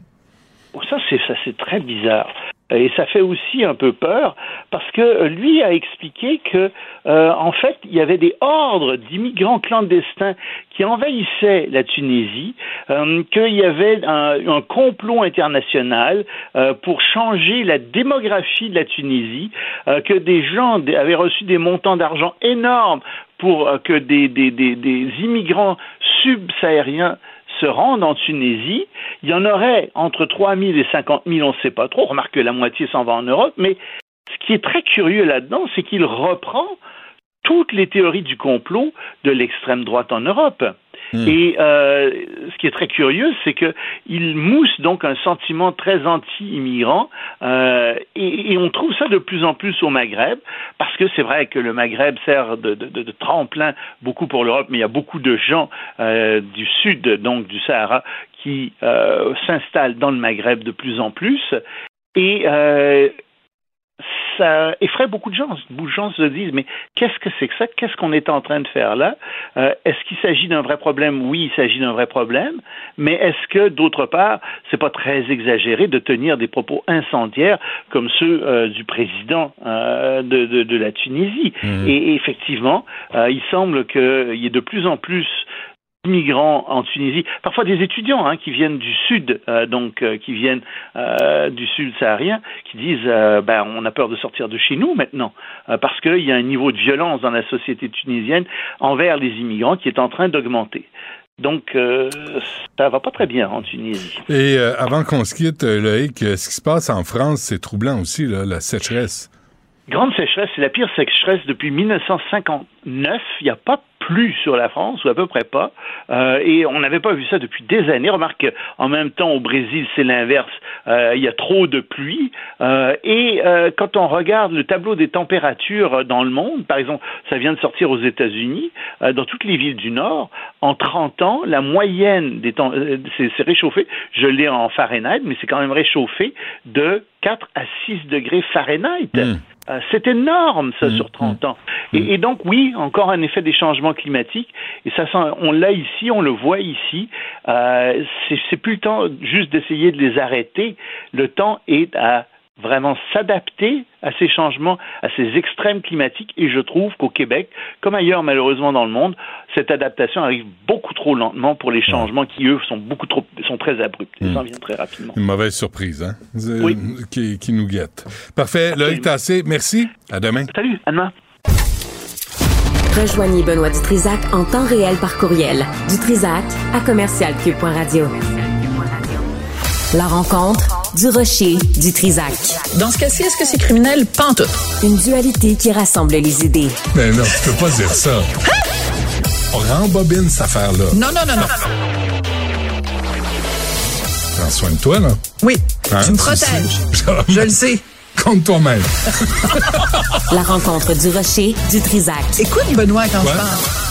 Ça, c'est ça, c'est très bizarre. Et ça fait aussi un peu peur parce que lui a expliqué que, euh, en fait, il y avait des ordres d'immigrants clandestins qui envahissaient la Tunisie, euh, qu'il y avait un, complot international euh, pour changer la démographie de la Tunisie, que des gens avaient reçu des montants d'argent énormes pour que des, des, immigrants subsahariens se rendent en Tunisie, il y en aurait entre 3 000 et 50 000, on ne sait pas trop. Remarque que la moitié s'en va en Europe, mais ce qui est très curieux là-dedans, c'est qu'il reprend toutes les théories du complot de l'extrême droite en Europe. Hmm. Et euh, ce qui est très curieux, c'est qu'il mousse donc un sentiment très anti-immigrant, euh, et, on trouve ça de plus en plus au Maghreb, parce que c'est vrai que le Maghreb sert de, tremplin beaucoup pour l'Europe, mais il y a beaucoup de gens euh, du sud, donc du Sahara, qui s'installent dans le Maghreb de plus en plus. Et ça effraie beaucoup de gens. Beaucoup de gens se disent mais qu'est-ce que c'est que ça? Qu'est-ce qu'on est en train de faire là? Euh, Est-ce qu'il s'agit d'un vrai problème? Oui, il s'agit d'un vrai problème. Mais est-ce que d'autre part, c'est pas très exagéré de tenir des propos incendiaires comme ceux euh, du président euh, de, de, de, la Tunisie? Mmh. et, effectivement, il semble qu'il y ait de plus en plus migrants en Tunisie, parfois des étudiants hein, qui viennent du sud, euh, donc euh, qui viennent euh, du sud saharien, qui disent ben, on a peur de sortir de chez nous maintenant, parce qu'il y a un niveau de violence dans la société tunisienne envers les immigrants qui est en train d'augmenter. Donc, ça va pas très bien en Tunisie. Et avant qu'on se quitte, Loïc, ce qui se passe en France, c'est troublant aussi, la sécheresse. Grande sécheresse, c'est la pire sécheresse depuis 1959. Il n'y a pas plus sur la France, ou à peu près pas. Euh, et on n'avait pas vu ça depuis des années. Remarque en même temps, au Brésil, c'est l'inverse. Euh, il y a trop de pluie. Euh, et quand on regarde le tableau des températures dans le monde, par exemple, ça vient de sortir aux États-Unis, dans toutes les villes du Nord, en 30 ans, la moyenne des temps, c'est réchauffé, je l'ai en Fahrenheit, mais c'est quand même réchauffé de 4 à 6 degrés Fahrenheit. Hmm. C'est énorme, ça, mm, sur 30 mm. ans. Mm. Et, donc, oui, encore un effet des changements climatiques. Et ça, on l'a ici, on le voit ici. Euh, c'est plus le temps juste d'essayer de les arrêter. Le temps est à vraiment s'adapter à ces changements, à ces extrêmes climatiques. Et je trouve qu'au Québec, comme ailleurs malheureusement dans le monde, cette adaptation arrive beaucoup trop lentement pour les changements qui, eux, sont beaucoup trop, sont très abrupts. Ils en viennent très rapidement. Une mauvaise surprise, hein? Oui. Qui, qui nous guette. Parfait. Loïc Tassé, merci. À demain. Salut, Anna. Rejoignez Benoît Dutrisac en temps réel par courriel. Dutrisac à commercialcube.radio. La rencontre du Rocher, du Trisac. Dans ce cas-ci, est-ce que c'est criminel? Pantoute. Une dualité qui rassemble les idées. Mais non, tu peux pas dire ça. Hein? On rembobine cette affaire-là. Non, non, non, non. Prends soin de toi, là. Oui, hein? tu me protèges. (laughs) Je le sais. Compte toi-même. (laughs) La rencontre du Rocher, du Trisac. Écoute, Benoît, quand je parle.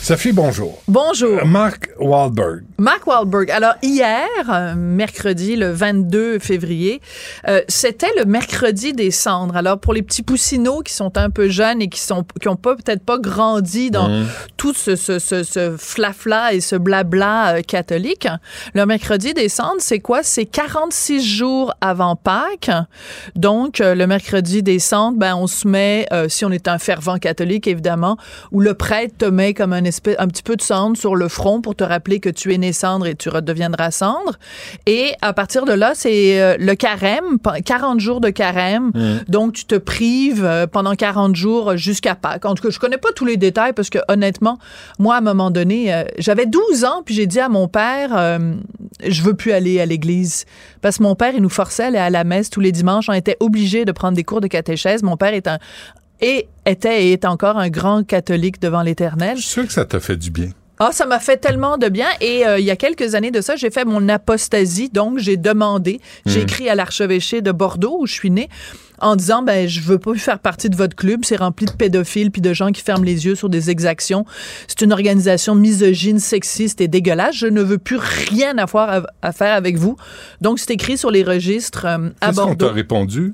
Sophie, bonjour. Bonjour. Euh, Mark Wahlberg. Mark Wahlberg. Alors, hier, euh, mercredi, le 22 février, euh, c'était le mercredi des cendres. Alors, pour les petits poussinots qui sont un peu jeunes et qui sont qui ont pas peut-être pas grandi dans mmh. tout ce, ce, ce, ce flafla et ce blabla catholique, le mercredi des cendres, c'est quoi? C'est 46 jours avant Pâques. Donc, le mercredi des cendres, ben, on se met, si on est un fervent catholique, évidemment, où le prêtre te met comme un un, espèce, un petit peu de cendre sur le front pour te rappeler que tu es né cendre et tu redeviendras cendre. Et à partir de là, c'est euh, le carême, 40 jours de carême. Mm. Donc, tu te prives euh, pendant 40 jours jusqu'à Pâques. En tout cas, je connais pas tous les détails parce que honnêtement, moi, à un moment donné, euh, j'avais 12 ans, puis j'ai dit à mon père, euh, je veux plus aller à l'église. Parce que mon père, il nous forçait à aller à la messe tous les dimanches. On était obligés de prendre des cours de catéchèse. Mon père est un, et était et est encore un grand catholique devant l'éternel. Je suis sûr que ça t'a fait du bien. Ah, ça m'a fait tellement de bien. Et euh, il y a quelques années de ça, j'ai fait mon apostasie. Donc, j'ai demandé, j'ai Hmm. écrit à l'archevêché de Bordeaux, où je suis née, en disant, ben, je veux pas faire partie de votre club. C'est rempli de pédophiles puis de gens qui ferment les yeux sur des exactions. C'est une organisation misogyne, sexiste et dégueulasse. Je ne veux plus rien avoir à, à faire avec vous. Donc, c'est écrit sur les registres euh, à Qu'est-ce qu'on Bordeaux. t'a répondu?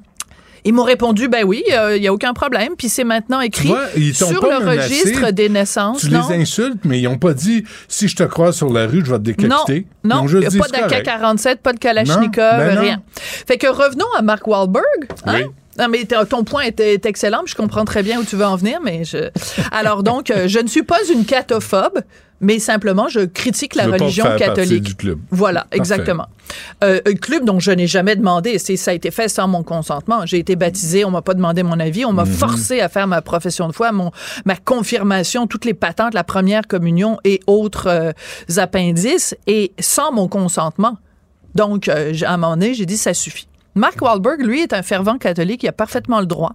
Ils m'ont répondu, ben oui, il n'y a aucun problème. Puis c'est maintenant écrit vois, sur le menacé. registre des naissances. Tu non? les insultes, mais ils n'ont pas dit si je te croise sur la rue, je vais te décapiter. Non, non, juste y a pas c'est correct. d'AK-47, pas de Kalachnikov, ben rien. Fait que revenons à Mark Wahlberg. Hein? Oui. Non, mais ton point était est excellent, je comprends très bien où tu veux en venir, mais je... Alors donc, euh, je ne suis pas une catophobe, mais simplement, je critique la pas religion faire catholique. du club. Voilà, Parfait. exactement. Euh, un club dont je n'ai jamais demandé, c'est ça a été fait sans mon consentement. J'ai été baptisé, on m'a pas demandé mon avis, on m'a Mhm. forcé à faire ma profession de foi, mon ma confirmation, toutes les patentes, la première communion et autres euh, appendices, et sans mon consentement. Donc, euh, à un moment donné, j'ai dit ça suffit. Mark Wahlberg, lui, est un fervent catholique, il a parfaitement le droit.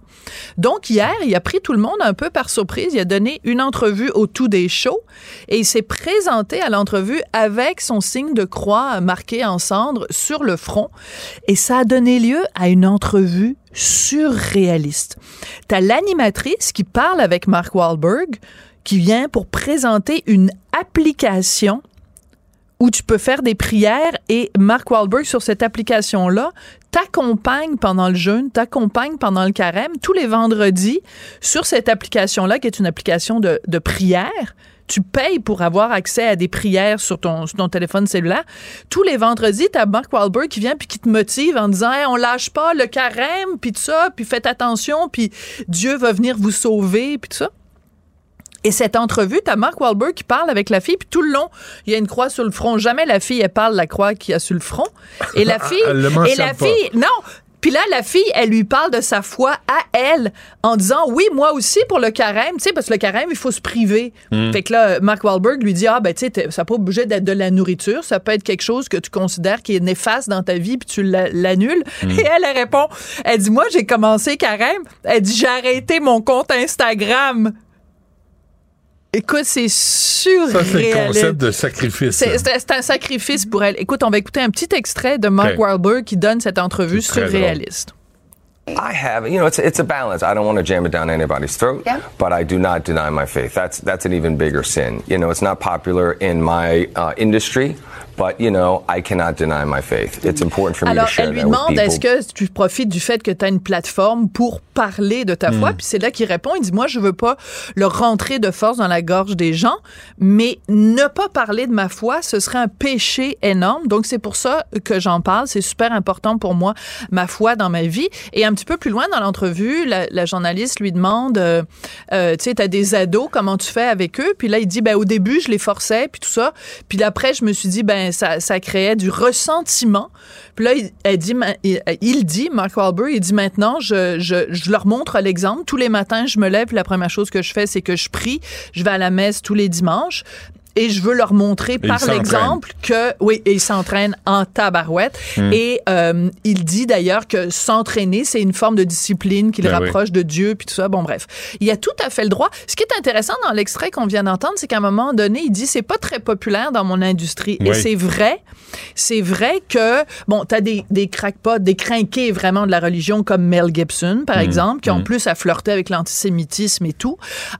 Donc, hier, il a pris tout le monde un peu par surprise. Il a donné une entrevue au tout des shows et il s'est présenté à l'entrevue avec son signe de croix marqué en cendre sur le front. Et ça a donné lieu à une entrevue surréaliste. T'as l'animatrice qui parle avec Mark Wahlberg qui vient pour présenter une application où tu peux faire des prières et Mark Wahlberg sur cette application-là t'accompagne pendant le jeûne, t'accompagne pendant le carême tous les vendredis sur cette application-là qui est une application de, prière. Tu payes pour avoir accès à des prières sur ton, sur ton téléphone cellulaire. Tous les vendredis, t'as Mark Wahlberg qui vient puis qui te motive en disant Hey, on lâche pas le carême puis tout ça, puis faites attention, puis Dieu va venir vous sauver puis tout ça. Et cette entrevue, t'as Mark Wahlberg qui parle avec la fille, puis tout le long, il y a une croix sur le front. Jamais la fille, elle parle de la croix qu'il y a sur le front. Et la (laughs) fille, Elle le et la pas. fille, non. Puis là, la fille, elle lui parle de sa foi à elle, en disant oui, moi aussi pour le carême, tu sais, parce que le carême, il faut se priver. Hmm. Mm. Fait que là, Mark Wahlberg lui dit ah ben tu sais, t'es- ça n'a pas obligé d'être de la nourriture, ça peut être quelque chose que tu considères qui est néfaste dans ta vie puis tu la- l'annules. Mm. Et elle, elle répond, elle dit moi j'ai commencé carême, elle dit j'ai arrêté mon compte Instagram. Écoute, c'est surréaliste. Ça, c'est le concept de sacrifice. C'est c'est- c'est un sacrifice pour elle. Écoute, on va écouter un petit extrait de Mark Ok. Wahlberg qui donne cette entrevue surréaliste. I have, you know, it's it's a balance. I don't want to jam it down anybody's throat, but I do not deny my faith. That's that's an even bigger sin. You know, it's not popular in my uh, industry, but you know, I cannot deny my faith. It's important for me Alors, to share elle lui that with demande people. est-ce que tu profites du fait que tu as une plateforme pour parler de ta foi? Mm. Puis c'est là qu'il répond il dit Moi, je veux pas le rentrer de force dans la gorge des gens, mais ne pas parler de ma foi, ce serait un péché énorme. Donc, c'est pour ça que j'en parle. C'est super important pour moi, ma foi dans ma vie. Et un petit peu plus loin dans l'entrevue, la, la journaliste lui demande euh, euh, Tu sais, tu as des ados, comment tu fais avec eux? Puis là, il dit ben, Au début, je les forçais, puis tout ça. Puis après, je me suis dit ben ça, ça créait du ressentiment. Puis là, il, dit, il, dit, Mark Wahlberg, il dit maintenant, je, je, je leur montre l'exemple. Tous les matins, je me lève, la première chose que je fais, c'est que je prie. Je vais à la messe tous les dimanches. Et je veux leur montrer par l'exemple que, oui, et il s'entraîne en tabarouette. Hmm. Et euh, il dit d'ailleurs que s'entraîner, c'est une forme de discipline qui le Ben oui. rapproche de Dieu, puis tout ça. Bon, bref. Il a tout à fait le droit. Ce qui est intéressant dans l'extrait qu'on vient d'entendre, c'est qu'à un moment donné, il dit c'est pas très populaire dans mon industrie. Et c'est vrai. C'est vrai que, bon, t'as des, des crackpots, des crinqués vraiment de la religion comme Mel Gibson, par Mm. exemple, qui en Mm. plus a flirté avec l'antisémitisme et tout.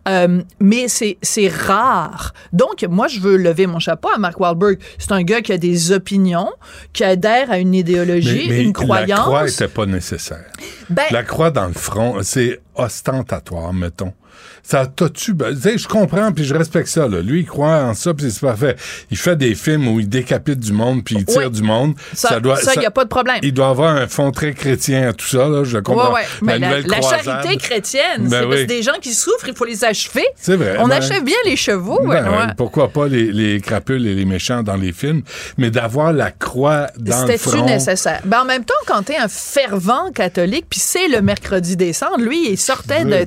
Euh, mais c'est rare. Donc, moi, je veux lever mon chapeau à Mark Wahlberg. C'est un gars qui a des opinions, qui adhère à une idéologie, Mais- mais une La croix croyance. n'était pas nécessaire. Ben- la croix dans le front, c'est ostentatoire, mettons. Ça t'a-tu... ben, je comprends, puis je respecte ça. Là. Lui, il croit en ça, puis c'est parfait. Il fait des films où il décapite du monde, puis il tire Oui. du monde. Ça, doit... ça, il n'y a pas de problème. Il doit avoir un fond très chrétien à tout ça, là, je comprends. ouais. Mais la, charité chrétienne, Ben c'est oui. des gens qui souffrent, il faut les achever. C'est vrai. On ben- achève bien les chevaux, Ben, ouais, pourquoi pas les, les crapules et les méchants dans les films, mais d'avoir la croix dans le C'était-tu front. nécessaire? Ben, en même temps, quand t'es un fervent catholique, puis c'est le mercredi des cendres, lui, il sortait de,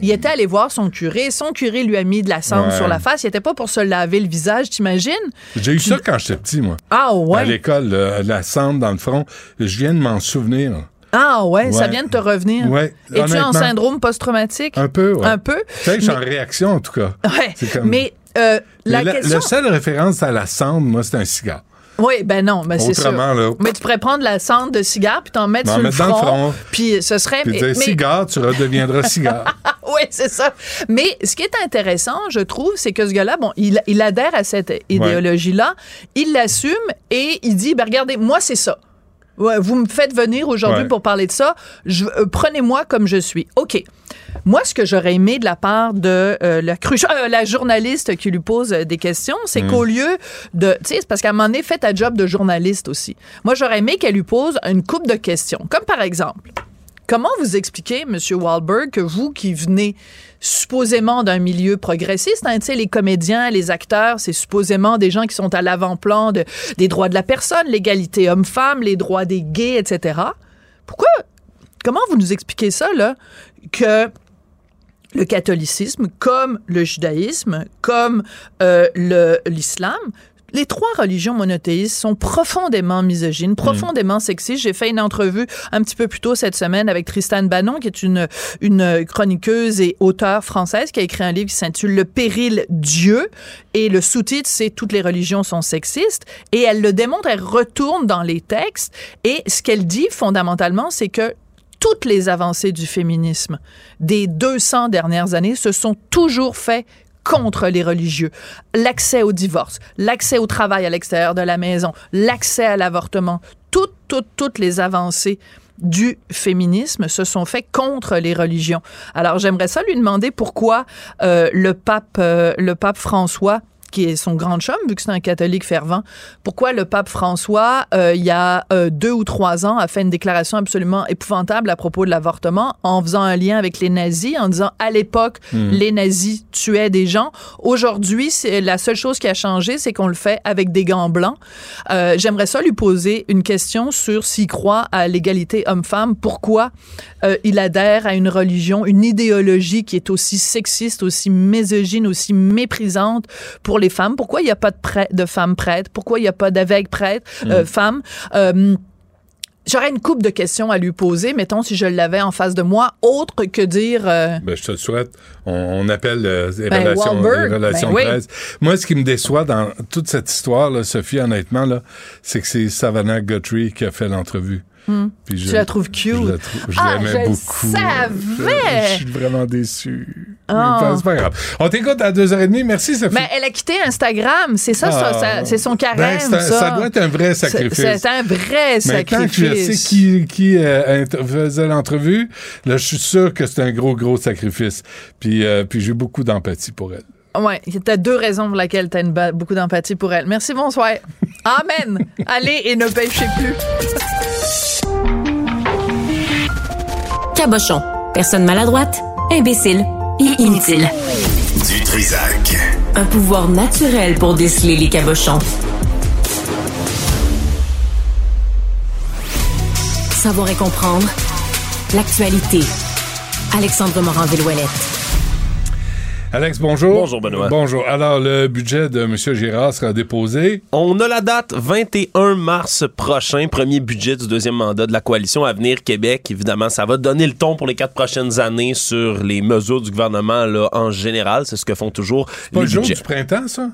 il était allé voir son curé, son curé lui a mis de la cendre Ouais. sur la face, il était pas pour se laver le visage, t'imagines? J'ai eu ça quand j'étais petit, moi. Ah À ouais? l'école, là, la cendre dans le front. Je viens de m'en souvenir. Ah ouais, ça vient de te revenir. Ouais, Es-tu en honnêtement. syndrome post-traumatique? Un peu, ouais. Un peu? Tu sais, je suis en réaction, en tout cas. Ouais, comme- mais euh, la Mais la, question... la seule référence à la cendre, moi, c'est un cigare. Oui, ben non, ben c'est sûr. Là. Mais tu pourrais prendre la cendre de cigare puis t'en mettre sur le mettre dans le front, front. puis ce serait... Puis dire, mais- cigare, tu redeviendras cigare. (laughs) oui, c'est ça. Mais ce qui est intéressant, je trouve, c'est que ce gars-là, bon, il, il adhère à cette idéologie-là, il l'assume et il dit, ben regardez, moi, c'est ça. Vous me faites venir aujourd'hui Ouais. pour parler de ça. Je- euh, Prenez-moi comme je suis. OK. Moi, ce que j'aurais aimé de la part de euh, la, (laughs) euh, la journaliste qui lui pose des questions, c'est Mm. qu'au lieu de... Tu sais, c'est parce qu'à un moment donné, fait ta job de journaliste aussi. Moi, j'aurais aimé qu'elle lui pose une coupe de questions. Comme par exemple, Comment vous expliquez, M. Wahlberg, que vous qui venez supposément d'un milieu progressiste, hein, les comédiens, les acteurs, c'est supposément des gens qui sont à l'avant-plan de- des droits de la personne, l'égalité homme-femme, les droits des gays, etc. Pourquoi, comment vous nous expliquez ça, là, que le catholicisme, comme le judaïsme, comme euh, l'islam, les trois religions monothéistes sont profondément misogynes, profondément sexistes. J'ai fait une entrevue un petit peu plus tôt cette semaine avec Tristan Bannon, qui est une, une chroniqueuse et auteure française qui a écrit un livre qui s'intitule Le péril Dieu. Et le sous-titre, c'est Toutes les religions sont sexistes. Et elle le démontre, elle retourne dans les textes. Et ce qu'elle dit fondamentalement, c'est que toutes les avancées du féminisme des 200 dernières années se sont toujours faites contre les religieux. L'accès au divorce, l'accès au travail à l'extérieur de la maison, l'accès à l'avortement, toutes, toutes, toutes les avancées du féminisme se sont faites contre les religions. Alors j'aimerais ça lui demander pourquoi euh, le pape euh, le pape François qui est son grand chum, vu que c'est un catholique fervent, pourquoi le pape François, euh, il y a euh, deux ou trois ans, a fait une déclaration absolument épouvantable à propos de l'avortement en faisant un lien avec les nazis, en disant à l'époque, Mhm. les nazis tuaient des gens. Aujourd'hui, c'est la seule chose qui a changé, c'est qu'on le fait avec des gants blancs. Euh, J'aimerais ça lui poser une question sur s'il croit à l'égalité homme-femme, pourquoi il adhère à une religion, une idéologie qui est aussi sexiste, aussi misogyne, aussi méprisante pour les femmes? Pourquoi il n'y a pas de, prêtre- de femmes prêtres? Pourquoi il n'y a pas d'avec prêtres, euh, Mm. femmes? Euh, J'aurais une coupe de questions à lui poser, mettons, si je l'avais en face de moi, autre que dire... euh, Ben, je te le souhaite. On, on appelle euh, les Ben, relations, les relations ben oui. Moi, ce qui me déçoit dans toute cette histoire, là, Sophie, honnêtement, là, c'est que c'est Savannah Guthrie qui a fait l'entrevue. Hmm. Puis Tu la trouves cute? Je la trou- je Ah, l'aimais je beaucoup. savais! Je, je suis vraiment déçu. Mais C'est pas grave. On t'écoute à 2h30. Merci, Sophie. Ben, elle a quitté Instagram, c'est ça, ça, Ah. ça- c'est son carême, Ben, un- ça. ça doit être un vrai sacrifice. C'est un vrai Maintenant que je sacrifice. sais qui, qui euh, faisait l'entrevue, là, je suis sûr que c'est un gros, gros sacrifice. Puis, euh, puis j'ai beaucoup d'empathie pour elle. Ouais, t'as deux raisons pour lesquelles t'as beaucoup d'empathie pour elle. Merci, bonsoir. (laughs) Amen. Allez et ne pêchez plus. Cabochon. Personne maladroite, imbécile et inutile. Du Trisac. Un pouvoir naturel pour déceler les cabochons. Savoir et comprendre l'actualité. Alexandre Morin-Villouellette. Alex, bonjour. Bonjour, Benoît. Bonjour. Alors, le budget de M. Girard sera déposé. On a la date 21 mars prochain, premier budget du deuxième mandat de la coalition Avenir Québec. Évidemment, ça va donner le ton pour les quatre prochaines années sur les mesures du gouvernement là, en général. C'est ce que font toujours Pas les le jour du printemps, ça?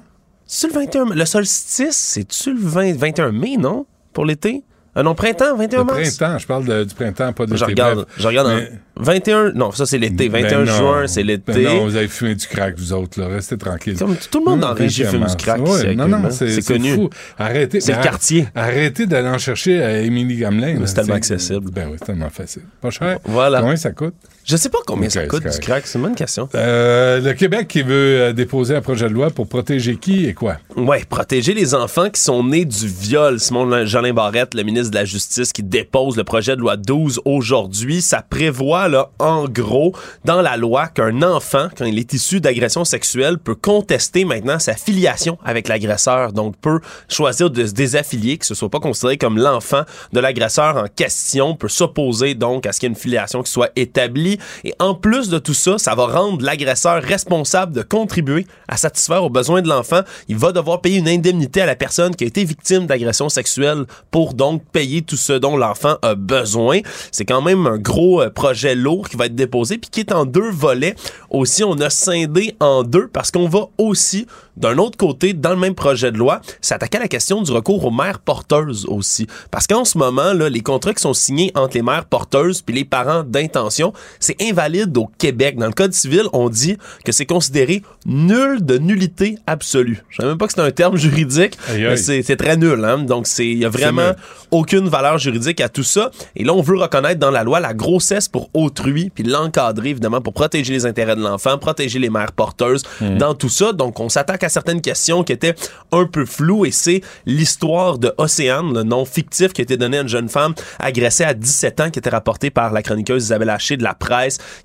C'est le 21 Le solstice, c'est-tu le 20 21 mai, non? Pour l'été? Euh, non, printemps, 21 Le mars? printemps, je parle de- du printemps, pas de Je l'été. regarde, je regarde en- Mais- 21, non, ça c'est l'été. 21 Ben non. juin, c'est l'été. Ben non, vous avez fumé du crack, vous autres, là. Restez tranquilles. Comme tout le monde la régie 21 fume du crack Ouais, non, non, c'est connu. fou. Arrêtez. C'est le quartier. Arrêtez d'aller en chercher à Émilie Gamelin. c'est tellement accessible. Ben oui, c'est tellement facile. Pas cher. Voilà. Combien ça coûte? Je sais pas combien ça coûte du crack, c'est une bonne question. Euh, le Québec qui veut euh, déposer un projet de loi pour protéger qui et quoi? Ouais, protéger les enfants qui sont nés du viol. Simon Jolin Barrette, le ministre de la Justice, qui dépose le projet de loi 12 aujourd'hui, ça prévoit là, en gros, dans la loi, qu'un enfant, quand il est issu d'agression sexuelle, peut contester maintenant sa filiation avec l'agresseur. Donc, peut choisir de se désaffilier, que ce soit pas considéré comme l'enfant de l'agresseur en question, peut s'opposer donc à ce qu'il y ait une filiation qui soit établie. Et en plus de tout ça, ça va rendre l'agresseur responsable de contribuer à satisfaire aux besoins de l'enfant. Il va devoir payer une indemnité à la personne qui a été victime d'agression sexuelle pour donc payer tout ce dont l'enfant a besoin. C'est quand même un gros euh, projet lourd qui va être déposé puis qui est en deux volets. Aussi, on a scindé en deux parce qu'on va aussi d'un autre côté, dans le même projet de loi, s'attaquer à la question du recours aux mères porteuses aussi. Parce qu'en ce moment, là, les contrats qui sont signés entre les mères porteuses puis les parents d'intention, c'est invalide au Québec. Dans le Code civil, on dit que c'est considéré nul de nullité absolue. Je savais même pas que c'était un terme juridique, mais c'est très nul. Hein? Donc, c'est il y a vraiment aucune valeur juridique à tout ça. Et là, on veut reconnaître dans la loi la grossesse pour autrui, puis l'encadrer, évidemment, pour protéger les intérêts de l'enfant, protéger les mères porteuses Mhm. dans tout ça. Donc, on s'attaque à certaines questions qui étaient un peu floues, et c'est l'histoire de Océane, le nom fictif qui a été donné à une jeune femme agressée à 17 ans, qui était rapportée par la chroniqueuse Isabelle Haché de la presse,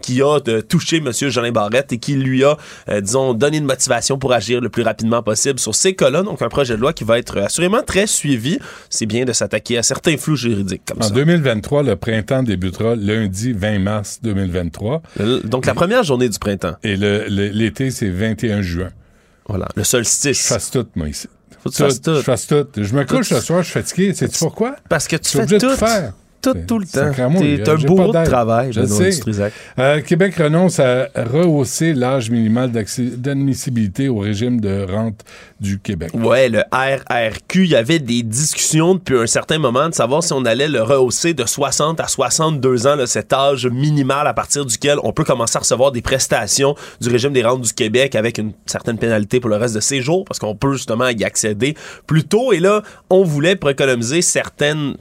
qui a euh, touché Monsieur Jolin Barrette et qui lui a, euh, disons, donné une motivation pour agir le plus rapidement possible sur ces cas-là. Donc, un projet de loi qui va être euh, assurément très suivi. C'est bien de s'attaquer à certains flous juridiques comme En ça. 2023, le printemps débutera lundi 20 mars 2023. Le- donc, la première journée du printemps. Et l'été, c'est 21 juin. Voilà, le solstice. Je fasse tout, moi, ici. Faut que tu fasses tout. Je fasse tout. Je me couche Tout. ce soir, je suis fatigué. Sais-tu pourquoi? Parce que tu fais obligé de tout. faire. Tout, tout le temps. T'es j'ai un pas bourreau de d'aide. travail, Je Benoît sais. Euh, Québec renonce à rehausser l'âge minimal d'admissibilité au régime de rente du Québec. Ouais, le RRQ, il y avait des discussions depuis un certain moment de savoir si on allait le rehausser de 60 à 62 ans, là, cet âge minimal à partir duquel on peut commencer à recevoir des prestations du régime des rentes du Québec avec une certaine pénalité pour le reste de ses jours parce qu'on peut justement y accéder plus tôt. Et là, on voulait pour économiser certaines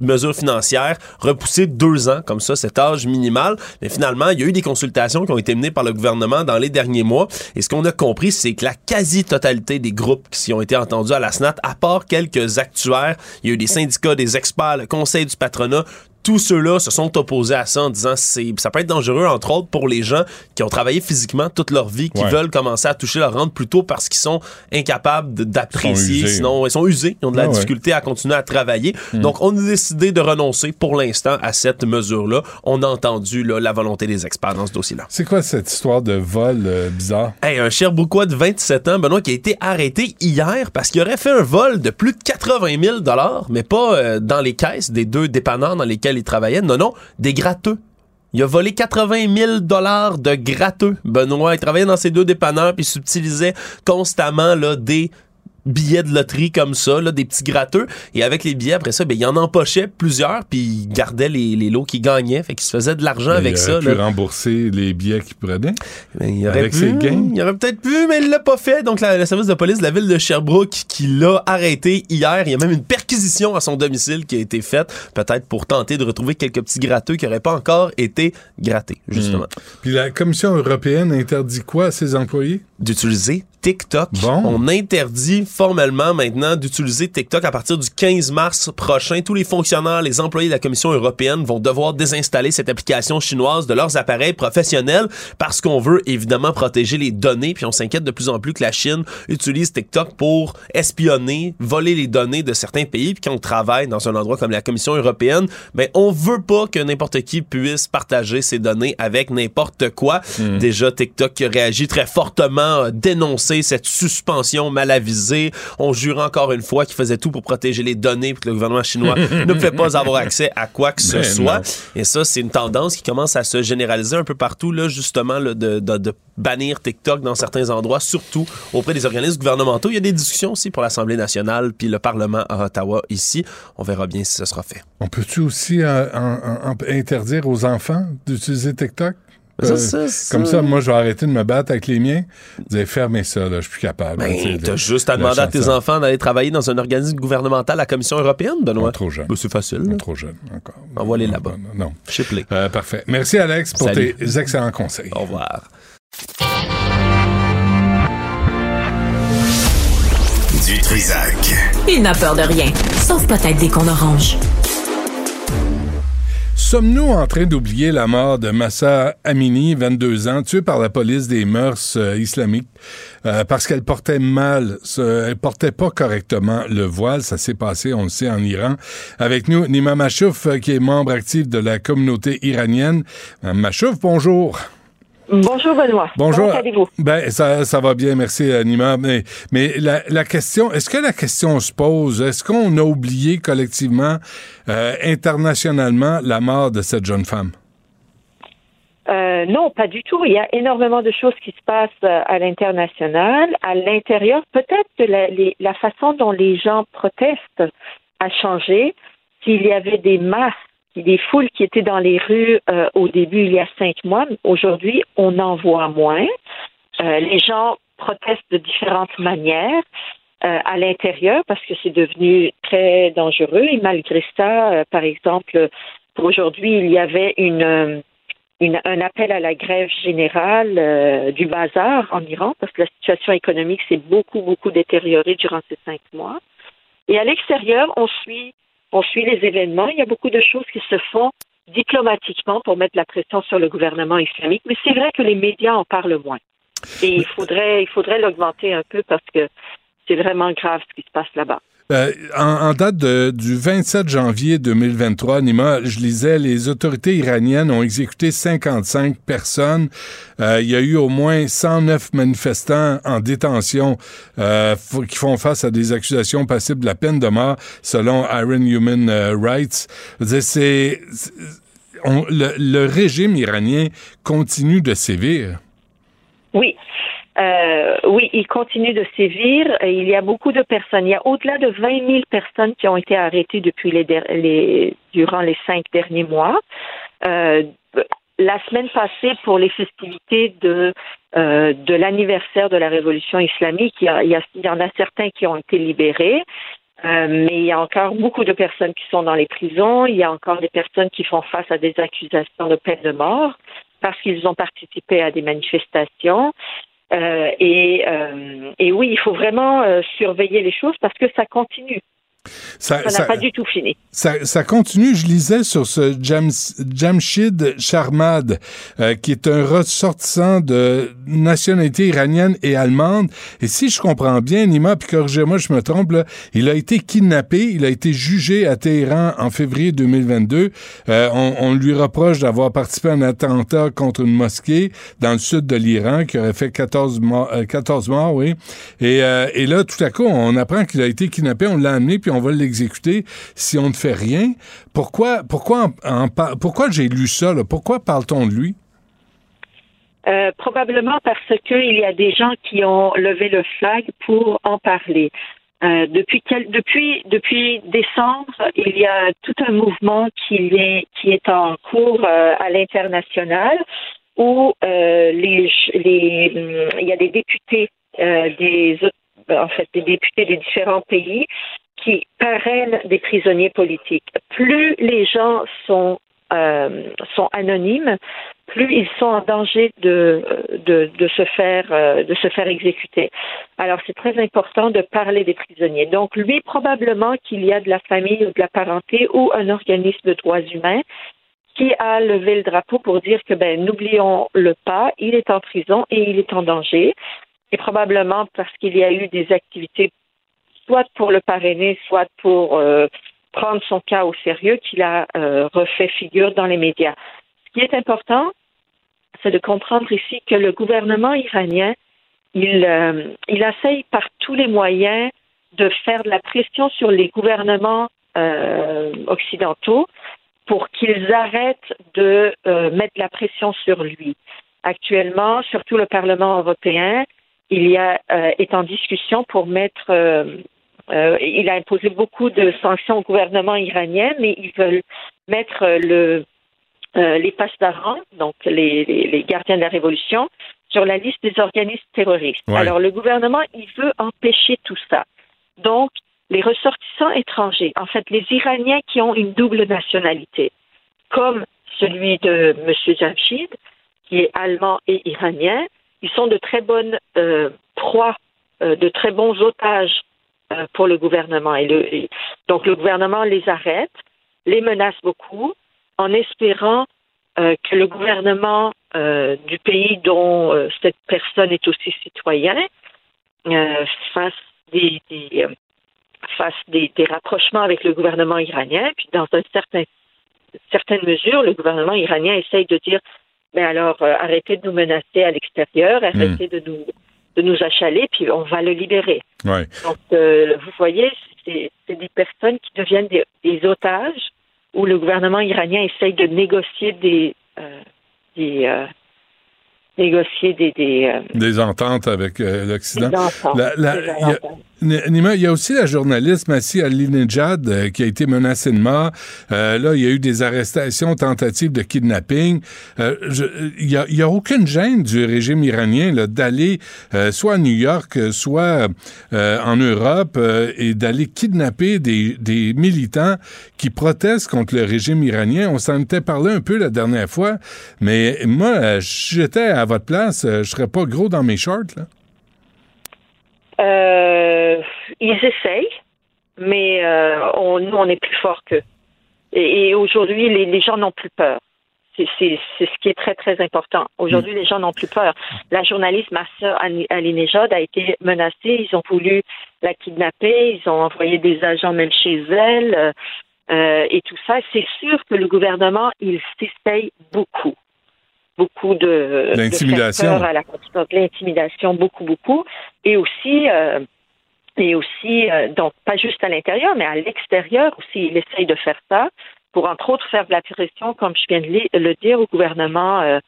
mesures financières, repousser deux ans comme ça, cet âge minimal. Mais finalement, il y a eu des consultations qui ont été menées par le gouvernement dans les derniers mois. Et ce qu'on a compris, c'est que la quasi-totalité des groupes qui ont été entendus à la SNAT, à part quelques actuaires, il y a eu des syndicats, des experts, le conseil du patronat, tous ceux-là se sont opposés à ça en disant c'est ça peut être dangereux entre autres pour les gens qui ont travaillé physiquement toute leur vie qui Ouais. veulent commencer à toucher leur rente plus tôt parce qu'ils sont incapables d'apprécier sinon ils sont usés ils ont de la Ah ouais. difficulté à continuer à travailler donc on a décidé de renoncer pour l'instant à cette mesure-là on a entendu là, la volonté des experts dans ce dossier-là C'est quoi cette histoire de vol euh, bizarre? Hey, un Cherbouquois de 27 ans, Benoît, qui a été arrêté hier parce qu'il aurait fait un vol de plus de 80 000 mais pas euh, dans les caisses des deux dépanneurs dans lesquels il travaillait. Non, non, des gratteux. Il a volé 80 000 dollars de gratteux. Benoît, il travaillait dans ces deux dépanneurs puis il subtilisait constamment là, des billets de loterie comme ça, là, des petits gratteux. Et avec les billets, après ça, ben, il en empochait plusieurs, puis il gardait les, les lots qu'il gagnait. Fait qu'il se faisait de l'argent avec il ça. aurait pu là. rembourser les billets qu'il prenait. Ben, il aurait Avec pu, ses gains. Il aurait peut-être pu, mais il l'a pas fait. Donc, la- le service de police de la ville de Sherbrooke qui l'a arrêté hier. Il y a même une perquisition à son domicile qui a été faite, peut-être pour tenter de retrouver quelques petits gratteux qui n'auraient pas encore été grattés, justement. Puis la Commission européenne interdit quoi à ses employés? D'utiliser TikTok. Bon. On interdit formellement maintenant d'utiliser TikTok à partir du 15 mars prochain. Tous les fonctionnaires, les employés de la Commission européenne vont devoir désinstaller cette application chinoise de leurs appareils professionnels parce qu'on veut évidemment protéger les données. Puis on s'inquiète de plus en plus que la Chine utilise TikTok pour espionner, voler les données de certains pays. Puis quand on travaille dans un endroit comme la Commission européenne, ben on veut pas que n'importe qui puisse partager ses données avec n'importe quoi. Déjà TikTok qui a réagi très fortement, a dénoncé cette suspension mal avisée. On jure encore une fois qu'il faisait tout pour protéger les données puis que le gouvernement chinois (laughs) ne pouvait pas avoir accès à quoi que ce Ben soit. non. Et ça, c'est une tendance qui commence à se généraliser un peu partout, là, justement, là, de, de- de bannir TikTok dans certains endroits, surtout auprès des organismes gouvernementaux. Il y a des discussions aussi pour l'Assemblée nationale puis le Parlement à Ottawa ici. On verra bien si ce sera fait. On peut-tu aussi euh, en- en- en- interdire aux enfants d'utiliser TikTok? Ça, Euh, ça, ça. Comme ça, moi, je vais arrêter de me battre avec les miens. Vous allez fermer ça, là. Je suis plus capable. Ben, t'as juste à de demander à tes enfants d'aller travailler dans un organisme gouvernemental à la Commission européenne, Benoît. trop jeune. Ben, c'est facile. là. Trop jeune, encore. Envoie-les là-bas. Non. Chipley. Euh, parfait. Merci, Alex, pour Salut. tes excellents conseils. Au revoir. Du Trisac. Il n'a peur de rien, sauf peut-être des qu'on orange. Sommes-nous en train d'oublier la mort de Massa Amini, 22 ans, tuée par la police des mœurs euh, islamiques euh, parce qu'elle portait mal, ce- elle portait pas correctement le voile? Ça s'est passé, on le sait, en Iran. Avec nous, Nima Machouf, euh, qui est membre actif de la communauté iranienne. Machouf, bonjour. Bonjour Benoît. Bonjour. Comment allez-vous? Ben, ça, ça va bien, merci Anima. Mais, mais la, la question, est-ce que la question se pose, est-ce qu'on a oublié collectivement, euh, internationalement, la mort de cette jeune femme? Euh, non, pas du tout. Il y a énormément de choses qui se passent euh, à l'international. À l'intérieur, peut-être que la, les- la façon dont les gens protestent a changé. S'il y avait des masses, des foules qui étaient dans les rues euh, au début, il y a cinq mois, aujourd'hui, on en voit moins. Euh, les gens protestent de différentes manières. euh, à l'intérieur parce que c'est devenu très dangereux et malgré ça, par exemple, pour aujourd'hui, il y avait une, un appel à la grève générale du bazar en Iran parce que la situation économique s'est beaucoup, beaucoup détériorée durant ces cinq mois. Et à l'extérieur, on suit, on suit les événements. Il y a beaucoup de choses qui se font diplomatiquement pour mettre la pression sur le gouvernement islamique, mais c'est vrai que les médias en parlent moins. Et il faudrait, il faudrait l'augmenter un peu parce que c'est vraiment grave ce qui se passe là-bas. Euh, en, en date de- du 27 janvier 2023, Nima, je lisais, les autorités iraniennes ont exécuté 55 personnes. Euh, il y a eu au moins 109 manifestants en détention euh, qui font face à des accusations passibles de la peine de mort, selon Iron Human euh, Rights. C'est, le, le régime iranien continue de sévir. Oui. Euh, oui, il continue de sévir. Il y a beaucoup de personnes. Il y a au-delà de 20 000 personnes qui ont été arrêtées depuis les, les durant les cinq derniers mois. Euh, la semaine passée, pour les festivités de euh, de l'anniversaire de la révolution islamique, il y, il y en a certains qui ont été libérés. Euh, mais il y a encore beaucoup de personnes qui sont dans les prisons. Il y a encore des personnes qui font face à des accusations de peine de mort parce qu'ils ont participé à des manifestations. Euh, et, euh, et oui, il faut vraiment euh, surveiller les choses parce que ça continue. Ça- n'a pas du tout fini. Ça, ça continue. Je lisais sur ce Jam, Jamshid Sharmad, euh, qui est un ressortissant de nationalité iranienne et allemande. Et si je comprends bien, Nima, puis corrigez-moi, je me trompe, là, il a été kidnappé, il a été jugé à Téhéran en février 2022. Euh, on, on lui reproche d'avoir participé à un attentat contre une mosquée dans le sud de l'Iran qui aurait fait 14 morts, euh, 14 morts oui. Et, euh, et là, tout à coup, on apprend qu'il a été kidnappé, on l'a amené, puis on va l'exécuter si on ne fait rien? Pourquoi, pourquoi, pourquoi j'ai lu ça? Pourquoi parle-t-on de lui? Euh, probablement parce qu'il y a des gens qui ont levé le flag pour en parler. Euh, depuis, depuis, depuis décembre, il y a tout un mouvement qui est, qui est en cours euh, à l'international où hum, il y a des députés des en fait des députés des différents pays qui parrainent des prisonniers politiques. Plus les gens sont euh, anonymes, plus ils sont en danger de se faire euh, de se faire exécuter. Alors c'est très important de parler des prisonniers. Donc lui probablement qu'il y a de la famille ou de la parenté ou un organisme de droits humains qui a levé le drapeau pour dire que ben n'oublions le pas, il est en prison et il est en danger. Et probablement parce qu'il y a eu des activités soit pour le parrainer, soit pour euh, prendre son cas au sérieux qu'il a euh, refait figure dans les médias. Ce qui est important, c'est de comprendre ici que le gouvernement iranien, il, euh, essaye par tous les moyens de faire de la pression sur les gouvernements occidentaux pour qu'ils arrêtent de mettre la pression sur lui. Actuellement, surtout le Parlement européen, il y a est en discussion pour mettre euh, il a imposé beaucoup de sanctions au gouvernement iranien, mais ils veulent mettre euh, le euh, les donc les, les, les gardiens de la révolution, sur la liste des organismes terroristes. Ouais. Alors le gouvernement, il veut empêcher tout ça. Donc, les ressortissants étrangers, en fait, les Iraniens qui ont une double nationalité, comme celui de M. Jamshid, qui est allemand et iranien, ils sont de très bonnes euh, proies, de très bons otages pour le gouvernement. Et le, et- donc le gouvernement les arrête, les menace beaucoup, en espérant euh, que le gouvernement euh, du pays dont euh, cette personne est aussi citoyen euh, fasse des, des, euh, fasse des, des rapprochements avec le gouvernement iranien. Puis dans un certain certaines mesures, le gouvernement iranien essaye de dire mais alors euh, arrêtez de nous menacer à l'extérieur, arrêtez de nous de nous achaler, puis on va le libérer. Ouais. Donc euh, vous voyez, c'est des personnes qui deviennent des, des otages où le gouvernement iranien essaye de négocier des euh, des euh, négocier des, des Des ententes avec l'Occident. Il y Nima, il y a aussi la journaliste Massi Alinejad euh, qui a été menacée de mort. Euh, là, il y a eu des arrestations, tentatives de kidnapping. Euh, il n'y a, a aucune gêne du régime iranien d'aller soit à New York, soit en Europe et d'aller kidnapper des, militants qui protestent contre le régime iranien. On s'en était parlé un peu la dernière fois, mais moi, j'étais à votre place, je serais pas gros dans mes shorts. Là. Euh, ils essayent, mais euh, on, nous, on est plus fort qu'eux. Et, et aujourd'hui, les, les gens n'ont plus peur. C'est c'est- c'est ce qui est très, très important. Aujourd'hui, les gens n'ont plus peur. La journaliste Massa Alinejad a été menacée. Ils ont voulu la kidnapper. Ils ont envoyé des agents même chez elle euh, et tout ça. C'est sûr que le gouvernement, il s'essaye beaucoup beaucoup de, L'intimidation. à la l'intimidation beaucoup beaucoup. Et aussi euh, et aussi euh, donc pas juste à l'intérieur mais à l'extérieur aussi il essaye de faire ça pour entre autres faire de la pression comme je viens de le dire au gouvernement euh,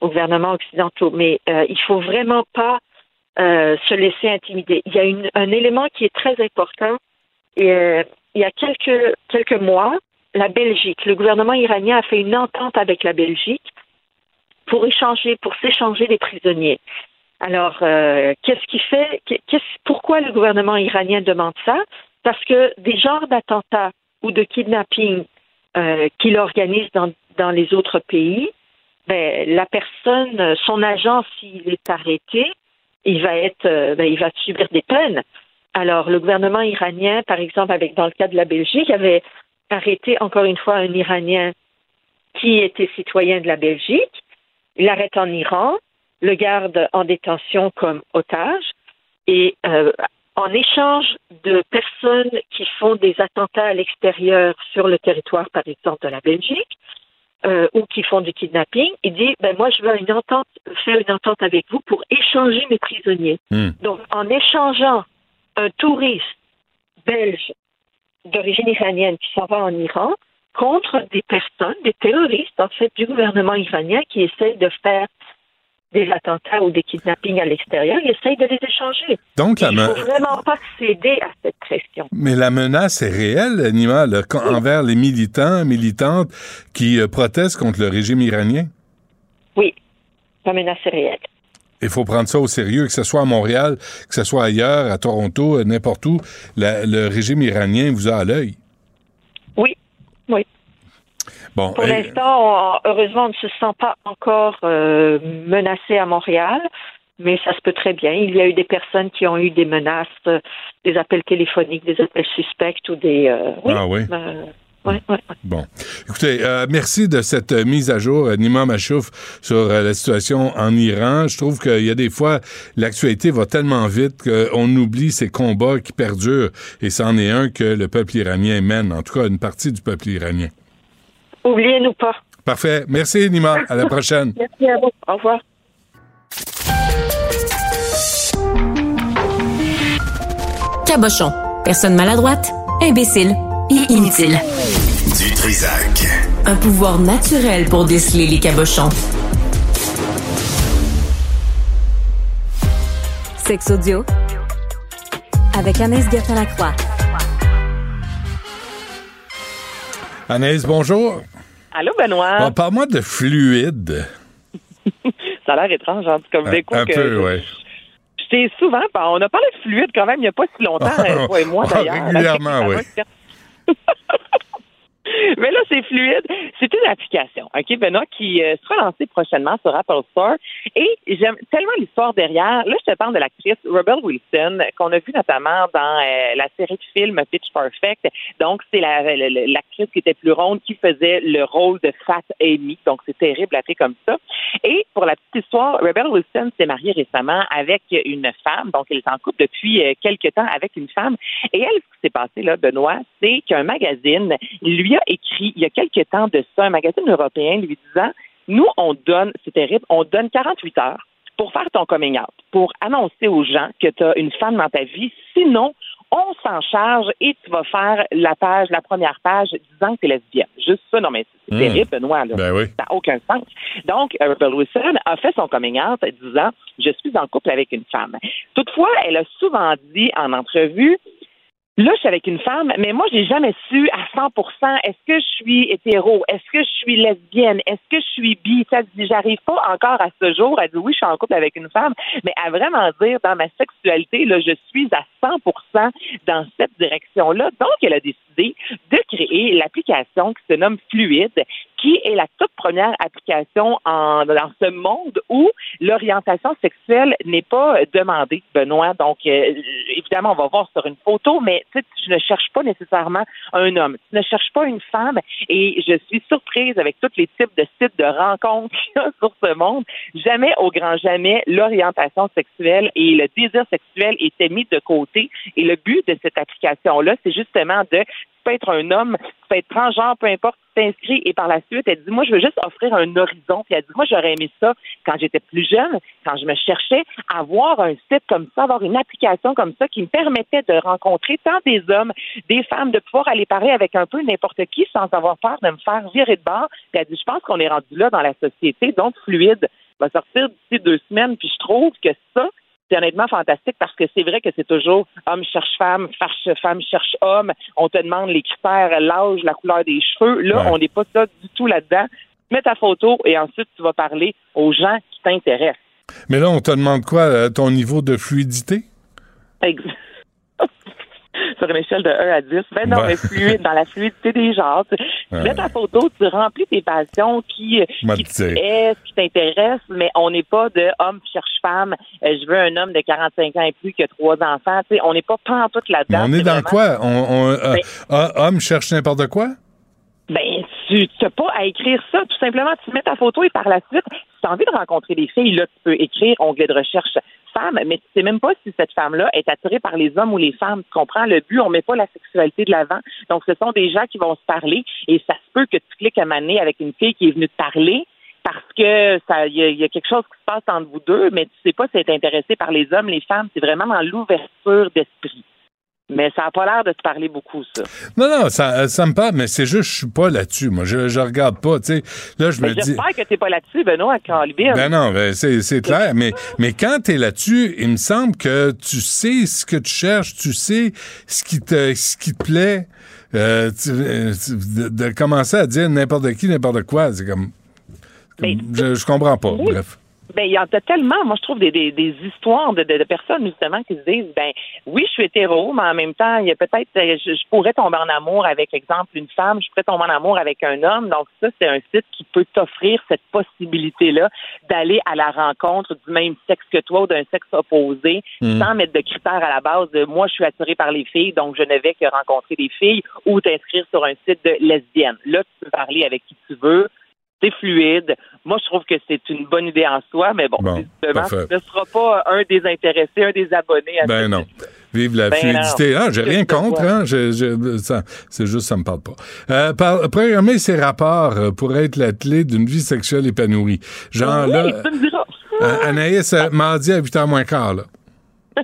au gouvernement occidentaux mais euh, il faut vraiment pas se laisser intimider. Il y a une, un élément qui est très important. Et il y a quelques quelques mois la Belgique le gouvernement iranien a fait une entente avec la Belgique pour échanger, pour s'échanger des prisonniers. Alors, euh, qu'est-ce qui fait, pourquoi le gouvernement iranien demande ça? Parce que des genres d'attentats ou de kidnapping euh, qu'il organise dans, dans les autres pays, ben, la personne, son agent, s'il est arrêté, il va être, euh, ben, il va subir des peines. Alors, le gouvernement iranien, par exemple, avec dans le cas de la Belgique, avait arrêté encore une fois un Iranien qui était citoyen de la Belgique. Il l'arrête en Iran, le garde en détention comme otage et euh, en échange de personnes qui font des attentats à l'extérieur sur le territoire, par exemple, de la Belgique, euh, ou qui font du kidnapping, il dit ben moi je veux une entente, faire une entente avec vous pour échanger mes prisonniers. Donc en échangeant un touriste belge d'origine iranienne qui s'en va en Iran contre des personnes, des terroristes en fait du gouvernement iranien qui essayent de faire des attentats ou des kidnappings à l'extérieur, ils essayent de les échanger. Donc, la Il ne faut vraiment pas céder à cette pression. Mais la menace est réelle, Nima, envers les militants, militantes qui euh, protestent contre le régime iranien? Oui, la menace est réelle. Il faut prendre ça au sérieux, que ce soit à Montréal, que ce soit ailleurs, à Toronto, euh, n'importe où. La- le régime iranien vous a à l'œil. Oui, oui. Bon, Pour euh, l'instant, heureusement, on ne se sent pas encore euh, menacé à Montréal, mais ça se peut très bien. Il y a eu des personnes qui ont eu des menaces, euh, des appels téléphoniques, des appels suspects ou des... euh, Ah oui? euh, ouais, ouais. Bon. Écoutez, euh, merci de cette euh, mise à jour, euh, Nima Machouf, sur euh, la situation en Iran. Je trouve qu'il y a des fois, l'actualité va tellement vite qu'on oublie ces combats qui perdurent, et c'en est un que le peuple iranien mène, en tout cas une partie du peuple iranien. Oubliez-nous pas. Parfait. Merci, Nima. À la prochaine. (laughs) Merci à vous. Au revoir. Cabochon. Personne maladroite, imbécile et inutile. Du Trisac. Un pouvoir naturel pour déceler les cabochons. Sex audio avec Anaïs Gertin-Lacroix. Anaïs, bonjour. Allô, Benoît? Bon, Parle-moi de fluide. (laughs) Ça a l'air étrange, hein, comme Un, d'écho un que... peu, oui. J'étais souvent, on a parlé de fluide quand même il n'y a pas si longtemps, (laughs) toi et moi d'ailleurs. Régulièrement, oui. (laughs) (laughs) Mais là, c'est fluide. C'est une application, OK, Benoît, qui euh, sera lancée prochainement sur Apple Store. Et j'aime tellement l'histoire derrière. Là, je te parle de l'actrice Rebel Wilson, qu'on a vue notamment dans euh, la série de films Pitch Perfect. Donc, c'est la- la- la- l'actrice qui était plus ronde qui faisait le rôle de Fat Amy. Donc, c'est terrible appelé comme ça. Et pour la petite histoire, Rebel Wilson s'est mariée récemment avec une femme. Donc, elle est en couple depuis euh, quelques temps avec une femme. Et elle, ce qui s'est passé, là, Benoît, c'est qu'un magazine lui a écrit il y a quelques temps de ça, un magazine européen lui disant Nous, on donne, c'est terrible, on donne 48 heures pour faire ton coming out, pour annoncer aux gens que tu as une femme dans ta vie. Sinon, on s'en charge et tu vas faire la page, la première page disant que tu es lesbienne. Juste ça, non, mais c'est Hmm. terrible, Benoît. Là. Ben oui. Ça n'a aucun sens. Donc, Rebel Wilson a fait son coming out disant Je suis en couple avec une femme. Toutefois, elle a souvent dit en entrevue Là, je suis avec une femme, mais moi, j'ai jamais su à 100% est-ce que je suis hétéro, est-ce que je suis lesbienne, est-ce que je suis bi? Ça dit, j'arrive pas encore à ce jour à dire oui, je suis en couple avec une femme, mais à vraiment dire dans ma sexualité, là, je suis à 100% dans cette direction-là. Donc, elle a décidé de créer l'application qui se nomme Fluide, qui est la toute première application en, dans ce monde où l'orientation sexuelle n'est pas demandée, Benoît. Donc, euh, évidemment, on va voir sur une photo, mais tu ne cherche pas nécessairement un homme. Tu ne cherches pas une femme. Et je suis surprise avec tous les types de sites de rencontres qu'il y a (laughs) sur ce monde. Jamais, au grand jamais, l'orientation sexuelle et le désir sexuel étaient mis de côté. Et le but de cette application-là, c'est justement de tu peux être un homme, tu peux être transgenre, peu importe, t'inscris et par la suite, elle dit, moi, je veux juste offrir un horizon. Puis elle dit, moi, j'aurais aimé ça quand j'étais plus jeune, quand je me cherchais, avoir un site comme ça, avoir une application comme ça qui me permettait de rencontrer tant des hommes, des femmes, de pouvoir aller parler avec un peu n'importe qui sans avoir peur de me faire virer de bord. Puis elle dit, je pense qu'on est rendu là dans la société, donc fluide va sortir d'ici deux semaines. Puis je trouve que ça, c'est honnêtement fantastique parce que c'est vrai que c'est toujours homme cherche femme, femme, cherche homme. On te demande les critères, l'âge, la couleur des cheveux. Là, Ouais. on n'est pas ça du tout là-dedans. Tu mets ta photo et ensuite tu vas parler aux gens qui t'intéressent. Mais là, on te demande quoi, euh, ton niveau de fluidité? Ex- (laughs) Sur une échelle de 1 à 10. Ben non, Ouais. mais fluide, dans la fluidité des genres. Tu, mets ta photo, tu remplis tes passions qui, qui qui t'intéressent, mais on n'est pas de homme cherche femme. euh, je veux un homme de 45 ans et plus qui a trois enfants. Tu sais, on n'est pas pantoute Mais là-dedans. on est dans vraiment- quoi? On, on- euh, Ben- ah, homme cherche n'importe quoi? Ben, tu n'as pas à écrire ça. Tout simplement, tu mets ta photo et par la suite, si tu as envie de rencontrer des filles, là, tu peux écrire onglet de recherche femme, mais tu sais même pas si cette femme-là est attirée par les hommes ou les femmes. Tu comprends? Le but, on met pas la sexualité de l'avant. Donc, ce sont des gens qui vont se parler et ça se peut que tu cliques à maner avec une fille qui est venue te parler parce que ça, il y, y a quelque chose qui se passe entre vous deux, mais tu sais pas si elle est intéressée par les hommes, les femmes. C'est vraiment dans l'ouverture d'esprit. Mais ça n'a pas l'air de te parler beaucoup, ça. Non, non, ça, ça me parle, mais c'est juste, je suis pas là-dessus. Moi, je, je regarde pas, tu sais. Là, je me dis. J'espère que t'es pas là-dessus, Benoît, Calibine. Ben non, ben c'est, c'est clair. Mais, mais quand tu es là-dessus, il me semble que tu sais ce que tu cherches, tu sais ce qui te, ce qui te plaît. Euh, tu- euh, de, de commencer à dire n'importe qui, n'importe quoi, c'est comme. comme- je, je comprends pas, Oui. bref. Ben, il y en a tellement, moi, je trouve, des, des, des histoires de, de, de personnes, justement, qui se disent, ben, oui, je suis hétéro, mais en même temps, il y a peut-être, euh, je, je pourrais tomber en amour avec, exemple, une femme, je pourrais tomber en amour avec un homme. Donc, ça, c'est un site qui peut t'offrir cette possibilité-là d'aller à la rencontre du même sexe que toi ou d'un sexe opposé, Mhm. sans mettre de critères à la base de, moi, je suis attiré par les filles, donc je ne vais que rencontrer des filles, ou t'inscrire sur un site de lesbienne. Là, tu peux parler avec qui tu veux. C'est fluide. Moi, je trouve que c'est une bonne idée en soi, mais bon, Bon, justement, tu ne seras pas un des intéressés, un des abonnés à Ben ce non. Vive la Ben fluidité. non. Ah, j'ai rien ce contre, hein. Je- je- ça- c'est juste, ça me parle pas. Euh, par- programmer ses rapports euh, pour être la clé d'une vie sexuelle épanouie. Genre, Oui, là, tu me diras. euh, Anaïs, euh, mardi à 8h moins quart, là. (laughs)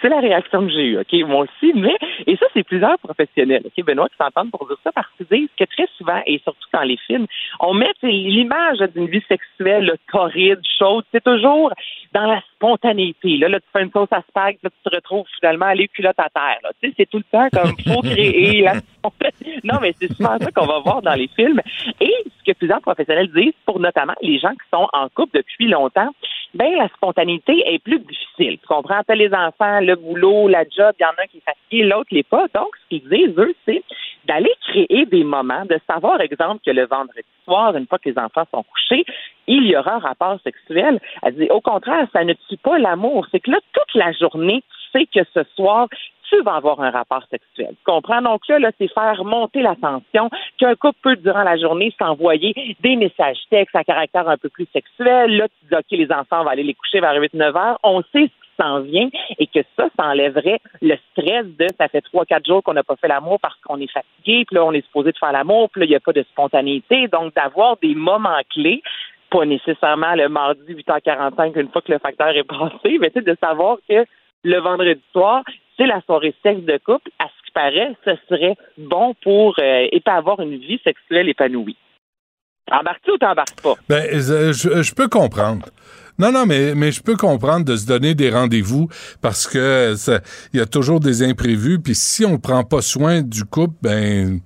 C'est la réaction que j'ai eue, OK? Moi aussi, mais, et ça, c'est plusieurs professionnels, OK, Benoît, qui s'entendent pour dire ça parce qu'ils disent que très souvent, et surtout dans les films, on met l'image d'une vie sexuelle torride, chaude, c'est toujours dans la spontanéité. Là, là, tu fais une sauce à spag, là, tu te retrouves finalement à les culottes à terre. Là. Tu sais, c'est tout le temps comme faut créer la (laughs) Non, mais c'est souvent ça qu'on va voir dans les films. Et ce que plusieurs professionnels disent, pour notamment les gens qui sont en couple depuis longtemps, ben la spontanéité est plus difficile. Tu comprends? T'as les enfants, le boulot, la job, il y en a un qui est fatigué, l'autre l'est pas. Donc, ce qu'ils disent, eux, c'est d'aller créer des moments, de savoir, exemple, que le vendredi soir, une fois que les enfants sont couchés, il y aura un rapport sexuel. Elle dit, au contraire, ça ne tue pas l'amour. C'est que là, toute la journée, tu sais que ce soir, tu vas avoir un rapport sexuel. Tu comprends? Donc là, là c'est faire monter la tension, qu'un couple peut, durant la journée, s'envoyer des messages textes à caractère un peu plus sexuel. Là, tu dis, OK, les enfants, vont aller les coucher vers 8-9 heures. On sait ce s'en vient et que ça, ça enlèverait le stress de ça fait trois, quatre jours qu'on n'a pas fait l'amour parce qu'on est fatigué, puis là, on est supposé de faire l'amour, puis là, il n'y a pas de spontanéité. Donc, d'avoir des moments clés, pas nécessairement le mardi 8h45 une fois que le facteur est passé, mais de savoir que le vendredi soir, c'est la soirée sexe de couple, à ce qui paraît, ce serait bon pour euh, et pas avoir une vie sexuelle épanouie. Embarques-tu ou t'embarques pas? Ben, je, peux comprendre. Non, non, mais, mais je peux comprendre de se donner des rendez-vous parce que il y a toujours des imprévus. Puis si on ne prend pas soin du couple, ben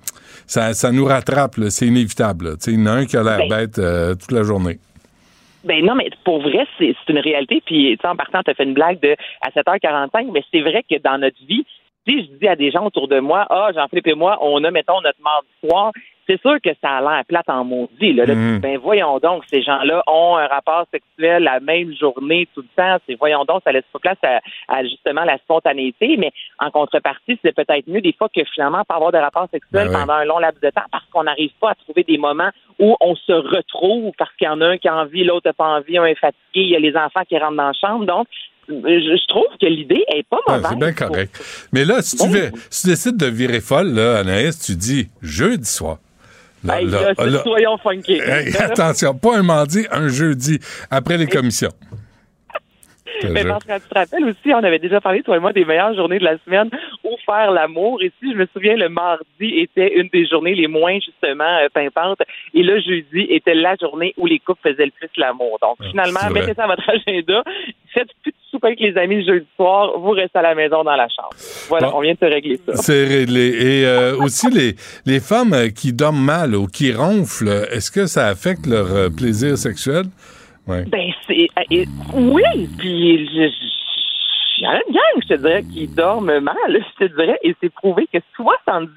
ça, ça nous rattrape. C'est inévitable. Il y en a un qui a l'air ben bête euh, toute la journée. Ben non, mais pour vrai, c'est une réalité. Puis, tu sais, en partant, tu as fait une blague de à 7h45, mais c'est vrai que dans notre vie, si je dis à des gens autour de moi, ah, Jean-Philippe et moi, on a, mettons, notre mardi soir, c'est sûr que ça a l'air plate en maudit. Là. Mm. ben voyons donc, ces gens-là ont un rapport sexuel la même journée tout le temps. C'est voyons donc, ça laisse pas place à, justement la spontanéité, mais en contrepartie, c'est peut-être mieux des fois que finalement pas avoir de rapport sexuel ben pendant un long laps de temps parce qu'on n'arrive pas à trouver des moments où on se retrouve parce qu'il y en a un qui a envie, l'autre n'a pas envie, un est fatigué, il y a les enfants qui rentrent dans la chambre. Donc, je trouve que l'idée est pas mauvaise. c'est bien correct. Mais là, si, tu veux, si tu décides de virer folle, là, Anaïs, tu dis jeudi soir. Là, soyons funky. (laughs) attention, pas un mardi, un jeudi, après les commissions. Mais que tu te rappelles aussi, on avait déjà parlé, toi et moi, des meilleures journées de la semaine où faire l'amour. Et si je me souviens, le mardi était une des journées les moins, justement, euh, pimpantes. Et le jeudi était la journée où les couples faisaient le plus l'amour. Donc, ah, finalement, mettez ça à votre agenda. Faites plus de soupe avec les amis le jeudi soir. Vous restez à la maison dans la chambre. Voilà, on vient de te régler ça. C'est réglé. Et euh, aussi, les, les femmes qui dorment mal ou qui ronflent, est-ce que ça affecte leur euh, plaisir sexuel? Ben, c'est. Euh, oui, puis je, il y a une gang, je te dirais, qui dorment mal, je te dirais, et c'est prouvé que 70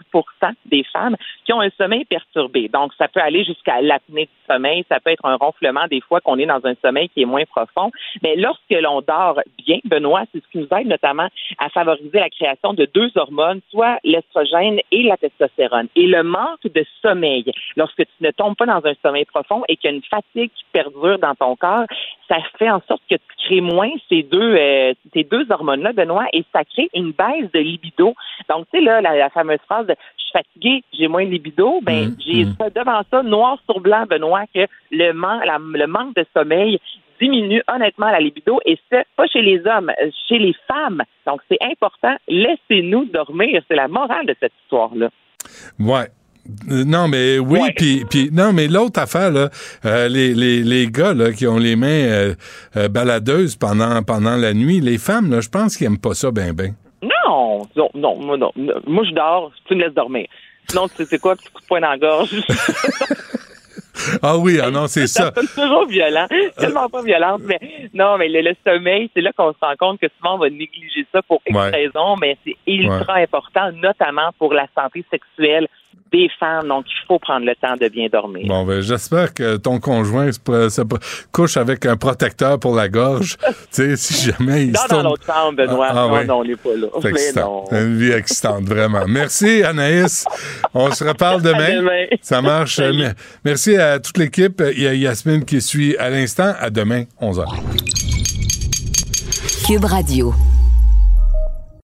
des femmes qui ont un sommeil perturbé. Donc, ça peut aller jusqu'à l'apnée du sommeil, ça peut être un ronflement des fois qu'on est dans un sommeil qui est moins profond. Mais lorsque l'on dort bien, Benoît, c'est ce qui nous aide notamment à favoriser la création de deux hormones, soit l'estrogène et la testostérone. Et le manque de sommeil, lorsque tu ne tombes pas dans un sommeil profond et qu'il y a une fatigue qui perdure dans ton corps, ça fait en sorte que tu crées moins ces deux, euh, ces deux hormones-là, Benoît, et ça crée une baisse de libido. Donc, tu sais, là, la, fameuse phrase de je suis fatigué, j'ai moins de libido, ben, mmh, j'ai mmh. devant ça, noir sur blanc, Benoît, que le, le manque de sommeil diminue honnêtement la libido et c'est pas chez les hommes, chez les femmes. Donc, c'est important. Laissez-nous dormir. C'est la morale de cette histoire-là. Ouais. Euh, non, mais oui, puis, non, mais l'autre affaire, là, euh, les, les, les gars là, qui ont les mains euh, baladeuses pendant, pendant la nuit, les femmes, là, je pense qu'ils aiment pas ça ben ben. Non, non, non, moi, non. Moi, je dors, tu me laisses dormir. Sinon, c'est quoi, petit coup de poing dans la gorge? (laughs) ah oui, ah non, c'est ça. C'est toujours violent, tellement pas violente, mais non, mais le, sommeil, c'est là qu'on se rend compte que souvent on va négliger ça pour X raisons, mais c'est ultra important, notamment pour la santé sexuelle des femmes, donc il faut prendre le temps de bien dormir. Bon, ben, j'espère que ton conjoint se, couche avec un protecteur pour la gorge. (laughs) tu sais, si jamais il non, dans l'autre chambre, Benoît. Ah, non, non, on n'est pas là. C'est Une vie excitante, vraiment. Merci, Anaïs. On se reparle (laughs) demain. demain. Ça marche. Merci à toute l'équipe. Il y a Yasmine qui suit à l'instant. À demain, 11h. Cube Radio.